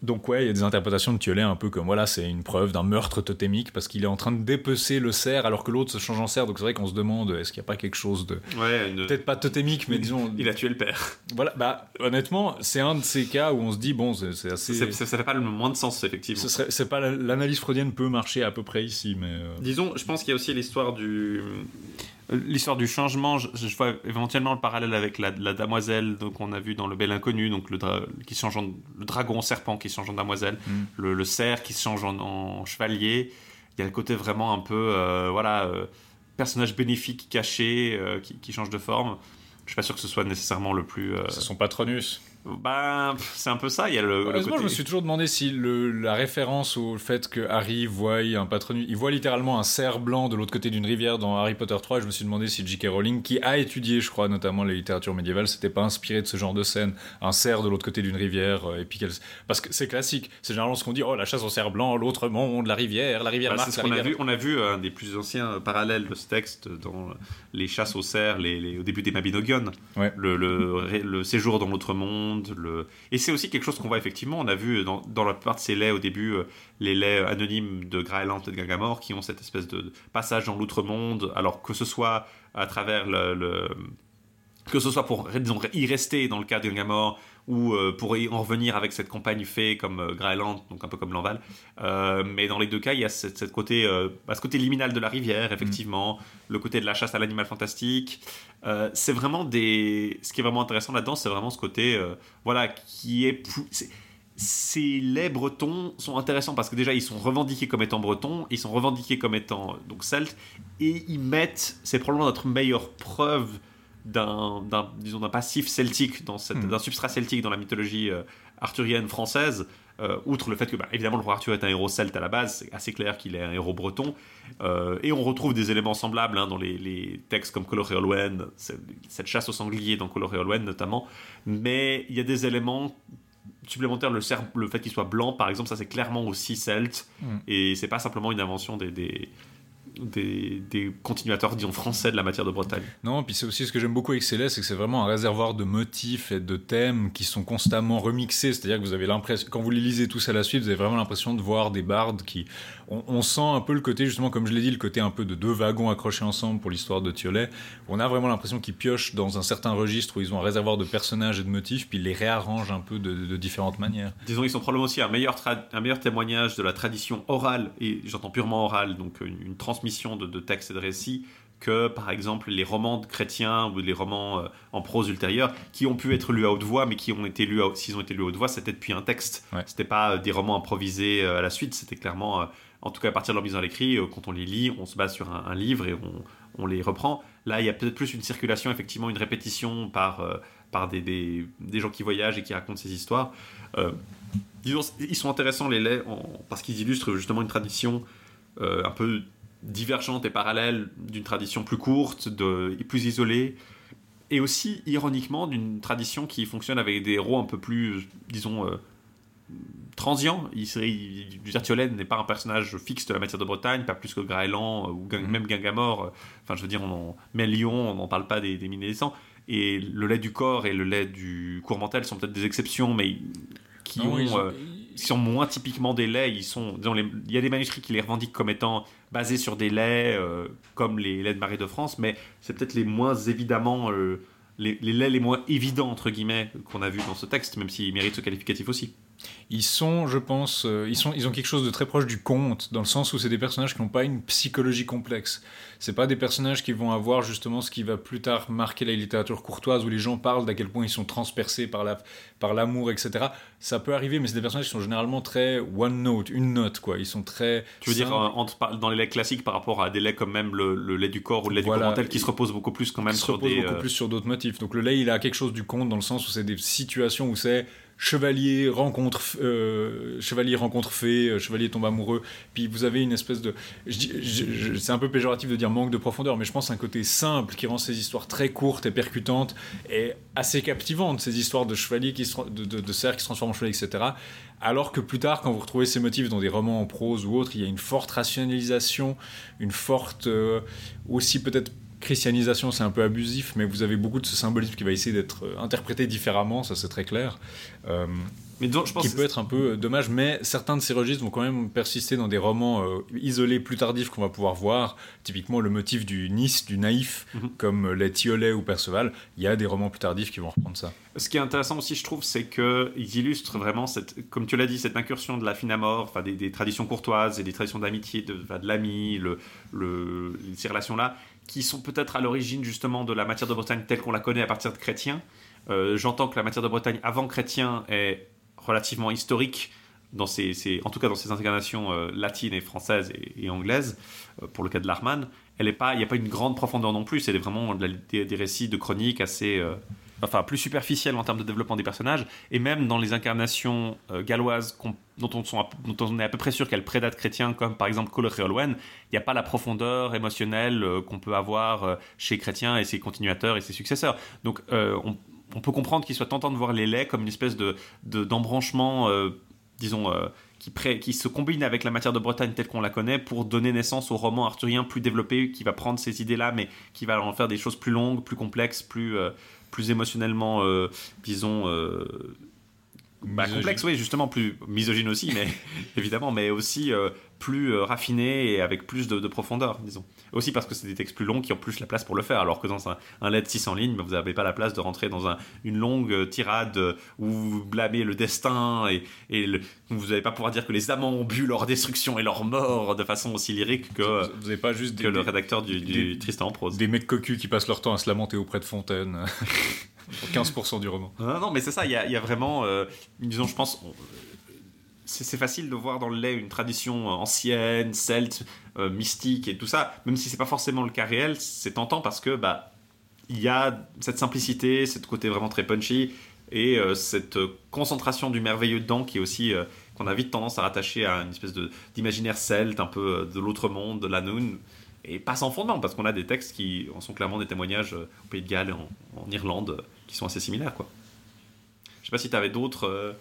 donc ouais, il y a des interprétations de Thiolet un peu comme voilà, c'est une preuve d'un meurtre totémique parce qu'il est en train de dépecer le cerf alors que l'autre se change en cerf. Donc c'est vrai qu'on se demande est-ce qu'il n'y a pas quelque chose de Ouais, une- peut-être pas totémique, mais disons il a tué le père. voilà. Bah honnêtement, c'est un de ces cas où on se dit bon, c'est assez. Ça, ça fait pas le moins de sens effectivement. ce serait- c'est pas la- l'analyse freudienne peut marcher à peu près ici, mais euh, Disons, je pense qu'il y a aussi l'histoire du l'histoire du changement. Je, je vois éventuellement le parallèle avec la, la damoiselle donc on a vu dans le Bel Inconnu, donc le, dra- qui change en, le dragon serpent qui change en damoiselle, Mm. le, le cerf qui change en, en chevalier. Il y a le côté vraiment un peu euh, voilà euh, personnage bénéfique caché euh, qui, qui change de forme. Je suis pas sûr que ce soit nécessairement le plus. c'est son patronus. Ben, pff, c'est un peu ça. Il y a le, Honnêtement, côté- je me suis toujours demandé si le- la référence au fait que Harry voit un patronus, il voit littéralement un cerf blanc de l'autre côté d'une rivière dans Harry Potter 3. Et je me suis demandé si J.K. Rowling, qui a étudié, je crois, notamment la littérature médiévale, s'était pas inspiré de ce genre de scène, un cerf de l'autre côté d'une rivière, euh, et puis qu'elle- parce que c'est classique. C'est généralement ce qu'on dit, oh la chasse au cerf blanc, l'autre monde, la rivière, la rivière Bah, la qu'on a vu. On a vu un des plus anciens euh, parallèles de ce texte dans euh, les chasses aux cerfs, les, les- au début des Mabinogion, Ouais. le, le, ré- le séjour dans l'autre monde. Et c'est aussi quelque chose qu'on voit effectivement. On a vu dans, la plupart de ces laits au début, euh, les laits anonymes de Graeland et de Gargamor qui ont cette espèce de passage dans l'outre monde, alors que ce soit à travers le. que ce soit pour y rester dans le cas de Gargamor, ou euh, pour y en revenir avec cette campagne fée comme euh, Graeland, donc un peu comme l'Enval. Euh, mais dans les deux cas, il y a cette, cette côté, bah, ce côté liminal de la rivière, effectivement, le côté de la chasse à l'animal fantastique. C'est vraiment des. Ce qui est vraiment intéressant là-dedans, c'est vraiment ce côté, voilà, qui est. c'est- les Bretons sont intéressants parce que déjà ils sont revendiqués comme étant Bretons, ils sont revendiqués comme étant donc Celtes, et ils mettent, c'est probablement notre meilleure preuve d'un, disons, d'un passif celtique, dans cette, Mm. d'un substrat celtique dans la mythologie euh, arthurienne française. euh, outre le fait que, bah, évidemment, le roi Arthur est un héros celte à la base, c'est assez clair qu'il est un héros breton. Euh, et on retrouve des éléments semblables hein, dans les, les textes comme Color et Olwen, c'est- cette chasse au sanglier dans Color et Olwen notamment. Mais il y a des éléments supplémentaires. Le, fait qu'il soit blanc, par exemple, ça c'est clairement aussi celte. Mm. Et c'est pas simplement une invention des, des, des, continuateurs, disons, français de la matière de Bretagne. Non, puis c'est aussi ce que j'aime beaucoup avec Céleste, c'est que c'est vraiment un réservoir de motifs et de thèmes qui sont constamment remixés. C'est-à-dire que vous avez l'impression, quand vous les lisez tous à la suite, vous avez vraiment l'impression de voir des bardes qui. On, on sent un peu le côté, justement, comme je l'ai dit, le côté un peu de deux wagons accrochés ensemble pour l'histoire de Thiolet. On a vraiment l'impression qu'ils piochent dans un certain registre où ils ont un réservoir de personnages et de motifs, puis ils les réarrangent un peu de, de différentes manières. Disons, ils sont probablement aussi un meilleur, un meilleur témoignage de la tradition orale, et j'entends purement orale, donc une, une transmission de, de textes et de récits, que par exemple les romans de chrétiens ou les romans euh, en prose ultérieure, qui ont pu être lus à haute voix, mais qui ont été lus, s'ils ont été lus à haute voix, c'était depuis un texte. Ouais. C'était pas euh, des romans improvisés euh, à la suite, c'était clairement, en tout cas à partir de leur mise à l'écrit, euh, quand on les lit, on se base sur un, livre et on, les reprend. Là, il y a peut-être plus une circulation, effectivement, une répétition par, euh, par des, des, gens qui voyagent et qui racontent ces histoires. Euh, ils sont intéressants les laits parce qu'ils illustrent justement une tradition un peu divergente et parallèle d'une tradition plus courte, de, plus isolée, et aussi ironiquement d'une tradition qui fonctionne avec des héros un peu plus, disons, transients. Il, il, Thiolène n'est pas un personnage fixe de la matière de Bretagne, pas plus que Graëlan euh, ou Mhm. même Gangamor. euh, Enfin, je veux dire, on en, mais Lyon, on n'en parle pas des, des mines et des sangs. Et le lait du corps et le lait du courmentel sont peut-être des exceptions, mais qui Non, ont, ils ont- euh, sont moins typiquement des laits. Ils sont, disons, les- il y a des manuscrits qui les revendiquent comme étant basés sur des laits, euh, comme les laits de Marie de France, mais c'est peut-être les moins évidemment, euh, les, les laits les moins évidents, entre guillemets, qu'on a vu dans ce texte, même s'ils méritent ce qualificatif aussi. Ils sont, je pense, euh, ils, sont, ils ont quelque chose de très proche du conte, dans le sens où c'est des personnages qui n'ont pas une psychologie complexe. C'est pas des personnages qui vont avoir justement ce qui va plus tard marquer la littérature courtoise, où les gens parlent d'à quel point ils sont transpercés par la, par l'amour, etc. Ça peut arriver, mais c'est des personnages qui sont généralement très one note, une note, quoi. Ils sont très. Tu veux dire, simples. euh, entre, dans les laits classiques par rapport à des laits comme même le, le lait du corps ou le lait Voilà. du commentaire qui se reposent beaucoup plus quand même qui se sur repose des. beaucoup euh, plus sur d'autres motifs. Donc le lait, il a quelque chose du conte dans le sens où c'est des situations où c'est chevalier rencontre euh, chevalier rencontre fée, euh, chevalier tombe amoureux. Puis vous avez une espèce de, c'est un peu péjoratif de dire manque de profondeur, mais je pense un côté simple qui rend ces histoires très courtes et percutantes et assez captivantes. Ces histoires de chevaliers qui se, de, de, qui se transforment en chevaliers, etc. Alors que plus tard, quand vous retrouvez ces motifs dans des romans en prose ou autres, il y a une forte rationalisation, une forte euh, aussi peut-être christianisation, c'est un peu abusif, mais vous avez beaucoup de ce symbolisme qui va essayer d'être euh, interprété différemment, ça c'est très clair. Euh, Mais disons, je pense qui peut être un peu euh, dommage, mais certains de ces registres vont quand même persister dans des romans euh, isolés plus tardifs qu'on va pouvoir voir. Typiquement, le motif du Nice, du naïf, Mhm. comme les Tiolet ou Perceval. Il y a des romans plus tardifs qui vont reprendre ça. Ce qui est intéressant aussi, je trouve, c'est qu'ils illustrent vraiment, cette, comme tu l'as dit, cette incursion de la fine à mort, enfin, des, des traditions courtoises et des traditions d'amitié, de, l'ami, le, le, ces relations-là, qui sont peut-être à l'origine justement de la matière de Bretagne telle qu'on la connaît à partir de chrétiens. Euh, J'entends que la matière de Bretagne avant chrétien est relativement historique, dans ses, en tout cas dans ses incarnations euh, latines et françaises et, anglaises, euh, pour le cas de l'Arman. Elle est il n'y a pas une grande profondeur non plus, c'est vraiment de la- des, des récits de chroniques assez. Enfin plus superficielles en termes de développement des personnages, et même dans les incarnations euh, galloises dont, on est à peu près sûr qu'elles prédatent chrétiens, comme par exemple Cole Olwen, il n'y a pas la profondeur émotionnelle euh, qu'on peut avoir euh, chez chrétiens et ses continuateurs et ses successeurs. Donc on, peut comprendre qu'il soit tentant de voir les laits comme une espèce de de- d'embranchement, disons, qui, se combine avec la matière de Bretagne telle qu'on la connaît pour donner naissance au roman arthurien plus développé, qui va prendre ces idées-là, mais qui va en faire des choses plus longues, plus complexes, plus, plus émotionnellement, euh, disons, euh, bah, complexe, oui, justement plus misogyne aussi, mais évidemment, mais aussi euh, plus raffiné et avec plus de, de profondeur, disons. Aussi parce que c'est des textes plus longs qui ont plus la place pour le faire, alors que dans un, un LED 600 lignes, bah, vous n'avez pas la place de rentrer dans un- une longue euh, tirade euh, où vous blâmez le destin et, et le- vous n'allez pas pouvoir dire que les amants ont bu leur destruction et leur mort de façon aussi lyrique que, Vous pas juste que des, le rédacteur du, du des- Tristan en prose. des mecs cocus qui passent leur temps à se lamenter auprès de Fontaine. Pour 15% du roman. Non, non, mais c'est ça, il y a, il y a vraiment, euh, disons, je pense, c'est facile de voir dans le lait une tradition euh, ancienne, celte, euh, mystique et tout ça, même si c'est pas forcément le cas réel, c'est tentant parce que bah il y a cette simplicité, cette côté vraiment très punchy et euh, cette concentration du merveilleux dedans qui est aussi qu'on a vite tendance à rattacher à une espèce d'imaginaire celte, un peu de l'autre monde, de la Noun. Et pas sans fondement, parce qu'on a des textes qui en sont clairement des témoignages au Pays de Galles en, en Irlande qui sont assez similaires. Quoi. Je sais pas si tu avais d'autres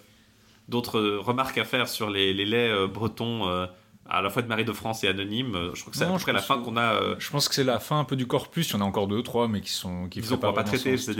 d'autres remarques à faire sur les, les laits euh, bretons, euh, à la fois de Marie de France et Anonyme. Euh, Je crois que c'est Non, à peu je près la fin qu'on a. euh, Je pense que c'est la fin un peu du corpus. Il y en a encore deux, trois, mais qui sont qui disons qu'on va pas traiter, c'est des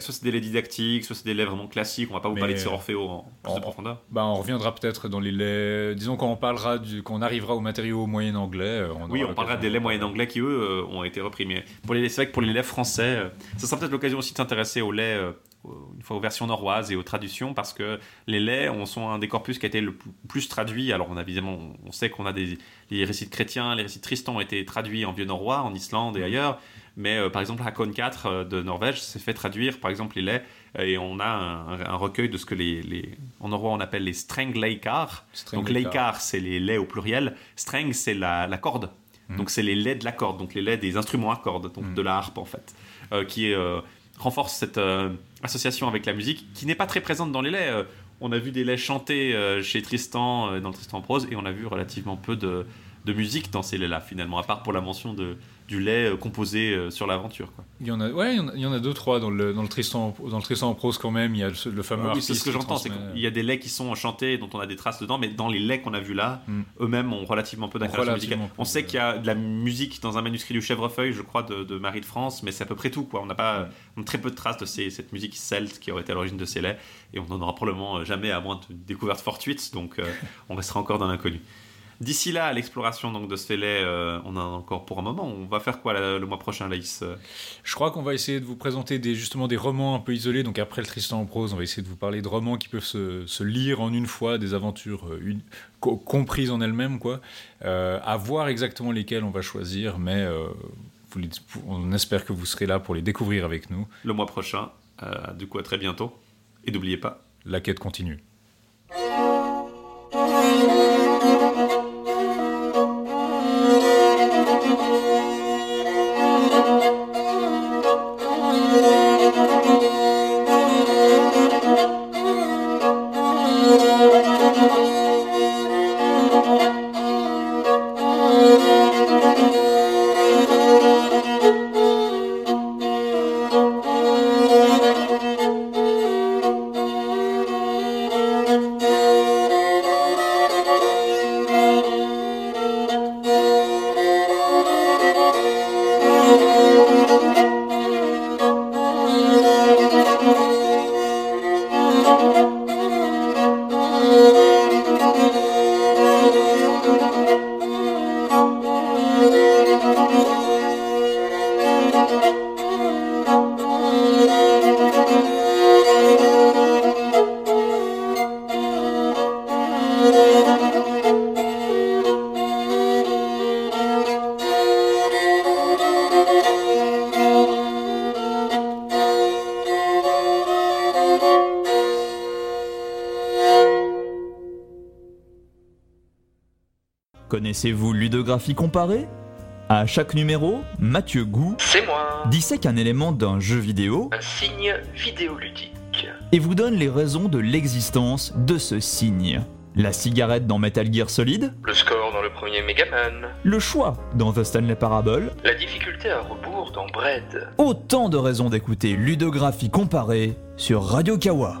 soit c'est des laits didactiques, soit c'est des laits vraiment classiques. On va pas vous Mais, parler de Sir Orfeo en plus de profondeur. Bah, on reviendra peut-être dans les laits. Disons qu'on parlera du, qu'on arrivera aux matériaux moyen anglais. on Oui, on parlera des laits parler. anglais qui, eux, ont été repris. Mais pour les, c'est vrai que pour les laits français, ça sera peut-être l'occasion aussi de s'intéresser aux laits, une fois aux versions norroises et aux traductions, parce que les laits on, sont un des corpus qui a été le plus, traduit. Alors, on a évidemment, on sait qu'on a des les récits de chrétiens, les récits de Tristan ont été traduits en vieux norrois, en Islande et ailleurs. Mais euh, par exemple, Hakon 4 euh, de Norvège s'est fait traduire, par exemple, les laits, euh, et on a un, un recueil de ce que les, les en norrois on appelle les streng leikar. Donc leikar, c'est les laits au pluriel. Streng, c'est la, la corde. Mm. Donc c'est les laits de la corde, donc les laits des instruments à cordes, donc Mm. de la harpe en fait, euh, qui euh, renforce cette euh, association avec la musique, qui n'est pas très présente dans les laits. Euh, on a vu des laits chantés euh, chez Tristan, dans Tristan prose, et on a vu relativement peu de, de musique dans ces laits-là finalement, à part pour la mention de, du lait euh, composé euh, sur l'aventure. Il y en a, ouais, il y en a, il y en a deux, trois dans le, dans le Tristan, dans le Tristan en prose quand même. Il y a le, le fameux Oui, artiste. c'est ce que j'entends, c'est qu'il y a des laits qui sont chantés, dont on a des traces dedans, mais dans les laits qu'on a vus là, Mm. eux-mêmes ont relativement peu d'incarnation musicale. On sait qu'il y a de la musique dans un manuscrit du Chèvrefeuille, je crois, de, de Marie de France, mais c'est à peu près tout. Quoi. On n'a pas on a très peu de traces de ces- cette musique celte qui aurait été à l'origine de ces laits, et on n'en aura probablement jamais à moins de découvertes fortuites, donc euh, on restera encore dans l'inconnu. D'ici là, à l'exploration donc, de ce lait, euh, on en a encore pour un moment. On va faire quoi le mois prochain, Laïs euh? Je crois qu'on va essayer de vous présenter des, justement des romans un peu isolés. Donc après le Tristan en prose, on va essayer de vous parler de romans qui peuvent se, se lire en une fois, des aventures euh, une- co- comprises en elles-mêmes, quoi. Euh, à voir exactement lesquels on va choisir, mais vous les- on espère que vous serez là pour les découvrir avec nous. Le mois prochain, du coup, à très bientôt. Et n'oubliez pas, La quête continue. Connaissez-vous ludographie comparée? À chaque numéro, Mathieu Gou C'est moi, dissèque un élément d'un jeu vidéo un signe vidéoludique. et vous donne les raisons de l'existence de ce signe. La cigarette dans Metal Gear Solid, Le score dans le premier Megaman, le choix dans The Stanley Parable, la difficulté à rebours dans Bread. autant de raisons d'écouter ludographie comparée sur Radio Kawa.